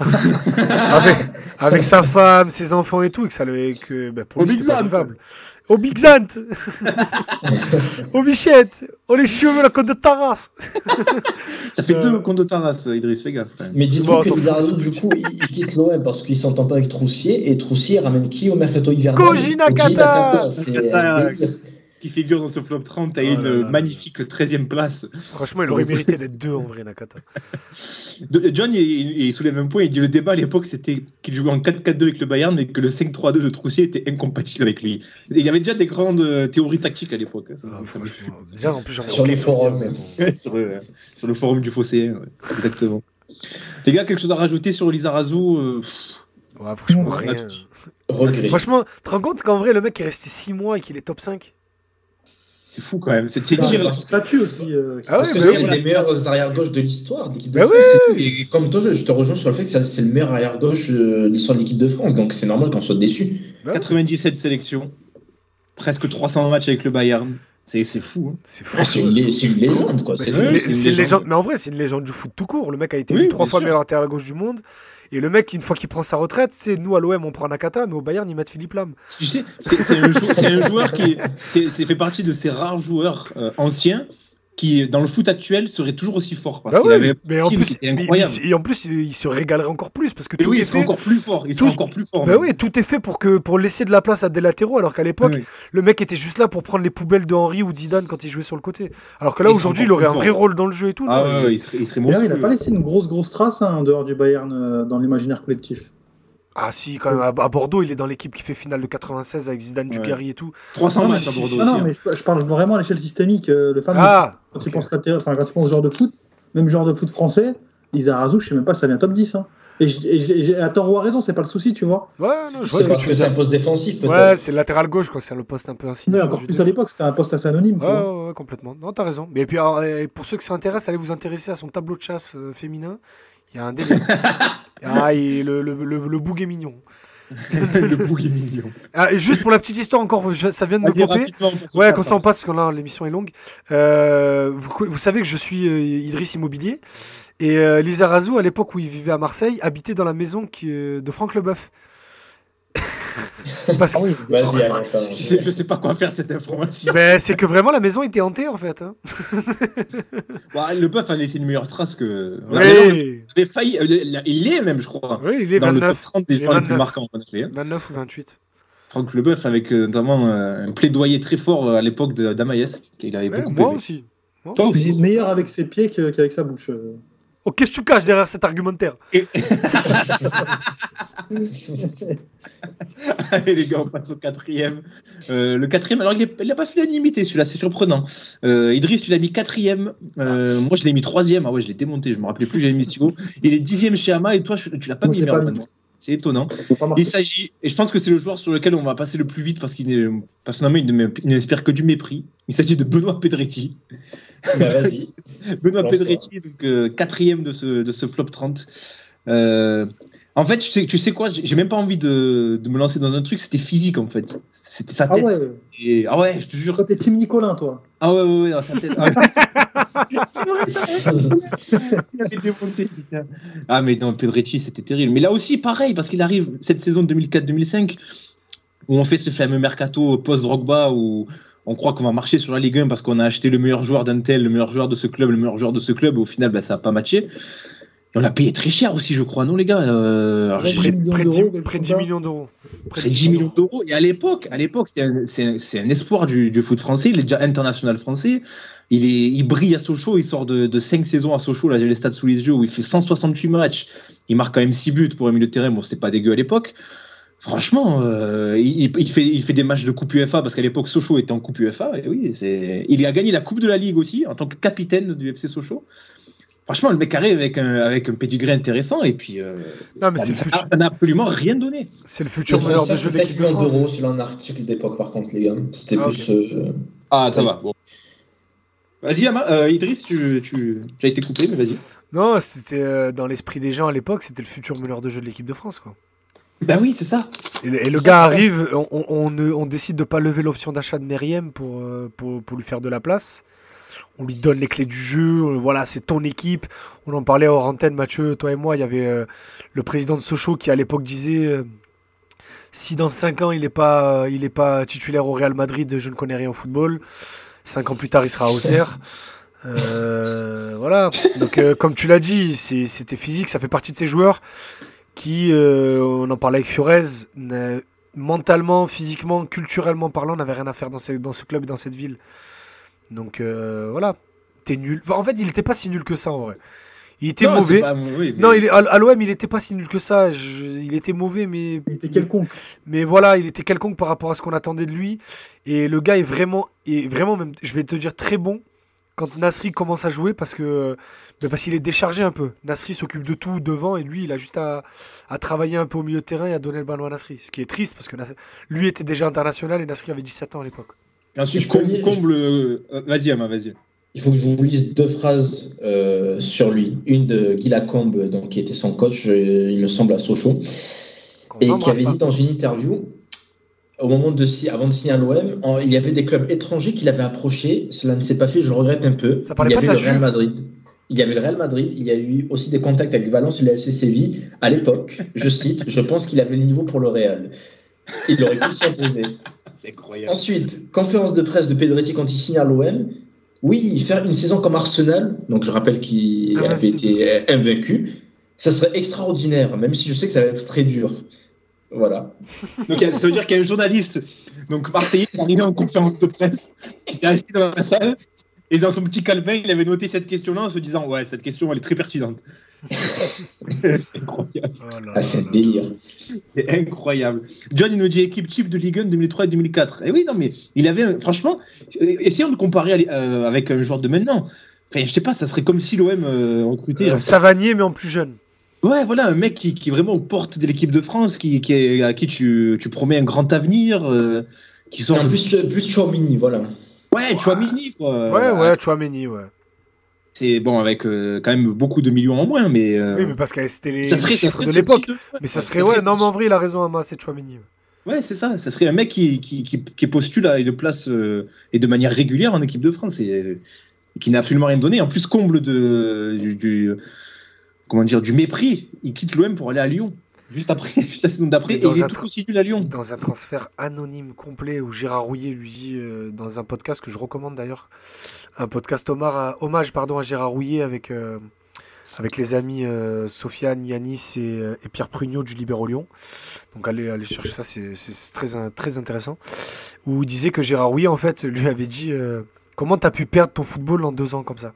avec, avec sa femme, ses enfants et tout, et que ça le. Que, ben, pour Au lui, pas. Au Big Zant Au Bichette Oh les cheveux, la côte de Taras Ça fait Euh. deux contre Taras, Idriss, fais gaffe. Mais Bon, dites-moi on que on du coup, il, il quitte l'OM parce qu'il s'entend pas avec Troussier et Troussier ramène qui au mercato hivernal? Koji Nakata C'est. Qui figure dans ce flop 30 à Oh une là là. magnifique 13e place. Franchement, il aurait mérité d'être deux en vrai, Nakata. John, il, il- il soulève un point, il dit le débat à l'époque, c'était qu'il jouait en 4-4-2 avec le Bayern, mais que le 5-3-2 de Troussier était incompatible avec lui. Et il y avait déjà des grandes euh, théories tactiques à l'époque. hein, ça- Ah, déjà, en plus, Sur les forums, même. bon. sur, le, sur le forum du Fossé, ouais, exactement. Les gars, quelque chose à rajouter sur Lizarazu euh, Ouais, franchement, rien. Regret. Franchement, tu te rends compte qu'en vrai, le mec est resté 6 mois et qu'il est top 5 C'est fou quand même. C'est le statut aussi. euh, Ah c'est un des meilleurs arrière-gauche de l'histoire de l'équipe de Bah France. et, comme toi, je te rejoins sur le fait que c'est le meilleur arrière-gauche euh, de l'histoire de l'équipe de France. Donc c'est normal qu'on soit déçu. Bah ouais, 97 sélections, presque 300 matchs avec le Bayern. C'est c'est fou. hein. C'est. Ah, c'est une, légende, quoi. Bah, C'est une, légende. Mais en vrai, c'est une légende du foot tout court. Le mec a été Oui, trois fois sûr. meilleur latéral gauche du monde. Et le mec, une fois qu'il prend sa retraite, c'est nous à l'OM, on prend Nakata, mais au Bayern, ils mettent Philippe Lam. Tu sais, c'est un, joueur qui est- c'est c'est fait partie de ces rares joueurs euh, anciens qui, dans le foot actuel, serait toujours aussi fort. Parce Bah qu'il ouais, avait un mais en plus, mais- mais- et en plus, il se régalerait encore plus parce que Et tout oui, est il serait fait. encore plus fort. Il Tout- encore plus fort. Bah oui, tout est fait pour que pour laisser de la place à des latéraux, alors qu'à l'époque, Ah oui. le mec était juste là pour prendre les poubelles de Henry ou Zidane quand il jouait sur le côté. Alors que là, aujourd'hui, il aurait un vrai rôle dans le jeu et tout. Ah ouais, il- serait, il serait D'ailleurs, il n'a pas laissé une grosse, grosse trace hein, en dehors du Bayern euh, dans l'imaginaire collectif. Ah si, quand même, à, à Bordeaux, il est dans l'équipe qui fait finale de 96 avec Zidane, Ouais. Dugarry et tout. 300 Ah, matchs si, à Bordeaux si, Ah non, hein. mais je, je parle vraiment à l'échelle systémique. euh, le de- Ah quand, ok. il pense latéral- enfin, quand il pense genre de foot, même genre de foot français, Lizarazu, je sais même pas si ça vient top 10. Hein. Et, j- et j- et à tort ou à raison, c'est pas le souci, tu vois. Ouais, non, je vois que parce tu que veux c'est un poste défensif, peut-être. Ouais, c'est le latéral gauche, quoi. C'est le poste un peu Mais insignifiant. encore plus à l'époque, c'était un poste assez anonyme, tu Ouais, vois. ouais, ouais, complètement. Non, t'as raison. Mais puis, alors, pour ceux qui s'intéressent, allez vous intéresser à son tableau de chasse euh, féminin. Il y a un délire. ah, et le, le, le, le boug est mignon. le bouc est mignon. Ah, et juste pour la petite histoire, encore, je- ça vient de me popper. Ouais, comme ça on passe, parce que là l'émission est longue. Euh, vous, vous savez que je suis euh, Idriss Immobilier. Et euh, Lisa Razou, à l'époque où il vivait à Marseille, habitait dans la maison qui, euh, de Franck Leboeuf. Parce que Ah oui. Vas-y, allez, Je sais, je sais pas quoi faire de cette information. ben, c'est que vraiment la maison était hantée en fait. hein. Ouais, le Puff a laissé une meilleure trace que. Oui, Il avait failli. euh, Il est même, je crois. oui, il est Dans le top 29, 30 des Il joueurs les plus 29. marquants. en effet, hein. 29 ou 28. Franck Leboeuf avec euh, notamment euh, un plaidoyer très fort à l'époque d'Amaïs, moi aimé. aussi. Moi Toi aussi. aussi. Meilleur avec ses pieds qu'avec sa bouche. Oh, qu'est-ce que tu caches derrière cet argumentaire Allez les gars, on passe au quatrième. Euh, le quatrième, alors il n'a pas fait l'animité celui-là, c'est surprenant. Euh, Idriss, tu l'as mis quatrième. Euh, moi, je l'ai mis troisième. Ah ouais, je l'ai démonté, je me rappelais plus, j'avais mis si haut. Il est dixième chez Ama et toi, tu l'as pas mis. pas. C'est étonnant. Il s'agit, et je pense que c'est le joueur sur lequel on va passer le plus vite parce qu'il personnellement, ne il n'inspire que du mépris. Il s'agit de Benoît Pedretti. Bah, vas-y. Benoît. Pedretti, donc euh, quatrième de ce, de ce flop 30. Euh, en fait, tu sais, tu sais quoi, j'ai même pas envie de, de me lancer dans un truc, c'était physique en fait. C'était sa Ah tête. ouais, Et- ah ouais, je te jure. toi t'es Tim Nicolin, toi. Ah ouais, ouais, ouais, dans sa tête. Ah, il avait démonté, putain. Ah, mais non, Pedretti, c'était terrible. Mais là aussi, pareil, parce qu'il arrive cette saison 2004-2005, où on fait ce fameux mercato post-Drogba, où on croit qu'on va marcher sur la Ligue 1 parce qu'on a acheté le meilleur joueur d'un tel, le meilleur joueur de ce club, le meilleur joueur de ce club, et au final, bah, ça n'a pas matché. Et on l'a payé très cher aussi, je crois, non, les gars Euh, alors, Près de 10 d'euros, quelque près de chose 10 comme ça. millions d'euros. près de 10 millions d'euros. Et à l'époque, à l'époque, c'est un, c'est un- c'est un espoir du, du foot français. Il est déjà international français. Il, est, il brille à Sochaux. Il sort de, de 5 saisons à Sochaux. Là, j'ai les stats sous les yeux où il fait 168 matchs. Il marque quand même 6 buts pour un milieu de terrain. Bon, c'était pas dégueu à l'époque. Franchement, euh, il, il fait, il fait des matchs de Coupe UEFA parce qu'à l'époque, Sochaux était en Coupe UEFA. Et oui, c'est, il a gagné la Coupe de la Ligue aussi en tant que capitaine du FC Sochaux. Franchement, le mec arrive avec un, avec un pedigree intéressant et puis euh, Non, mais c'est le ça futur, n'a- absolument rien donné. c'est le futur Le meneur de jeu de c'est 5 l'équipe de millions France. d'euros selon un article d'époque, par contre, les gars. C'était Ah, plus. euh, Ah, ça Oui. va. Bon. Vas-y, Ama- euh, Idriss, tu, tu, tu as été coupé, mais vas-y. Non, c'était euh, dans l'esprit des gens à l'époque, c'était le futur meneur de jeu de l'équipe de France. Quoi. Bah oui, c'est ça. Et, le- et le C'est gars arrive, on, on, on décide de pas lever l'option d'achat de Meriem pour, euh, pour, pour lui faire de la place. on lui donne les clés du jeu. euh, Voilà, c'est ton équipe. On en parlait hors antenne, Mathieu, toi et moi. Il y avait euh, le président de Sochaux qui à l'époque disait euh, si dans 5 ans il n'est pas, euh, il est pas titulaire au Real Madrid, je ne connais rien au football. 5 ans plus tard, il sera à Auxerre. Voilà. Donc, comme tu l'as dit, c'était physique. Ça fait partie de ces joueurs qui, euh, on en parlait avec Fiorez, mentalement, physiquement, culturellement parlant, n'avait rien à faire dans ce, dans ce club et dans cette ville. Donc euh, voilà, t'es nul. Enfin, en fait, il n'était pas si nul que ça en vrai. Il était Non, mauvais. pas- oui, mais- Non, il est, à, à l'OM, il était pas si nul que ça. Je- il était mauvais, mais Il était quelconque. mais voilà, il était quelconque par rapport à ce qu'on attendait de lui. Et le gars est vraiment, est vraiment même, je vais te dire très bon quand Nasri commence à jouer parce que mais parce qu'il est déchargé un peu. Nasri s'occupe de tout devant et lui, il a juste à, à travailler un peu au milieu de terrain et à donner le ballon à Nasri. Ce qui est triste parce que lui était déjà international et Nasri avait 17 ans à l'époque. Et ensuite, Je comble, euh, Vas-y, Ama, vas-y. Il faut que je vous lise deux phrases euh, sur lui. Une de Guy Lacombe, donc, qui était son coach, euh, il me semble, à Sochaux, Qu'on et qui avait pas. dit dans une interview, au moment de si- avant de signer à l'OM, il y avait des clubs étrangers qui l'avaient approché. Cela ne s'est pas fait, je le regrette un peu. Ça parlait il y pas avait de le Real Madrid. Il y avait le Real Madrid, il y a eu aussi des contacts avec Valence et le FC Séville. À l'époque, je cite, je pense qu'il avait le niveau pour le Real. Il aurait pu s'y imposer. C'est incroyable. Ensuite, conférence de presse de Pedretti quand il signe à l'OM. Oui, faire une saison comme Arsenal, donc je rappelle qu'il avait Invincible. été invaincu, ça serait extraordinaire, même si je sais que ça va être très dur. Voilà. Donc, ça veut dire qu'il y a un journaliste, donc Marseillais, qui est arrivé en conférence de presse, qui s'est assis dans la salle, et dans son petit calepin, il avait noté cette question-là en se disant Ouais, cette question, elle est très pertinente. c'est incroyable. Oh là Ah, c'est là. un délire. C'est incroyable. John, il nous dit équipe type de Ligue 1 2003 et 2004. Et oui, non, mais il avait, un- franchement, euh, essayons de comparer euh, avec un joueur de maintenant. Enfin, je sais pas, ça serait comme si l'OM euh, recrutait. Euh, Savanier, mais en plus jeune. Ouais, voilà, un mec qui, qui est vraiment aux portes de l'équipe de France, qui, qui est- à qui tu, tu promets un grand avenir, euh, qui Et sort. en plus, plus Chouamini, voilà. Ouais, tu vois, Mini, quoi. Ouais, ouais, Chouameni, ouais. C'est bon, avec euh, quand même beaucoup de millions en moins, mais. euh, Oui, mais parce que c'était les, ça les ferait, ça chiffres serait de l'époque. de- Mais ça ouais, serait, ouais, non, mais en vrai, il a raison, Ama, c'est Chouameni. Ouais, c'est ça. Ça serait un mec qui, qui, qui, qui postule à une place euh, et de manière régulière en équipe de France et, et qui n'a absolument rien donné. En plus, comble de, du, du- comment dire, du mépris. Il quitte l'OM pour aller à Lyon. Juste après, juste la saison d'après, et il est tout aussi nul à Lyon. Dans un transfert anonyme complet où Gérard Rouillet lui dit, euh, dans un podcast que je recommande d'ailleurs, un podcast Omar à- hommage pardon, à Gérard Rouillet avec, euh, avec les amis euh, Sofiane, Yanis et, et Pierre Prugnot du Libéro Lyon. Donc allez, allez chercher ça, c'est très, in- très intéressant. Où il disait que Gérard Rouillet, en fait, lui avait dit euh, Comment t'as pu perdre ton football en deux ans comme ça?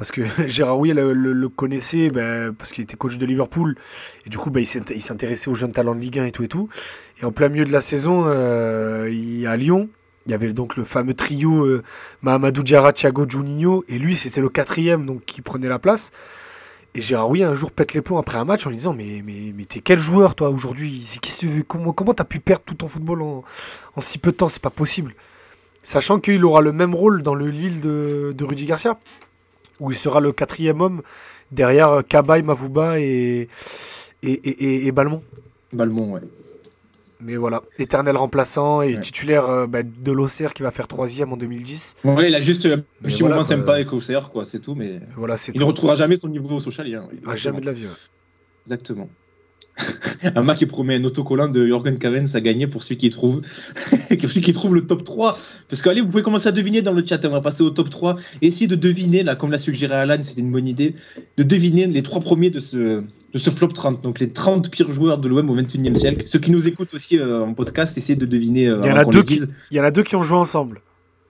Parce que Gérard Rouillet le, connaissait ben, parce qu'il était coach de Liverpool et du coup ben, il s'int- il s'intéressait aux jeunes talents de Ligue 1 et tout et tout. Et en plein milieu de la saison, euh, à Lyon, il y avait donc le fameux trio euh, Mahamadou Diarra, Thiago Juninho et lui c'était le quatrième donc qui prenait la place. Et Gérard Rouillet un jour pète les plombs après un match en lui disant mais mais mais t'es quel joueur toi aujourd'hui? Comment t'as pu perdre tout ton football en, en si peu de temps? C'est pas possible. Sachant qu'il aura le même rôle dans le Lille de, de Rudy Garcia où il sera le quatrième homme derrière euh, Cabaye, Mavouba et, et, et, et- Balmont. Balmont, ouais. Mais voilà, éternel remplaçant et Ouais. titulaire euh, bah, de l'Auxerre qui va faire troisième en 2010. Ouais, il a juste un Mais petit voilà, moment quoi. sympa avec Auxerre, quoi, c'est tout, mais Voilà, c'est il ne retrouvera jamais son niveau social. Hein. Ah, jamais de la vie. ouais. Exactement. un mec qui promet un autocollant de Jorgen Cavens à gagner pour celui qui trouve celui qui trouve le top 3 parce que allez vous pouvez commencer à deviner dans le chat on va passer au top 3 essayez de deviner là comme l'a suggéré Alan c'était une bonne idée de deviner les trois premiers de ce de ce flop 30 donc les 30 pires joueurs de l'OM au 21e siècle ceux qui nous écoutent aussi euh, en podcast essayez de deviner euh, Il y en avant a qu'on deux le dise. Il y en a deux qui ont joué ensemble.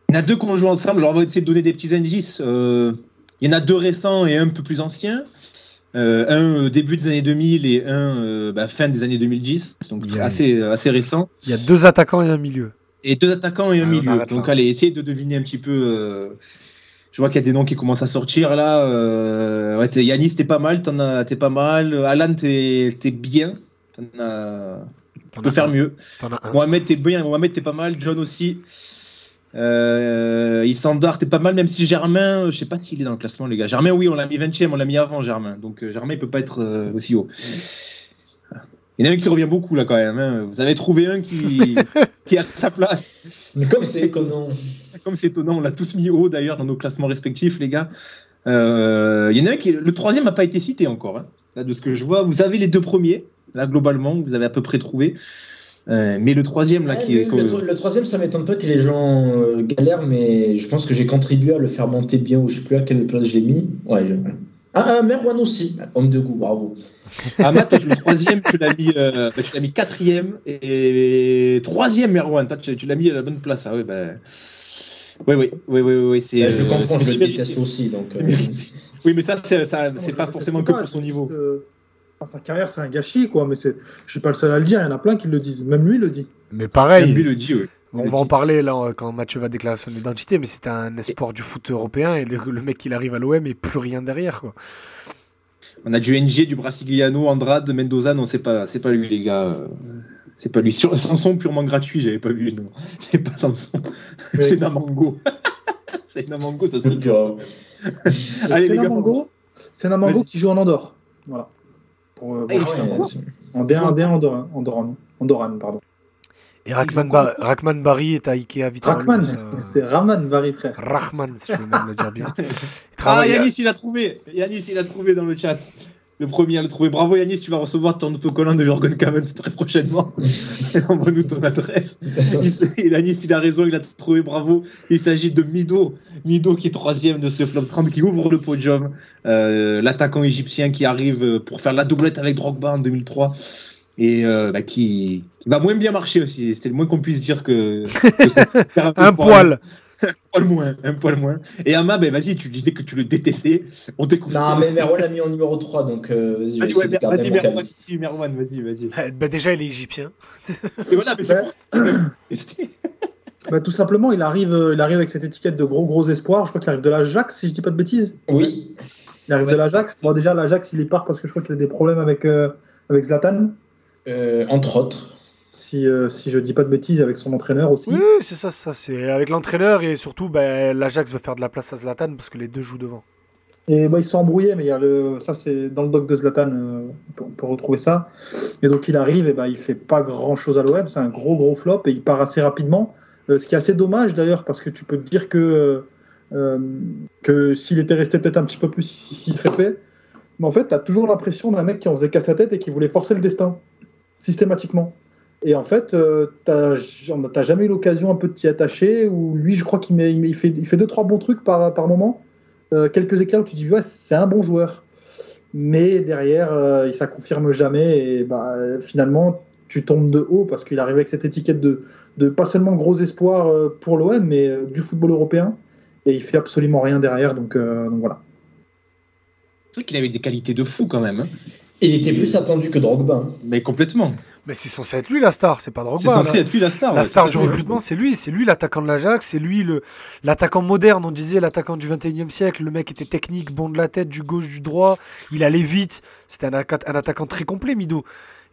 Il y en a deux qui ont joué ensemble, alors on va essayer de donner des petits indices. Euh, il y en a deux récents et un peu plus anciens. Euh, un euh, début des années 2000 et un euh, bah, fin des années 2010, donc assez, assez récent. Il y a deux attaquants et un milieu. Et deux attaquants et un Ah, milieu. Donc allez, essayez de deviner un petit peu. euh, Je vois qu'il y a des noms qui commencent à sortir là. Euh... Ouais, Yanis, t'es pas mal, t'en as- t'es pas mal. Alan, t'es t'es bien. T'en as- Tu peux faire un. mieux. Mohamed, t'es bien. Mohamed, t'es pas mal. John aussi. Euh, Isandar, t'es pas mal, même si Germain, euh, je sais pas s'il est dans le classement, les gars. Germain, oui, on l'a mis 20ème, on l'a mis avant Germain. Donc euh, Germain, il peut pas être euh, aussi haut. Il y en a un qui revient beaucoup là quand même. hein. Vous avez trouvé un qui, à sa place. Mais comme c'est étonnant. comme c'est étonnant, on l'a tous mis haut d'ailleurs dans nos classements respectifs, les gars. Euh, Il y en a un qui, le troisième n'a pas été cité encore. hein. Là, de ce que je vois, vous avez les deux premiers. Là, globalement, vous avez à peu près trouvé. Euh, mais le troisième, là, Ouais, qui est. le, le- le troisième, ça m'étonne pas que les gens euh, galèrent, mais je pense que j'ai contribué à le faire monter bien, ou je sais plus à quelle place j'ai mis. Ouais, je- Ah, ah, Merwan aussi, homme de goût, bravo. Ah, Matt, le troisième, tu l'as mis, euh, bah, tu l'as mis quatrième et troisième, Merwan. Toi, tu, tu l'as mis à la bonne place. Ah ouais, bah. Oui, oui, oui, oui, oui, c'est. Je euh, comprends, je le déteste aussi, donc. Oui, mais ça, c'est ça, c'est pas forcément que pour son niveau. que, sa carrière, c'est un gâchis, quoi. Mais c'est, je suis pas le seul à le dire. Il y en a plein qui le disent. Même lui le dit. Mais Même pareil, lui le dit, oui. on va en parler là quand Mathieu va déclarer son identité, mais c'était un espoir du foot européen et le, mec il arrive à l'OM et plus rien derrière quoi. On a du NG, du Brasiliano, Andrade, Mendoza. Non, c'est pas, c'est pas lui, les gars. C'est pas lui. Sur Sanson purement gratuit, j'avais pas vu. Non, c'est pas Sanson. Mais- c'est Namango. c'est Namango, ça serait euh, Allez, c'est les gars, Namango. C'est Namango Vas-y. qui joue en Andorre. Voilà. Pour, euh, Ah, si- en quoi en D1, D1 Andorran, Andorran, Andorran, pardon. Et Rahman, Ba- Rahman Bari est à Ikea Vitrolles. Rachman, c'est Rahman Bari, frère. Rahman, si je veux même le dire bien. Il Ah, travaille à- Yanis, il a trouvé. Yanis, il a trouvé dans le chat. Le premier à le trouver. Bravo Yanis, tu vas recevoir ton autocollant de Jürgen Kamens très prochainement. Envoie-nous ton adresse. Il Yanis, il a raison, il a trouvé, bravo. Il s'agit de Mido. Mido qui est troisième de ce flop 30, qui ouvre le podium. Euh, L'attaquant égyptien qui arrive pour faire la doublette avec Drogba en 2003. Et euh, bah, qui, qui va moins bien marcher aussi. C'est le moins qu'on puisse dire que. que un poil. Un poil moins, un poil moins. Et Ama, ben vas-y, tu disais que tu le détestais. On découvre Non, ça. mais Merwan l'a mis en numéro 3, donc euh, vas-y, ouais, garder vas-y, Merwan, vas-y, Merwan, vas-y, vas-y. Euh, bah, déjà il est égyptien. Et voilà, mais c'est. Bah, tout simplement, il arrive, euh, il arrive avec cette étiquette de gros gros espoir. Je crois qu'il arrive de l'Ajax, si je dis pas de bêtises. Oui, Il arrive Ouais, de c'est l'Ajax. Bon, déjà, l'Ajax, il est part parce que je crois qu'il a des problèmes avec, euh, avec Zlatan. euh, entre autres. Si, euh, si je dis pas de bêtises, avec son entraîneur aussi. Oui, c'est ça, ça. C'est avec l'entraîneur et surtout bah, l'Ajax veut faire de la place à Zlatan parce que les deux jouent devant. Et bah, ils sont embrouillés, mais il y a le, ça c'est dans le doc de Zlatan, euh, on peut- retrouver ça. Et donc il arrive, et bah, il fait pas grand chose à l'OM, c'est un gros gros flop et il part assez rapidement. Euh, ce qui est assez dommage d'ailleurs, parce que tu peux te dire que, euh, que s'il était resté peut-être un petit peu plus, s'il serait fait. Mais en fait, tu as toujours l'impression d'un mec qui en faisait qu'à sa tête et qui voulait forcer le destin, systématiquement. Et en fait, euh, t'as jamais eu l'occasion un peu de t'y attacher, ou lui, je crois qu'il il fait, il fait deux, trois bons trucs par, par moment. Euh, quelques éclairs où tu dis ouais c'est un bon joueur mais derrière euh, il ça confirme jamais et bah, finalement tu tombes de haut parce qu'il arrive avec cette étiquette de, de pas seulement gros espoir euh, pour l'OM mais euh, du football européen et il fait absolument rien derrière donc, euh, donc voilà C'est vrai qu'il avait des qualités de fou quand même. hein. Il était plus attendu que Drogba. Mais complètement. Mais c'est censé être lui la star, c'est pas C'est Drogba. censé là. être lui la star. La ouais, star du recrutement, c'est lui, c'est lui l'attaquant de l'Ajax, c'est lui le l'attaquant moderne, on disait l'attaquant du 21e siècle, le mec était technique, bon de la tête, du gauche, du droit, il allait vite, c'était un, atta- un attaquant très complet, Mido.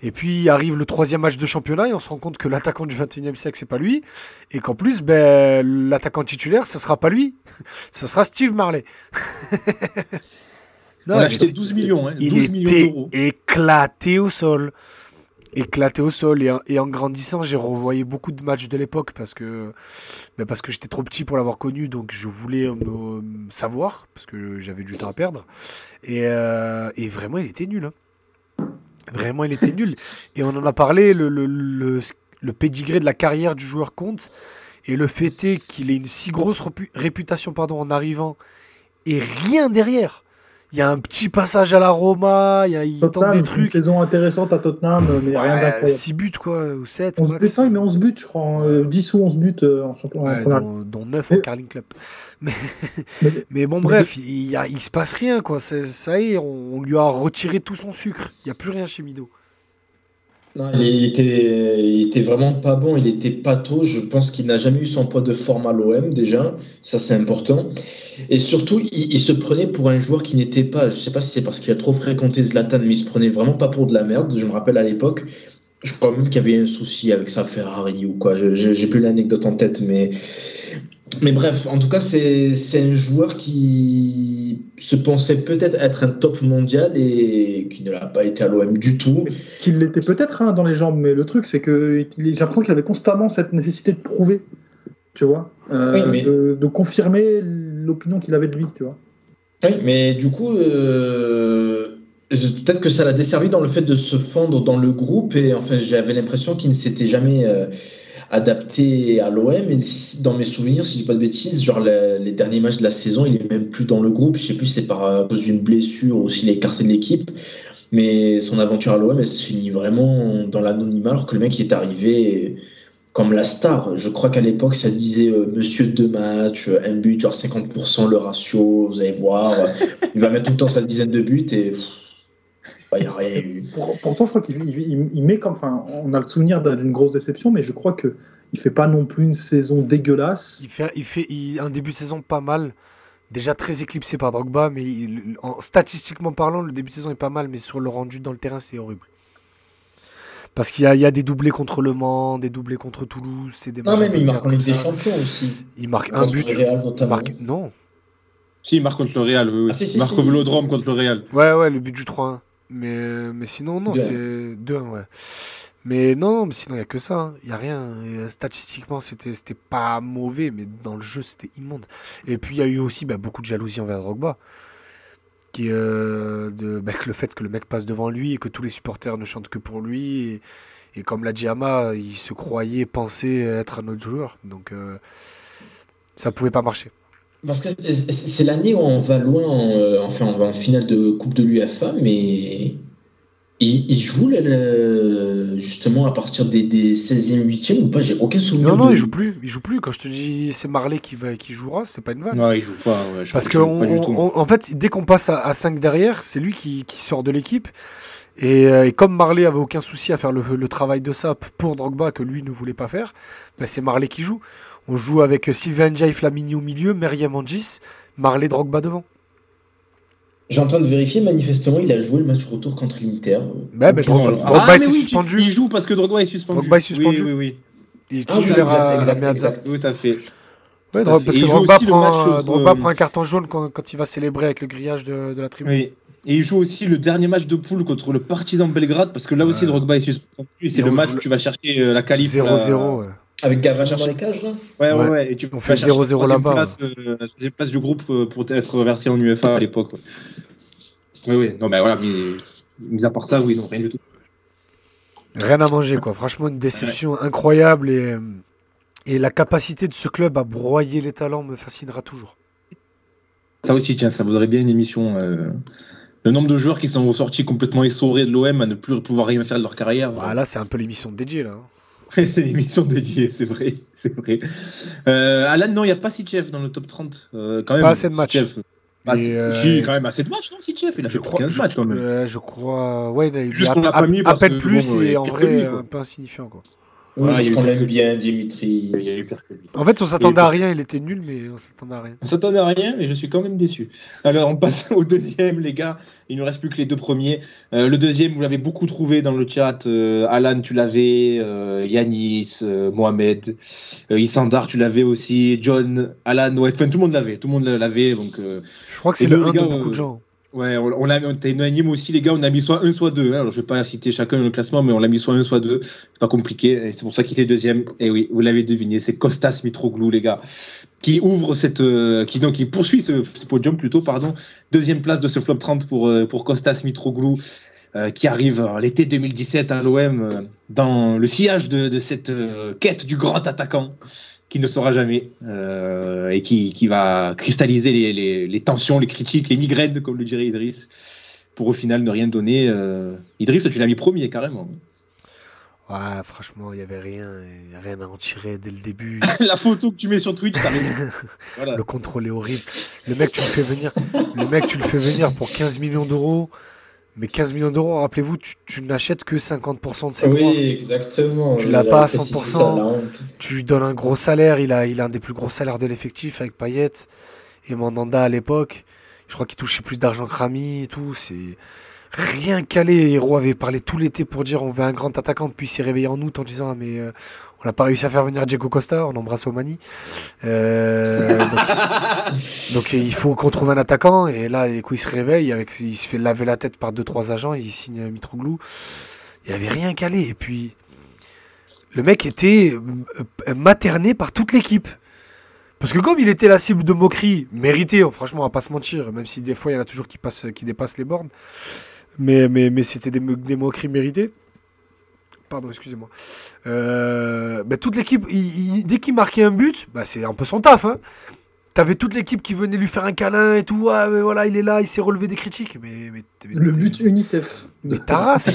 Et puis arrive le troisième match de championnat et on se rend compte que l'attaquant du 21e siècle, c'est pas lui, et qu'en plus, ben, l'attaquant titulaire, ça sera pas lui, ça sera Steve Marley. On Non, a acheté 12 millions, hein, 12 il millions était éclaté au sol. Éclaté au sol. Et, en- grandissant, j'ai revoyé beaucoup de matchs de l'époque parce que, parce que j'étais trop petit pour l'avoir connu. Donc je voulais me, savoir parce que j'avais du temps à perdre. Et, euh, et vraiment, il était nul. hein. Vraiment, il était nul. Et on en a parlé, le, le, le, le pédigré de la carrière du joueur compte. Et le fait est qu'il ait une si grosse réputation pardon, en arrivant et rien derrière. Il y a un petit passage à la Roma, il, y a, il tente Tottenham des une trucs. saison intéressante à Tottenham mais rien d'incroyable 6 buts quoi, ou 7. 11 buts, non, il met 11 buts je crois euh, 10 ou 11 buts euh, en championnat en première dont, dont 9 en Mais- Carling Club. Mais, Mais- mais bon, bref, il, il, se passe rien quoi. Ça y est, on, on lui a retiré tout son sucre. Il n'y a plus rien chez Mido. Il, était, vraiment pas bon, il était pâteau. Je pense qu'il n'a jamais eu son poids de forme à l'OM déjà, ça c'est important. Et surtout, il, se prenait pour un joueur qui n'était pas. Je sais pas si c'est parce qu'il a trop fréquenté Zlatan, mais il se prenait vraiment pas pour de la merde. Je me rappelle à l'époque, je crois même qu'il y avait un souci avec sa Ferrari ou quoi. J'ai plus l'anecdote en tête, mais. Mais bref, en tout cas, c'est c'est un joueur qui se pensait peut-être être un top mondial et qui ne l'a pas été à l'OM du tout. qu'il l'était peut-être hein, dans les jambes mais le truc c'est que j'ai l'impression qu'il avait constamment cette nécessité de prouver tu vois, euh, Oui, mais- de, de confirmer l'opinion qu'il avait de lui, tu vois. Oui, mais du coup, euh, peut-être que ça l'a desservi dans le fait de se fondre dans le groupe et enfin, j'avais l'impression qu'il ne s'était jamais euh, adapté à l'OM. Et dans mes souvenirs, si je dis pas de bêtises, genre les derniers matchs de la saison, il est même plus dans le groupe. Je sais plus c'est par cause d'une blessure ou s'il est écarté de l'équipe. Mais son aventure à l'OM, elle se finit vraiment dans l'anonymat alors que le mec est arrivé comme la star. Je crois qu'à l'époque, ça disait euh, monsieur deux matchs, euh, un but, genre 50% le ratio, vous allez voir. il va mettre tout le temps sa dizaine de buts et bah, il n'y a rien eu. Pour- pourtant, je crois qu'il il- il- il met comme. Enfin, on a le souvenir d'un- d'une grosse déception, mais je crois que il fait pas non plus une saison dégueulasse. Il fait, il fait il- un début de saison pas mal. Déjà très éclipsé par Drogba, mais il- en- statistiquement parlant, le début de saison est pas mal, mais sur le rendu dans le terrain, c'est horrible. Parce qu'il y a, il y a des doublés contre Le Mans, des doublés contre Toulouse, c'est des Non, mais, peu il marque en Ligue des. Champions aussi. Il marque un Contre but. le Real il notamment. marque... Non. Si, il marque contre le Real. Oui, oui. Ah, si, si, il marque si. au Vélodrome contre le Real. Ouais, ouais, le but du 3-1. Mais, mais sinon, non, 2-1. c'est 2-1, ouais. Mais non, mais sinon, il n'y a que ça. hein. Il n'y a rien. Et, euh, statistiquement, c'était c'était pas mauvais, mais dans le jeu, c'était immonde. Et puis, il y a eu aussi bah, beaucoup de jalousie envers Drogba. Qui, euh, de, bah, le fait que le mec passe devant lui et que tous les supporters ne chantent que pour lui. Et, et comme l'a dit Ama, il se croyait, pensait être un autre joueur. Donc, euh, ça pouvait pas marcher. Parce que c'est- l'année où on va loin, en, euh, enfin on va en finale de Coupe de l'UFA, mais il, il joue le- justement à partir des, des 16e, 8e ou pas? J'ai aucun souvenir. Non, non, de- il joue plus. Il joue plus. Quand je te dis c'est Marley qui, va, qui jouera, c'est pas une vanne. Non, il joue pas. ouais, je Parce que pas on- on- en fait, dès qu'on passe à, 5 derrière, c'est lui qui, qui sort de l'équipe. Et, euh, et comme Marley avait aucun souci à faire le, le travail de sap pour Drogba que lui ne voulait pas faire, bah, c'est Marley qui joue. On joue avec Sylvain Ndiaye Flamini au milieu, Meriem Angis, Marley Drogba devant. J'ai en train de vérifier, manifestement, il a joué le match retour contre l'Inter. Bah, mais Ok. Drogba, Ah, Drogba mais était oui, tu- suspendu. Il joue parce que Drogba est suspendu. Drogba est suspendu. Oui, oui, oui. Il est Ah titulaire exact, à, exact, exact. Tout à fait. Ouais, Drogba- parce que il joue Drogba, aussi le prend, match euh, Drogba prend un carton jaune quand, quand il va célébrer avec le grillage de, de la tribune. Oui. Et il joue aussi le dernier match de poule contre le Partizan Belgrade parce que là aussi Ouais. Drogba est suspendu. et C'est le match où tu vas chercher euh, la qualif. 0-0. ouais. Avec Gavin dans les cages, là Ouais, ouais, Ouais. Et tu On fait chercher 0-0 la troisième là-bas, Place, euh, la troisième place du groupe euh, pour être versé en UEFA à l'époque. ouais. Oui, oui. Non, mais voilà, mais mis à part ça, oui, non, rien du tout. Rien à manger, quoi. Franchement, une déception incroyable et, et la capacité de ce club à broyer les talents me fascinera toujours. Ça aussi, tiens, ça vaudrait bien une émission. euh, Le nombre de joueurs qui sont ressortis complètement essorés de l'OM à ne plus pouvoir rien faire de leur carrière. Bah, là, c'est un peu l'émission dédiée, là. hein. c'est une émission dédiée, c'est vrai. C'est vrai. Euh, Alan, non, il n'y a pas Sitchef dans le top 30. euh, quand même, Pas assez de matchs. Ah, Et, si, euh, quand même assez de matchs, non, Sitchef Il a fait 15 je, matchs quand même. euh, je crois. Ouais, il a- Juste mais qu'on à, l'a pas à- mis à parce peine plus bon, et en vrai un peu insignifiant, quoi. Oui, Ah, l'aime quelques- bien, Dimitri. Il y a eu pire que lui. En fait, on s'attendait à rien, il était nul, mais on s'attendait à rien. On s'attendait à rien, mais je suis quand même déçu. Alors, on passe au deuxième, les gars. Il ne reste plus que les deux premiers. Euh, le deuxième, vous l'avez beaucoup trouvé dans le chat. Euh, Alan, tu l'avais. Euh, Yanis, euh, Mohamed. Euh, Isandar, tu l'avais aussi. John, Alan, ouais, enfin, tout le monde l'avait. Tout le monde l'avait. Donc, euh, Je crois que c'est le nous, 1 les de gars, beaucoup euh, de gens. Ouais, on, on l'a on unanime aussi, les gars. On a mis soit un, soit deux. hein. Alors, je vais pas citer chacun le classement, mais on l'a mis soit un, soit deux. C'est pas compliqué. C'est pour ça qu'il est deuxième. Et oui, vous l'avez deviné. C'est Costas Mitroglou, les gars qui ouvre cette, euh, qui donc qui poursuit ce, podium plutôt, pardon. Deuxième place de ce flop 30 pour euh, pour Costas Mitroglou, euh, qui arrive en l'été 2017 à l'OM euh, dans le sillage de, de cette euh, quête du grand attaquant ne sera jamais euh, et qui, qui va cristalliser les, les, les tensions, les critiques, les migraines, comme le dirait Idriss, pour au final ne rien donner. Euh... Idriss, tu l'as mis premier carrément. Ouais, franchement, il n'y avait rien, y rien à en tirer dès le début. La photo que tu mets sur Twitch, t'as raison. Voilà. Le contrôle est horrible. Le mec, tu le fais venir, le mec, tu le fais venir pour 15 millions d'euros. Mais 15 millions d'euros, rappelez-vous, tu, tu n'achètes que 50% de ses droits. Oui, exactement. Tu l'as pas à précisé 100%. ça, la honte. Tu lui donnes un gros salaire. Il a, il a un des plus gros salaires de l'effectif avec Payet et Mandanda à l'époque. Je crois qu'il touchait plus d'argent que Rami et tout. C'est rien calé. Hero avait parlé tout l'été pour dire on veut un grand attaquant. Puis il s'est réveillé en août en disant ah, mais euh, on n'a pas réussi à faire venir Diego Costa. On embrasse Omani. Euh, donc, donc, il faut qu'on trouve un attaquant. Et là, du coup, il se réveille. Avec, il se fait laver la tête par deux trois agents. Il signe Mitroglou. Il y avait rien calé. Et puis le mec était euh, materné par toute l'équipe. Parce que comme il était la cible de moquerie, mérité, franchement, on va pas se mentir, même si des fois il y en a toujours qui, passent, qui dépassent les bornes, mais, mais, mais c'était des moqueries méritées. Pardon, excusez-moi. Euh, bah, toute l'équipe, il- il- dès qu'il marquait un but, bah, c'est un peu son taf. Hein. T'avais toute l'équipe qui venait lui faire un câlin et tout. Ah, mais voilà, il est là, il s'est relevé des critiques. Mais, mais, mais- Le but UNICEF. mais ta race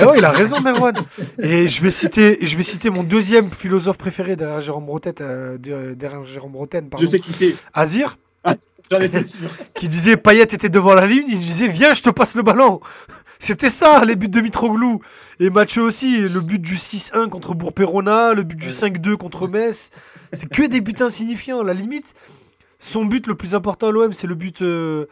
Eh ouais, il a raison, Merwan. Et je vais citer, je vais citer mon deuxième philosophe préféré derrière Jérôme Breton, euh, derrière Jérôme pardon. Je sais qui c'est. Azir, sûr. qui disait Payet était devant la ligne, il disait viens, je te passe le ballon. C'était ça, les buts de Mitroglou. Et Mathieu aussi, le but du 6-1 contre Bourg-Perona, le but du 5-2 contre Metz. C'est que des buts insignifiants. La limite, son but le plus important à l'OM, c'est le but. euh,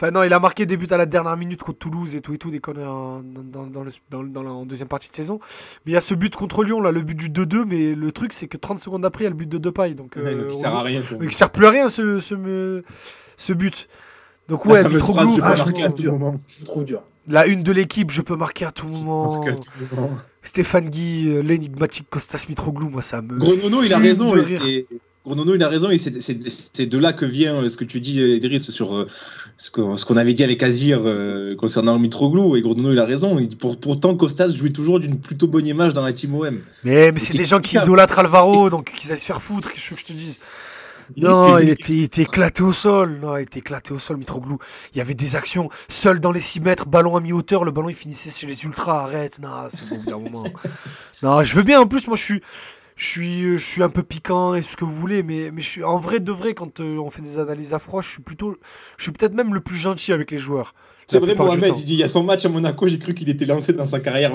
Enfin, non, il a marqué des buts à la dernière minute contre Toulouse et tout et tout, des conneries en, dans, dans le- dans la en deuxième partie de saison. Mais il y a ce but contre Lyon, là, le but du 2-2. Mais le truc, c'est que 30 secondes après, il y a le but de Depay. Donc, Ouais, euh, donc il on- sert à rien. quoi. il sert plus à rien ce, ce but. Donc La ouais, Mitroglou, phrase, je peux franchement, marquer à tout moment. Je le trouve dur. la une de l'équipe, je peux marquer à tout moment. Marquer à tout moment. Stéphane Guy, euh, l'énigmatique Costas Mitroglou, moi ça me. Gronono, il a raison. Gronono, il a raison. Et c'est- de là que vient euh, ce que tu dis, euh, Idriss, sur euh, ce qu'on avait dit avec Azir euh, concernant Mitroglou. Et Gronono, il a raison. Il pour- pourtant, Costas jouit toujours d'une plutôt bonne image dans la team OM. Mais, mais c'est des gens qui idolâtrent Alvaro, donc qu'ils aillent se faire foutre, qu'est-ce que je te dise? Non, il était, il était éclaté au sol. Non, il était éclaté au sol, Mitroglou. Il y avait des actions seul dans les 6 mètres, ballon à mi-hauteur, le ballon il finissait chez les ultras. Arrête, non, c'est bon, d'un moment. Non, je veux bien. En plus, moi, je suis, je suis, je suis un peu piquant et ce que vous voulez, mais, mais je suis en vrai de vrai quand euh, on fait des analyses à froid, je suis plutôt, je suis peut-être même le plus gentil avec les joueurs. C'est vrai, Mohamed, il dit il y a son match à Monaco, j'ai cru qu'il était lancé dans sa carrière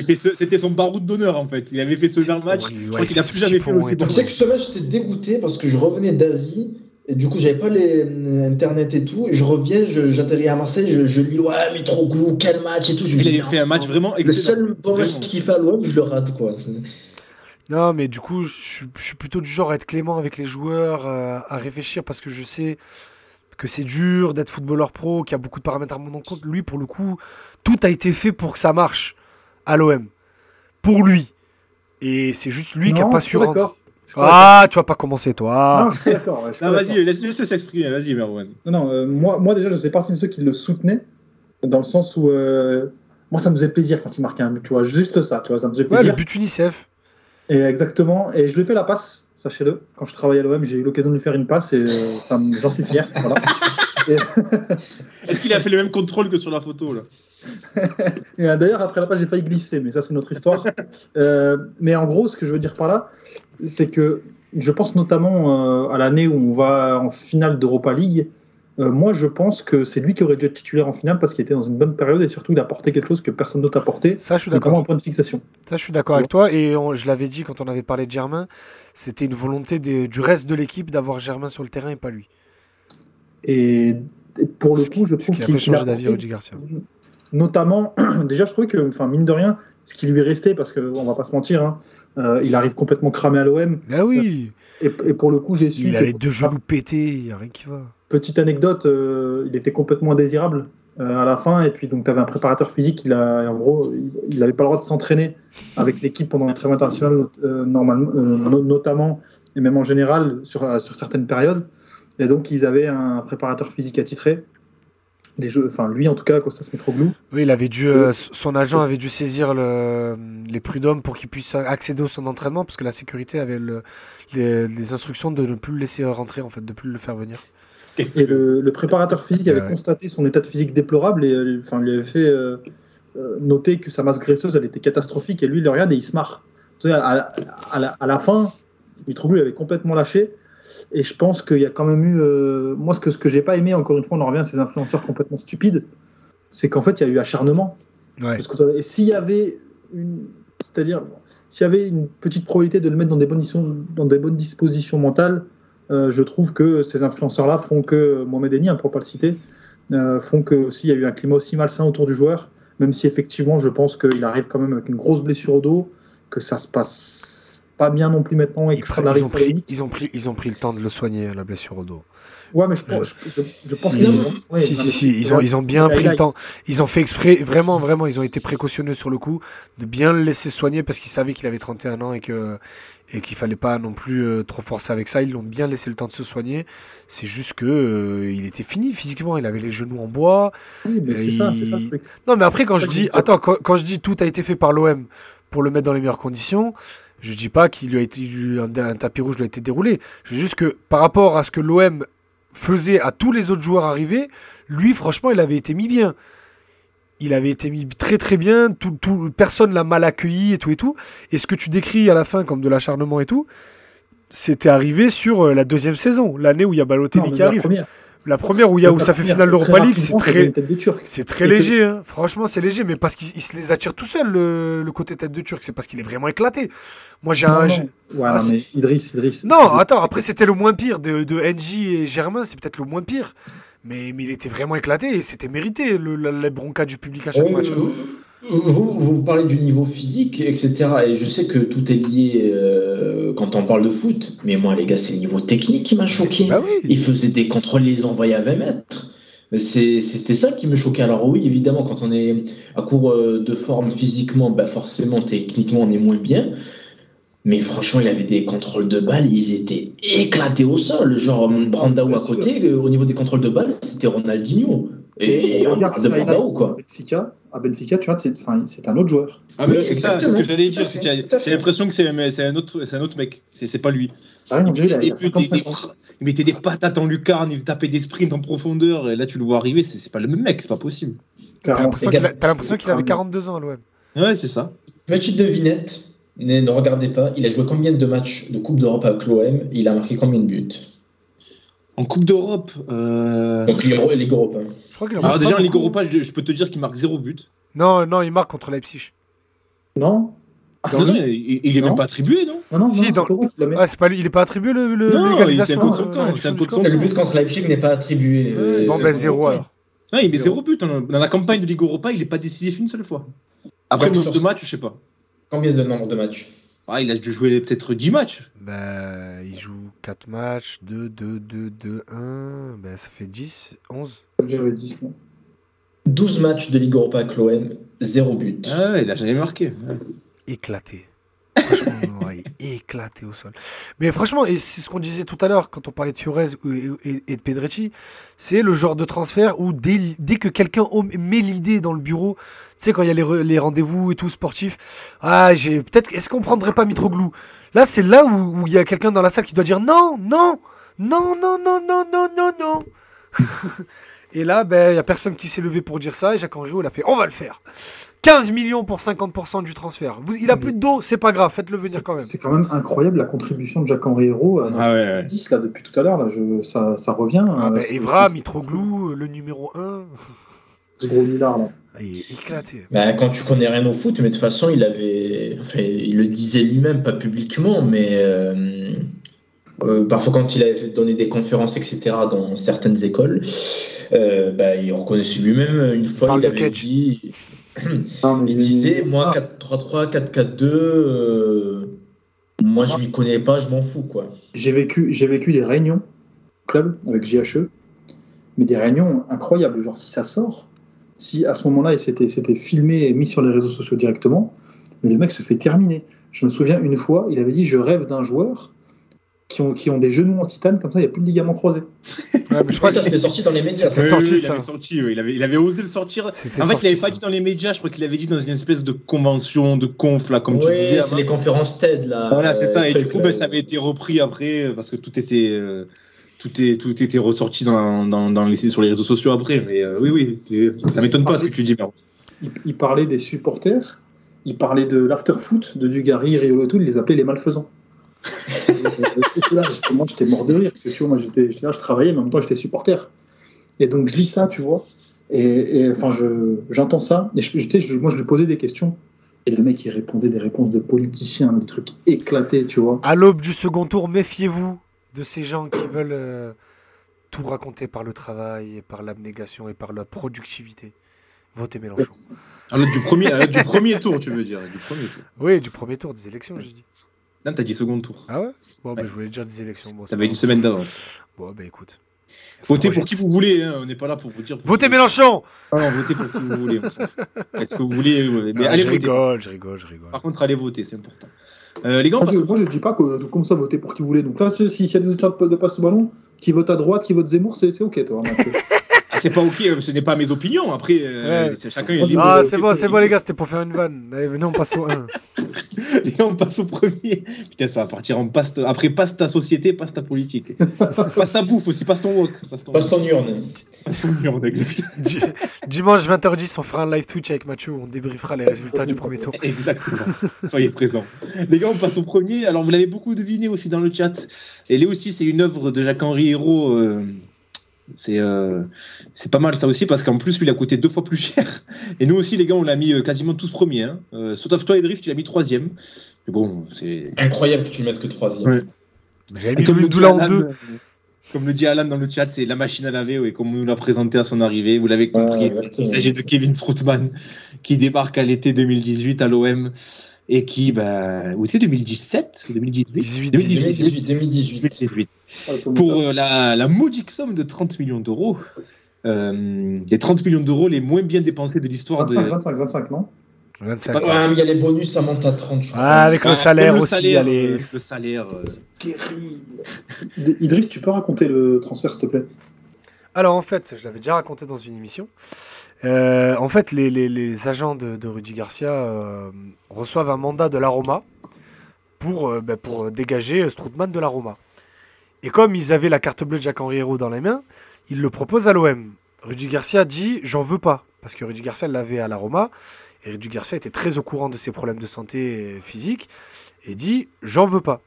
fait ce- c'était son baroud d'honneur en fait. Il avait fait ce genre de match. Je crois il qu'il a fait plus jamais fait aussi bon. Tu sais que ce match, j'étais dégoûté parce que je revenais d'Asie. Et du coup, j'avais pas les euh, internet et tout. Et je reviens, je- j'atterris à Marseille, je, je lis ouais, mais trop glou, quel match et tout. Je me Il avait fait un match vraiment Le seul bon match qu'il fait à l'OM, je le rate quoi. Non, mais du coup, je suis, je suis plutôt du genre à être clément avec les joueurs, euh, à réfléchir parce que je sais que c'est dur d'être footballeur pro, qu'il y a beaucoup de paramètres à prendre en compte. Lui, pour le coup, tout a été fait pour que ça marche à l'OM. Pour lui. Et c'est juste lui qui a Non, pas su rendre. Ah, tu vas pas commencer, toi. d'accord. Non, je suis d'accord. ouais, vas-y, laisse- laisse-le s'exprimer. Vas-y, Merwan. Non, non, euh, moi, moi déjà, je faisais partie de ceux qui le soutenaient, dans le sens où euh, moi, ça me faisait plaisir quand il marquait un but, tu vois, juste ça, tu vois, ça me faisait Ouais, plaisir. le but UNICEF. Et exactement, et je lui ai fait la passe, sachez-le. Quand je travaillais à l'OM, j'ai eu l'occasion de lui faire une passe et euh, j'en suis fier. voilà. Est-ce qu'il a fait le même contrôle que sur la photo là? Euh, d'ailleurs, après la passe, j'ai failli glisser, mais ça, c'est une autre histoire. Euh, mais en gros, ce que je veux dire par là, c'est que je pense notamment euh, à l'année où on va en finale d'Europa League. Euh, moi, je pense que c'est lui qui aurait dû être titulaire en finale parce qu'il était dans une bonne période et surtout, il a apporté quelque chose que personne d'autre a apporté, Ça, je suis d'accord. un point de fixation. Ça, je suis d'accord avec toi. Et on- je l'avais dit quand on avait parlé de Germain, c'était une volonté des- du reste de l'équipe d'avoir Germain sur le terrain et pas lui. Et, et pour le Ce qui- coup, je ce trouve qui a qu'il qu'il a changer d'avis Rudy Garcia. notamment, déjà, je trouvais que, enfin, mine de rien, ce qui lui est resté, parce qu'on va pas se mentir, hein, euh, il arrive complètement cramé à l'OM. Ah oui, Et, et pour le coup, j'ai su. il a les deux genoux pétés, il n'y a rien qui va. Petite anecdote, euh, il était complètement indésirable euh, à la fin, et puis donc tu avais un préparateur physique, il a, en gros, il n'avait pas le droit de s'entraîner avec l'équipe pendant les trêves internationales, euh, normalement, no- notamment, et même en général, sur, sur certaines périodes. Et donc, ils avaient un préparateur physique attitré. Les jeux, enfin, lui, en tout cas, Costas Mitroglou. Oui, il avait dû, son agent avait dû saisir le- les prud'hommes pour qu'il puisse accéder au son entraînement parce que la sécurité avait le- les, les instructions de ne plus le laisser rentrer, en fait, de plus le faire venir. Et le, le préparateur physique avait Ouais. constaté son état de physique déplorable et euh, enfin, lui avait fait euh, euh, noter que sa masse graisseuse elle était catastrophique et lui il le regarde et il se marre. À, à- à la, à la fin, Mitroglou avait complètement lâché et je pense qu'il y a quand même eu. euh, moi, ce que, ce que j'ai pas aimé, encore une fois, on en revient à ces influenceurs complètement stupides, c'est qu'en fait il y a eu acharnement. Ouais. Parce que- et s'il y avait une. C'est-à-dire, s'il y avait une petite probabilité de le mettre dans des bonnes, dans des bonnes dispositions mentales, euh, je trouve que ces influenceurs-là font que, Mohamed Eni, hein, pour pas le citer, euh, font que aussi il y a eu un climat aussi malsain autour du joueur, même si effectivement je pense qu'il arrive quand même avec une grosse blessure au dos, que ça se passe pas bien non plus maintenant et Ils, que ils ont pris, ils, ont pris, ils ont pris le temps de le soigner, la blessure au dos. Ouais, mais je, pense- je, je- je pense Si, qu'ils ils ont. ouais, si, si, si, ils ont, ils ont bien pris le temps. Ils ont fait exprès, vraiment, vraiment, ils ont été précautionneux sur le coup, de bien le laisser se soigner parce qu'ils savaient qu'il avait 31 ans et que et qu'il fallait pas non plus euh, trop forcer avec ça. Ils l'ont bien laissé le temps de se soigner. C'est juste que euh, il était fini physiquement. Il avait les genoux en bois. Oui, mais c'est ça, c'est ça. c'est- Non, mais après, quand C'est je dis, attends, quand, quand je dis tout a été fait par l'OM pour le mettre dans les meilleures conditions, je dis pas qu'il lui a été lui, un, un tapis rouge lui a été déroulé. Je dis juste que par rapport à ce que l'OM faisait à tous les autres joueurs arrivés, lui, franchement, il avait été mis bien. Il avait été mis très très bien. Tout, tout, personne l'a mal accueilli et tout et tout. Et ce que tu décris à la fin comme de l'acharnement et tout, c'était arrivé sur euh, la deuxième saison, l'année où il y a Balotelli qui arrive. première. La première où y a où ça fait finale d'Europa League, c'est très, c'est très léger, hein. franchement c'est léger, mais parce qu'il il se les attire tout seul le, le côté tête de Turc, c'est parce qu'il est vraiment éclaté. Moi j'ai un. non. Ouais, Ah, non, mais Idriss, Idriss. Non, attends, après c'était le moins pire de, de NJ et Germain, c'est peut-être le moins pire. Mais, mais il était vraiment éclaté et c'était mérité le, la, les broncas du public à chaque match. Vous, vous parlez du niveau physique, etc. Et je sais que tout est lié euh, quand on parle de foot. Mais moi, les gars, c'est le niveau technique qui m'a choqué. Bah oui. Il faisait des contrôles, les envoyait à 20 mètres. C'était ça qui me choquait. Alors oui, évidemment, quand on est à court euh, de forme physiquement, bah forcément, techniquement, on est moins bien. Mais franchement, il avait des contrôles de balles, ils étaient éclatés au sol. Genre Brandao bien à côté, euh, au niveau des contrôles de balles, c'était Ronaldinho. Et, on regarde parle de Brandao, quoi. Benfica, à Benfica, tu vois, c'est un autre joueur. Ah oui, Oui, c'est ça, c'est ce que j'allais dire. c'est. J'ai l'impression que c'est mais c'est un autre, c'est un autre mec. C'est c'est pas lui. Ah, il mettait des 55 ans. fra- il mettait des patates en lucarne, il tapait des sprints en profondeur. Et là, tu le vois arriver, c'est pas le même mec, c'est pas possible. T'as l'impression qu'il a- t'as l'impression qu'il avait Ah, 42 ans à l'OM. Ouais, c'est ça. Petite devinette, ne, ne regardez pas, il a joué combien de matchs de Coupe d'Europe avec l'OM Il a marqué combien de buts? En Coupe d'Europe. Euh... Donc Ligue Europa. Je crois qu'il en Alors marque déjà en Ligue. Europa, je, je peux te dire qu'il marque zéro but. Non, non, il marque contre Leipzig. Non Ah, le- il, il est Non. même pas attribué, non Non, non, Si, non, dans- c'est. Ah, c'est pas lui, il est pas attribué le, le Non, c'est un coup de son euh, camp, c'est de Le but contre Leipzig n'est pas attribué. euh, Bon, c'est- ben zéro alors. Non, il met Zéro. but. Dans, dans la campagne de Ligue Europa, il est pas décisif une seule fois. Après le nombre de matchs, je sais pas. Combien de nombre de matchs? Ah, il a dû jouer peut-être 10 matchs. Bah, il joue 4 matchs, 2, 2, 2, 2, 1. Ben, ça fait 10, 11. J'avais 10 moi. 12 matchs de Ligue Europa avec l'OM, zéro but. Ah, ouais, il a jamais marqué. Ouais. Éclaté. Franchement, ouais, éclaté au sol. Mais franchement, et c'est ce qu'on disait tout à l'heure quand on parlait de Fiorez et, de Pedrecci, c'est le genre de transfert où dès, dès que quelqu'un met l'idée dans le bureau, tu sais, quand il y a les, les rendez-vous et tout sportifs, ah, j'ai peut-être, est-ce qu'on prendrait pas Mitroglou? Là, c'est là où il y a quelqu'un dans la salle qui doit dire non, non, non, non, non, non, non, non, non. et là, ben, il y a personne qui s'est levé pour dire ça, et Jacques Henriot, il a fait, on va le faire. 15 millions pour 50% du transfert. Vous, il a plus de dos, c'est pas grave, faites-le venir quand même. C'est quand même incroyable la contribution de Jacques-Henri Hérault. à notre Ah ouais, ouais. 10 là depuis tout à l'heure là, je, ça, ça revient. Ah euh, bah, Evra, Mitroglou, le numéro 1. ce gros nulard là. Il est éclaté. Bah, quand tu connais rien au foot, mais de toute façon, il avait. Enfin, il le disait lui-même, pas publiquement, mais. euh, euh, parfois, quand il avait donné des conférences, etc., dans certaines écoles, euh, bah, il reconnaissait lui-même une fois, il avait dit. Non, mais- Il disait, moi, Ah, 4-3-3, 4-4-2, euh, moi, je m'y connais pas, je m'en fous, quoi. J'ai vécu, j'ai vécu des réunions club avec GHE, mais des réunions incroyables. Genre si ça sort, si à ce moment-là c'était c'était filmé et mis sur les réseaux sociaux directement, mais le mec se fait terminer. Je me souviens une fois, il avait dit je rêve d'un joueur qui ont, qui ont des genoux en titane comme ça, il n'y a plus de ligaments croisés. Ouais, mais je crois que ça, c'était sorti dans les médias. Oui, sorti, oui, ça. Il avait, sorti, oui, il, avait, il avait osé le sortir. En fait, il sorti, avait pas dit dans les médias, je crois qu'il avait dit dans une espèce de convention, de conf, là, comme tu disais. c'est les conférences TED, là. Voilà, c'est euh, ça. Et du coup, là. ben, ça avait été repris après euh, parce que tout était, euh, tout est, tout était ressorti dans, dans, dans les, sur les réseaux sociaux après. Mais euh, oui, oui, ça m'étonne pas ce que tu dis. Il, il parlait des supporters, il parlait de l'after-foot, de Dugarry, Riolo, tout, il les appelait les malfaisants. Et là, j'étais- moi, j'étais mort de rire. parce que, tu vois, moi, j'étais là, je travaillais, mais en même temps, j'étais supporter. Et donc, je lis ça, tu vois. Et, enfin, je- j'entends ça. Et je, je- je- moi, je lui posais des questions. Et le mec, il répondait des réponses de politiciens, des trucs éclatés, tu vois. À l'aube du second tour, méfiez-vous de ces gens qui veulent euh, tout raconter par le travail et par l'abnégation et par la productivité. Votez Mélenchon. À l'aide du premier, à du premier tour, tu veux dire. Du premier tour. Oui, du premier tour des élections, j'ai dit. Là, t'as dit second tour. Ah ouais? Bon, bah, je voulais dire des élections. Bon, T'avais une semaine d'avance. Bon, bah écoute. Votez pour qui vous voulez, hein, on n'est pas là pour vous dire. Votez Mélenchon Non, non, votez pour qui vous voulez. Faites ce que vous voulez, ouais, mais Ah, allez Je voter. rigole, je rigole, je rigole. Par contre, allez voter, c'est important. Euh, les gars, on Moi, je, au- moi, je dis pas que, comme ça voter pour qui vous voulez. Donc là, s'il y a des auditeurs de, passe ballon qui votent à droite, qui votent Zemmour, c'est c'est ok, toi. C'est pas ok, euh, ce n'est pas mes opinions. Après, euh, Ouais. chacun est libre. Ah, c'est bon, c'est bon, les gars, c'était pour faire une vanne. Allez, venez, on passe au 1. Les gars, on passe au premier. Putain, ça va partir en passe. Après, passe ta société, passe ta politique. passe ta bouffe aussi, passe ton wok. Passe ton, Passe ton urne. passe ton. Di- Dimanche 20h10, on fera un live Twitch avec Mathieu où on débriefera les résultats du premier tour. Exactement. Soyez présents. Les gars, on passe au premier. Alors, vous l'avez beaucoup deviné aussi dans le chat. Et là aussi, c'est une œuvre de Jacques-Henri Hérault. euh, c'est euh, c'est pas mal ça aussi parce qu'en plus lui il a coûté deux fois plus cher et nous aussi les gars on l'a mis euh, quasiment tous premiers hein. euh, sauf toi Idriss tu l'as mis troisième mais bon c'est Incroyable que tu mettes que troisième. Ouais. J'avais Et mis comme le dit Doula en Alan, deux. Comme le dit Alan dans le chat, c'est la machine à laver, et comme on nous l'a présenté à son arrivée, vous l'avez compris, il s'agit de Kevin Strootman qui débarque à l'été 2018 à l'OM et qui, bah, ou c'est 2017 ou 2018 18, 2018, 2018. 2018. Ouais, comme Pour ça. euh, la, la modique somme de 30 millions d'euros, euh, les 30 millions d'euros les moins bien dépensés de l'histoire de. 25, 25, 25, non? 25. pas- Ouais, mais il y a les bonus, ça monte à 30, je crois. Ah, avec le Ah, salaire le aussi, salaire, allez. euh, Le salaire. euh, Terrible. D- Idriss, tu peux raconter le transfert, s'il te plaît? Alors en fait, je l'avais déjà raconté dans une émission. Euh, en fait, les, agents de, Rudy Garcia euh, reçoivent un mandat de la Roma pour, euh, ben, pour dégager Stroutman de la Roma. Et comme ils avaient la carte bleue de Jacques-Henri Hérault dans les mains, ils le proposent à l'OM. Rudy Garcia dit j'en veux pas parce que Rudy Garcia l'avait à la Roma et Rudy Garcia était très au courant de ses problèmes de santé physique et dit j'en veux pas.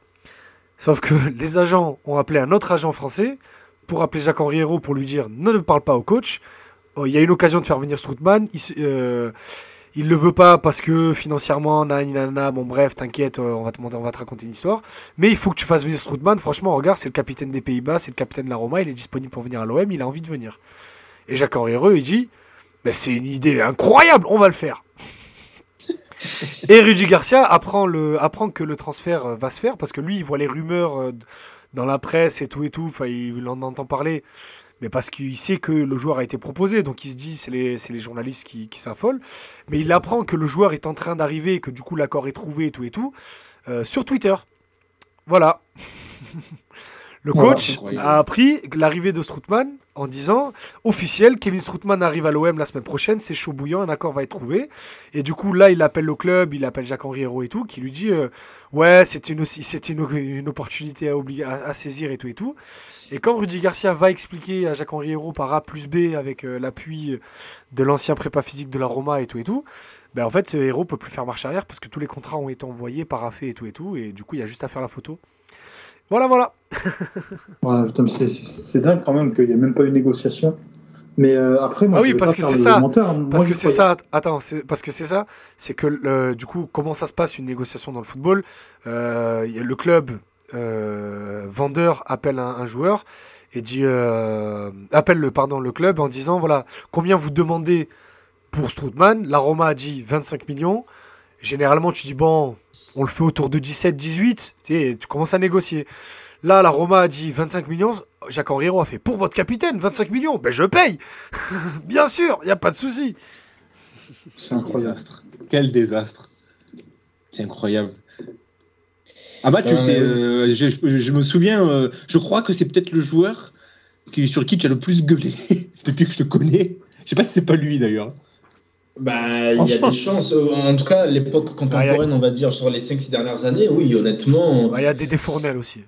Sauf que les agents ont appelé un autre agent français pour appeler Jacques-Henri Hérault pour lui dire ne parle pas au coach. Oh, Il y a une occasion de faire venir Stroutman. Il, euh, il le veut pas parce que financièrement, nanana, bon bref, t'inquiète, euh, on va te on va te raconter une histoire. Mais il faut que tu fasses venir Stroutman. Franchement, regarde, c'est le capitaine des Pays-Bas, c'est le capitaine de la Roma, il est disponible pour venir à l'OM, il a envie de venir. Et Jacques-Henri Hérault, il dit, mais c'est une idée incroyable, on va le faire. Et Rudy Garcia apprend, le, apprend que le transfert euh, va se faire parce que lui, il voit les rumeurs euh, dans la presse et tout et tout. Enfin, il en entend parler. Mais parce qu'il sait que le joueur a été proposé. Donc il se dit, c'est les, c'est les journalistes qui, qui s'affolent. Mais il apprend que le joueur est en train d'arriver et que du coup l'accord est trouvé et tout et tout. euh, sur Twitter. Voilà. le coach a appris l'arrivée de Stroutman en disant officiel, Kevin Stroutman arrive à l'OM la semaine prochaine, c'est chaud bouillant, un accord va être trouvé. Et du coup, là, il appelle le club, il appelle Jacques-Henri Hérault et tout, qui lui dit euh, Ouais, c'était une, une, une opportunité à, oublier, à, à saisir et tout et tout. Et quand Rudy Garcia va expliquer à Jacques-Henri Hérault par A plus B avec euh, l'appui de l'ancien prépa physique de la Roma et tout et tout, ben en fait, Hérault peut plus faire marche arrière parce que tous les contrats ont été envoyés, paraffés et tout et tout. Et du coup, il y a juste à faire la photo. Voilà, voilà. C'est- dingue quand même qu'il n'y ait même pas eu de négociation. Mais euh, après, moi, Ah oui, je parce pas que faire le ça. menteur. Moi, Parce que c'est ça, attends, c'est- parce que c'est ça, c'est que du coup, comment ça se passe une négociation dans le football? Euh, y a Le club euh, vendeur appelle un, un joueur et dit, euh, appelle le, pardon, le club en disant voilà, combien vous demandez pour Strootman? La Roma a dit 25 millions. Généralement, tu dis bon, on le fait autour de 17, 18, tu sais, tu commences à négocier. Là, la Roma a dit 25 millions. Jacques Henriero a fait pour votre capitaine 25 millions. Ben je paye, bien sûr, il y a pas de souci. C'est incroyable. Désastre. Quel désastre. C'est incroyable. Ah bah, tu t'es, ouais. euh, je, me souviens, euh, je crois que c'est peut-être le joueur qui, sur qui tu as le plus gueulé depuis que je te connais. Je sais pas si c'est pas lui d'ailleurs. Bah, il y a des chances. Euh, En tout cas, l'époque contemporaine, on va dire, sur les 5-6 dernières années, oui, honnêtement. Il y a des défournels aussi.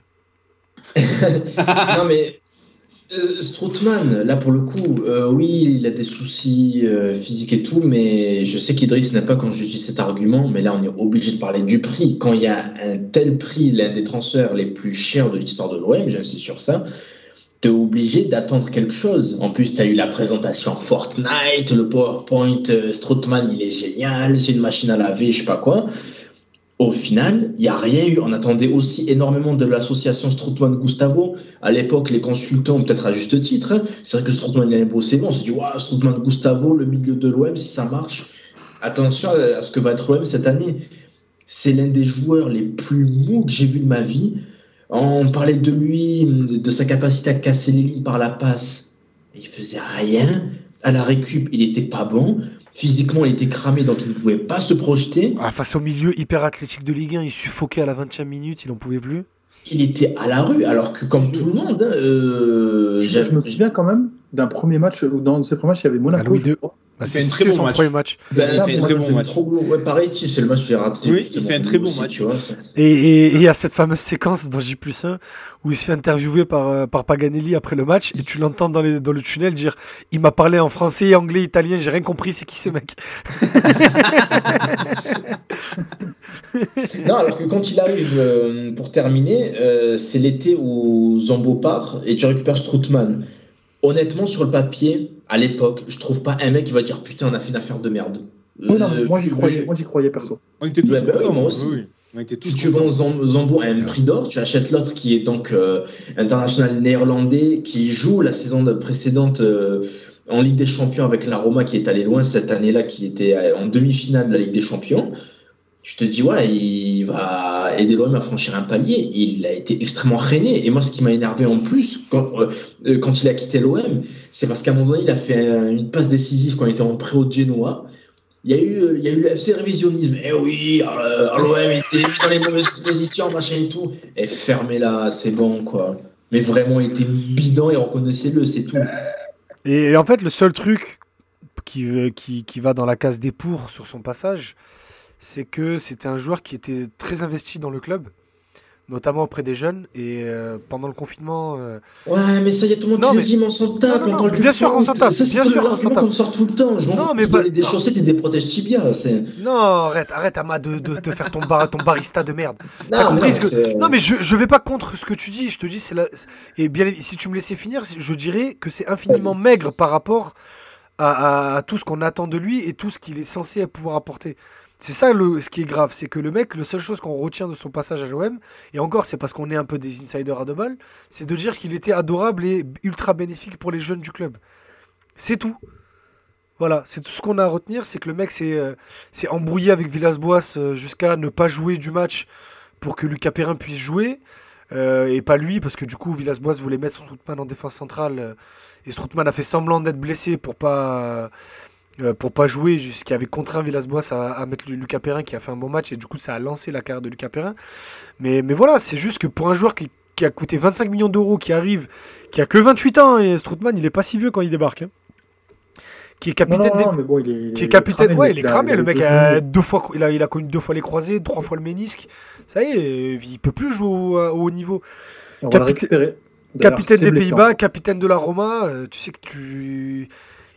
non, mais euh, Strootman, là pour le coup, euh, oui, il a des soucis euh, physiques et tout, mais je sais qu'Idriss n'a pas dis cet argument, mais là on est obligé de parler du prix. Quand il y a un tel prix, l'un des transferts les plus chers de l'histoire de l'OM, j'insiste sur ça, t'es obligé d'attendre quelque chose. En plus, t'as eu la présentation Fortnite, le PowerPoint, Strootman, il est génial, c'est une machine à laver, je sais pas quoi. Au final, il n'y a rien eu. On attendait aussi énormément de l'association Strootman-Gustavo. À l'époque, les consultants, peut-être à juste titre, hein, c'est vrai que Strootman il avait bossé bon. On s'est dit, waouh, Strootman-Gustavo, le milieu de l'OM, si ça marche. Attention à ce que va être l'OM cette année. C'est l'un des joueurs les plus mous que j'ai vu de ma vie. On parlait de lui, de sa capacité à casser les lignes par la passe. Il faisait rien. À la récup, il était pas bon. Physiquement, il était cramé, donc il ne pouvait pas se projeter. Ah, face au milieu hyper athlétique de Ligue 1, il suffoquait à la 20e minute, il en pouvait plus. Il était à la rue, alors que comme tout le monde, hein, euh, je me souviens quand même d'un premier match, où dans ces premiers matchs, il y avait Monaco. Je crois. Bah, c'est un très c'est bon son match. premier match. Ben, Il fait un c'est très bon match. trop lourd. Ouais, pareil, c'est le match que raté. Oui, il fait un très bon aussi, match. Tu vois, ça. Et et- et il y a cette fameuse séquence dans J 1 où il se fait interviewer par, euh, par Paganelli après le match et tu l'entends dans, les- dans le tunnel dire Il m'a parlé en français, anglais, italien, j'ai rien compris, c'est qui ce mec Non, alors que quand il arrive euh, pour terminer, euh, c'est l'été où Zambo part et tu récupères Stroutman. Honnêtement, sur le papier, à l'époque, je trouve pas un mec qui va dire putain, on a fait une affaire de merde. Oui, non, mais Euh, moi j'y croyais, moi j'y croyais perso. On était tous Ouais, bah oui, moi aussi. oui, oui. On était tous Si tu vends à un prix d'or, tu achètes l'autre qui est donc euh, international néerlandais, qui joue la saison de- précédente euh, en Ligue des Champions avec la Roma qui est allé loin cette année-là, qui était en demi-finale de la Ligue des Champions. Tu te dis, ouais, il va aider l'OM à franchir un palier. Il a été extrêmement reiné. Et moi, ce qui m'a énervé en plus, quand, euh, euh, il a quitté l'OM, c'est parce qu'à un moment donné, il a fait un- une passe décisive quand il était en pré au Genoa. Il y a eu, euh, il y a eu FC révisionnisme. Eh oui, l'OM était dans les mauvaises dispositions, machin et tout. Et fermez-la, c'est bon, quoi. Mais vraiment, il était bidon et reconnaissez-le, c'est tout. Et en fait, le seul truc qui, qui, qui va dans la case des pour sur son passage, c'est que c'était un joueur qui était très investi dans le club, notamment auprès des jeunes. Et euh, pendant le confinement, euh, Ouais, mais ça, y a tout le monde Non, qui mais- dit, mais on s'en tape, Non, non, on parle du bien sûr qu'on s'en tape, Ça, bien sûr qu'on s'en tape. qu'on sort tout le temps. Je m'en Non, mais pas- des chaussettes et des protèges tibia. C'est... non, arrête, arrête, Ama, de, de, de faire ton, bar, ton barista de merde. T'as compris que- Non, mais je, je vais pas contre ce que tu dis. Je te dis, c'est la... Et bien, si tu me laissais finir, je dirais que c'est infiniment maigre par rapport à, à- à tout ce qu'on attend de lui et tout ce qu'il est censé pouvoir apporter. C'est ça ce qui est grave, c'est que le mec, la seule chose qu'on retient de son passage à l'OM, et encore c'est parce qu'on est un peu des insiders à deux balles, c'est de dire qu'il était adorable et ultra bénéfique pour les jeunes du club. C'est tout. Voilà, c'est tout ce qu'on a à retenir, c'est que le mec s'est euh, embrouillé avec Villas-Boas euh, jusqu'à ne pas jouer du match pour que Lucas Perrin puisse jouer, euh, et pas lui, parce que du coup Villas-Boas voulait mettre Stroutman en défense centrale, et Stroutman a fait semblant d'être blessé pour pas euh, pour pas jouer, ce qui avait contraint Villas-Boas à, à mettre Lucas Perrin qui a fait un bon match, et du coup ça a lancé la carrière de Lucas Perrin. Mais, mais voilà, c'est juste que pour un joueur qui, qui a coûté 25 millions d'euros, qui arrive, qui a que 28 ans, et Stroutman il est pas si vieux quand il débarque, hein, qui est capitaine non, des, non, mais bon, il est, il qui est capitaine, cramé, ouais, il est cramé. a Le mec deux a deux fois, il a, il a connu deux fois les croisés, trois fois le ménisque. Ça y est, il peut plus jouer au, au haut niveau. On va récupérer. Capitaine des Pays-Bas, capitaine de la Roma, euh, tu sais que tu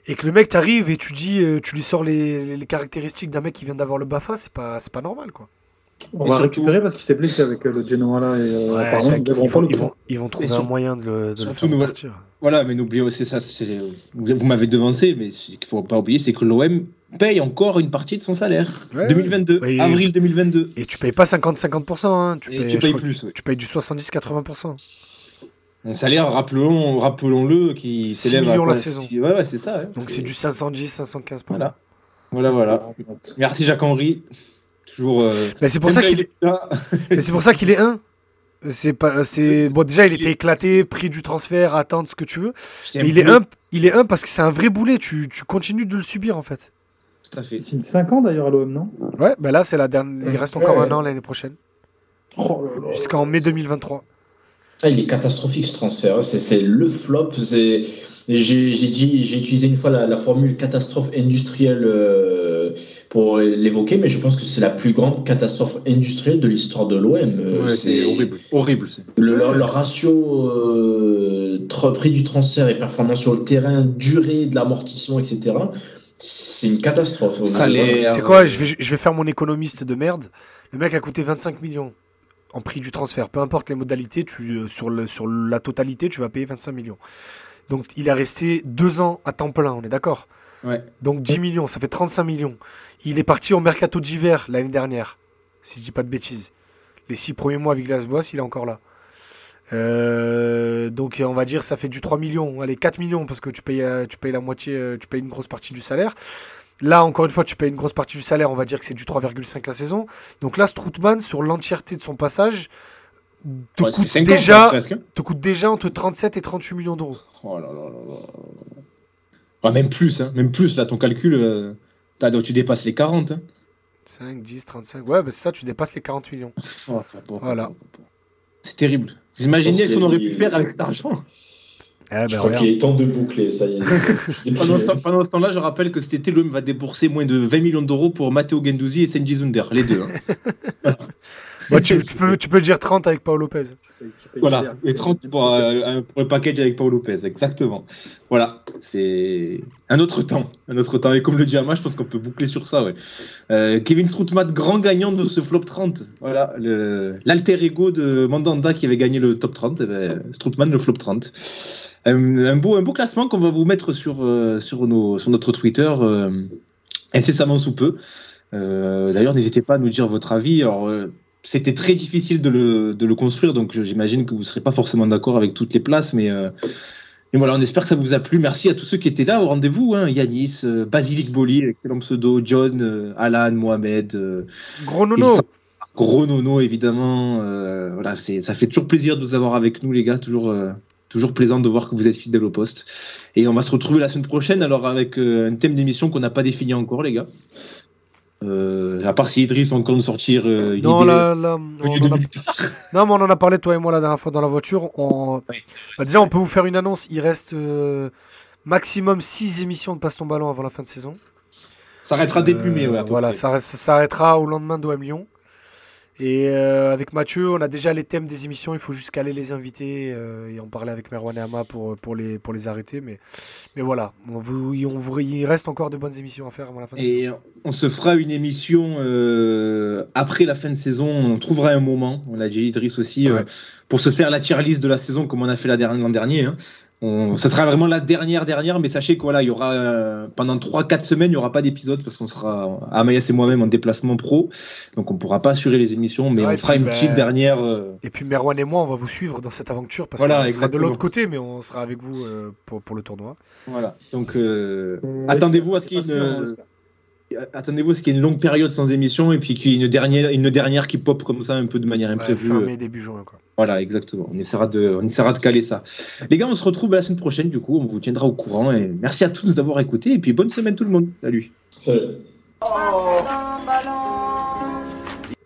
et que le mec t'arrive et tu dis, euh, tu lui sors les, les caractéristiques d'un mec qui vient d'avoir le Bafa, c'est pas, c'est pas normal quoi. On Et va surtout- récupérer parce qu'il s'est blessé avec euh, le Genoa là. Et, euh, apparemment, mec, ils vont, le ils, vont, prendre. ils vont trouver Et un sur- moyen de le, de le faire partir. Voilà, mais n'oubliez aussi ça, vous, vous m'avez devancé, mais ce qu'il faut pas oublier, c'est que l'OM paye encore une partie de son salaire. Ouais. 2022, Oui. avril 2022. Et tu payes pas 50-50%, hein, tu, payes, tu plus. ouais. tu payes du 70-80%. Un salaire, rappelons, rappelons-le, qui 6 s'élève à quoi, la saison. Ouais, ouais, c'est ça. hein. Donc c'est du 510-515 par Voilà. Voilà, voilà. Merci Jacques-Henri. Toujours. euh, Mais c'est pour ça qu'il est, mais c'est pour ça qu'il est 1. C'est pas, c'est bon. Déjà, il était éclaté, prix du transfert, attendre ce que tu veux. Mais il est un, il est un parce que c'est un vrai boulet. Tu, tu continues de le subir en fait. Tout à fait. Signe 5 ans d'ailleurs à l'OM, non? Ouais, bah là c'est la dernière. Il reste encore Ouais. un an l'année prochaine, Oh là là. jusqu'en mai 2023. Ah, il est catastrophique ce transfert. C'est, c'est le flop. C'est... J'ai, j'ai dit, j'ai utilisé une fois la, la formule catastrophe industrielle euh, pour l'évoquer, mais je pense que c'est la plus grande catastrophe industrielle de l'histoire de l'OM. Euh, Ouais, c'est horrible. Horrible. c'est. Le, le- le ratio euh, prix du transfert et performance sur le terrain, durée de l'amortissement, etc. C'est une catastrophe. C'est quoi? Je vais, je vais faire mon économiste de merde. Le mec a coûté 25 millions en prix du transfert. Peu importe les modalités, tu, euh, sur, le, sur la totalité, tu vas payer 25 millions. Donc il a resté deux ans à temps plein, on est d'accord? Ouais. Donc 10 millions, ça fait 35 millions. Il est parti au mercato d'hiver l'année dernière, si je dis pas de bêtises. Les six premiers mois avec Glasgow, il est encore là. Euh, donc on va dire ça fait du 3 millions, allez 4 millions parce que tu payes, euh, tu payes la moitié, tu payes une grosse partie du salaire. Là encore une fois tu payes une grosse partie du salaire, on va dire que c'est du 3,5 la saison. Donc là Stroutman sur l'entièreté de son passage te, Ouais, coûte c'est 50, déjà, presque, te coûte déjà entre 37 et 38 millions d'euros. Oh là là là là. Ah, même plus, hein. même plus, là, ton calcul, euh, tu dépasses les 40. Hein. 5, 10, 35. Ouais, bah c'est ça, tu dépasses les 40 millions. Oh, Voilà. C'est terrible. Je pense ce qu'on aurait pu faire avec cet argent Eh ben, Je crois qu'il est temps de boucler, ça y est. Dis pendant, ce, plus. temps- pendant ce temps-là, je rappelle que cet été, l'OM va débourser moins de 20 millions d'euros pour Matteo Gendouzi et Senji Zunder, les deux. hein. Tu, tu peux, tu peux dire 30 avec Paul Lopez. Voilà, et 30 pour, euh, pour le package avec Paul Lopez, exactement. Voilà, c'est un autre temps, un autre temps. Et comme le dit Ama, je pense qu'on peut boucler sur ça. Ouais. Euh, Kevin Stroutman, grand gagnant de ce flop 30. Voilà, l'alter ego de Mandanda qui avait gagné le top 30. eh ben, Stroutman, le flop 30. Un, un beau, un beau classement qu'on va vous mettre sur, euh, sur, nos, sur notre Twitter euh, incessamment sous peu. Euh, D'ailleurs, n'hésitez pas à nous dire votre avis. Alors, c'était très difficile de le, de le construire, donc j'imagine que vous ne serez pas forcément d'accord avec toutes les places, mais, euh, mais voilà, on espère que ça vous a plu. Merci à tous ceux qui étaient là au rendez-vous, hein, Yanis, euh, Basilic Boli, excellent pseudo, John, euh, Alan, Mohamed, Gros nono. Gros Nono, évidemment. voilà, ça fait toujours plaisir de vous avoir avec nous, les gars. Toujours, toujours plaisant de voir que vous êtes fidèles au poste. Et on va se retrouver la semaine prochaine, alors avec euh, un thème d'émission qu'on n'a pas défini encore, les gars. Euh, à part si Idriss va encore nous sortir euh, une Non, idée là, là, on venue de a- non, mais on en a parlé, toi et moi, la dernière fois dans la voiture. On... Ouais. Bah, déjà, on peut vous faire une annonce. Il reste euh, maximum 6 émissions de Passe ton ballon avant la fin de saison. Ça arrêtera début mai, ouais. voilà, ça, ça s'arrêtera au lendemain d'OM Lyon. Et euh, avec Mathieu, on a déjà les thèmes des émissions. Il faut juste caler les invités euh, et en parler avec Merwan et Ama pour, pour, les, pour les arrêter. Mais, mais voilà, on vous, on vous- il reste encore de bonnes émissions à faire avant la fin de saison. Et on se fera une émission euh, après la fin de saison. On trouvera un moment, on l'a dit Idriss aussi, euh, Ouais. pour se faire la tier list de la saison comme on a fait l'an dernier. hein. On, ça sera vraiment la dernière dernière, mais sachez qu'il y aura euh, pendant 3-4 semaines, il n'y aura pas d'épisode parce qu'on sera Amayas et moi-même en déplacement pro, donc on ne pourra pas assurer les émissions, mais Ouais, on et fera puis, une ben, petite dernière. euh, Et puis Merwan et moi, on va vous suivre dans cette aventure parce Voilà, qu'on sera de l'autre côté, mais on sera avec vous euh, pour, pour le tournoi. voilà. Donc attendez-vous à ce qu'il y ait une. Attendez-vous à ce qu'il y ait une longue période sans émission et puis qu'il y ait une dernière, une dernière qui pop comme ça un peu de manière Ouais, imprévue. fin euh, mai, début juin. Quoi. Voilà, exactement. On essaiera, de, on essaiera de caler ça. Les gars, on se retrouve la semaine prochaine, du coup. On vous tiendra au courant. Et merci à tous d'avoir écouté. Et puis bonne semaine, tout le monde. Salut. Salut. Oh,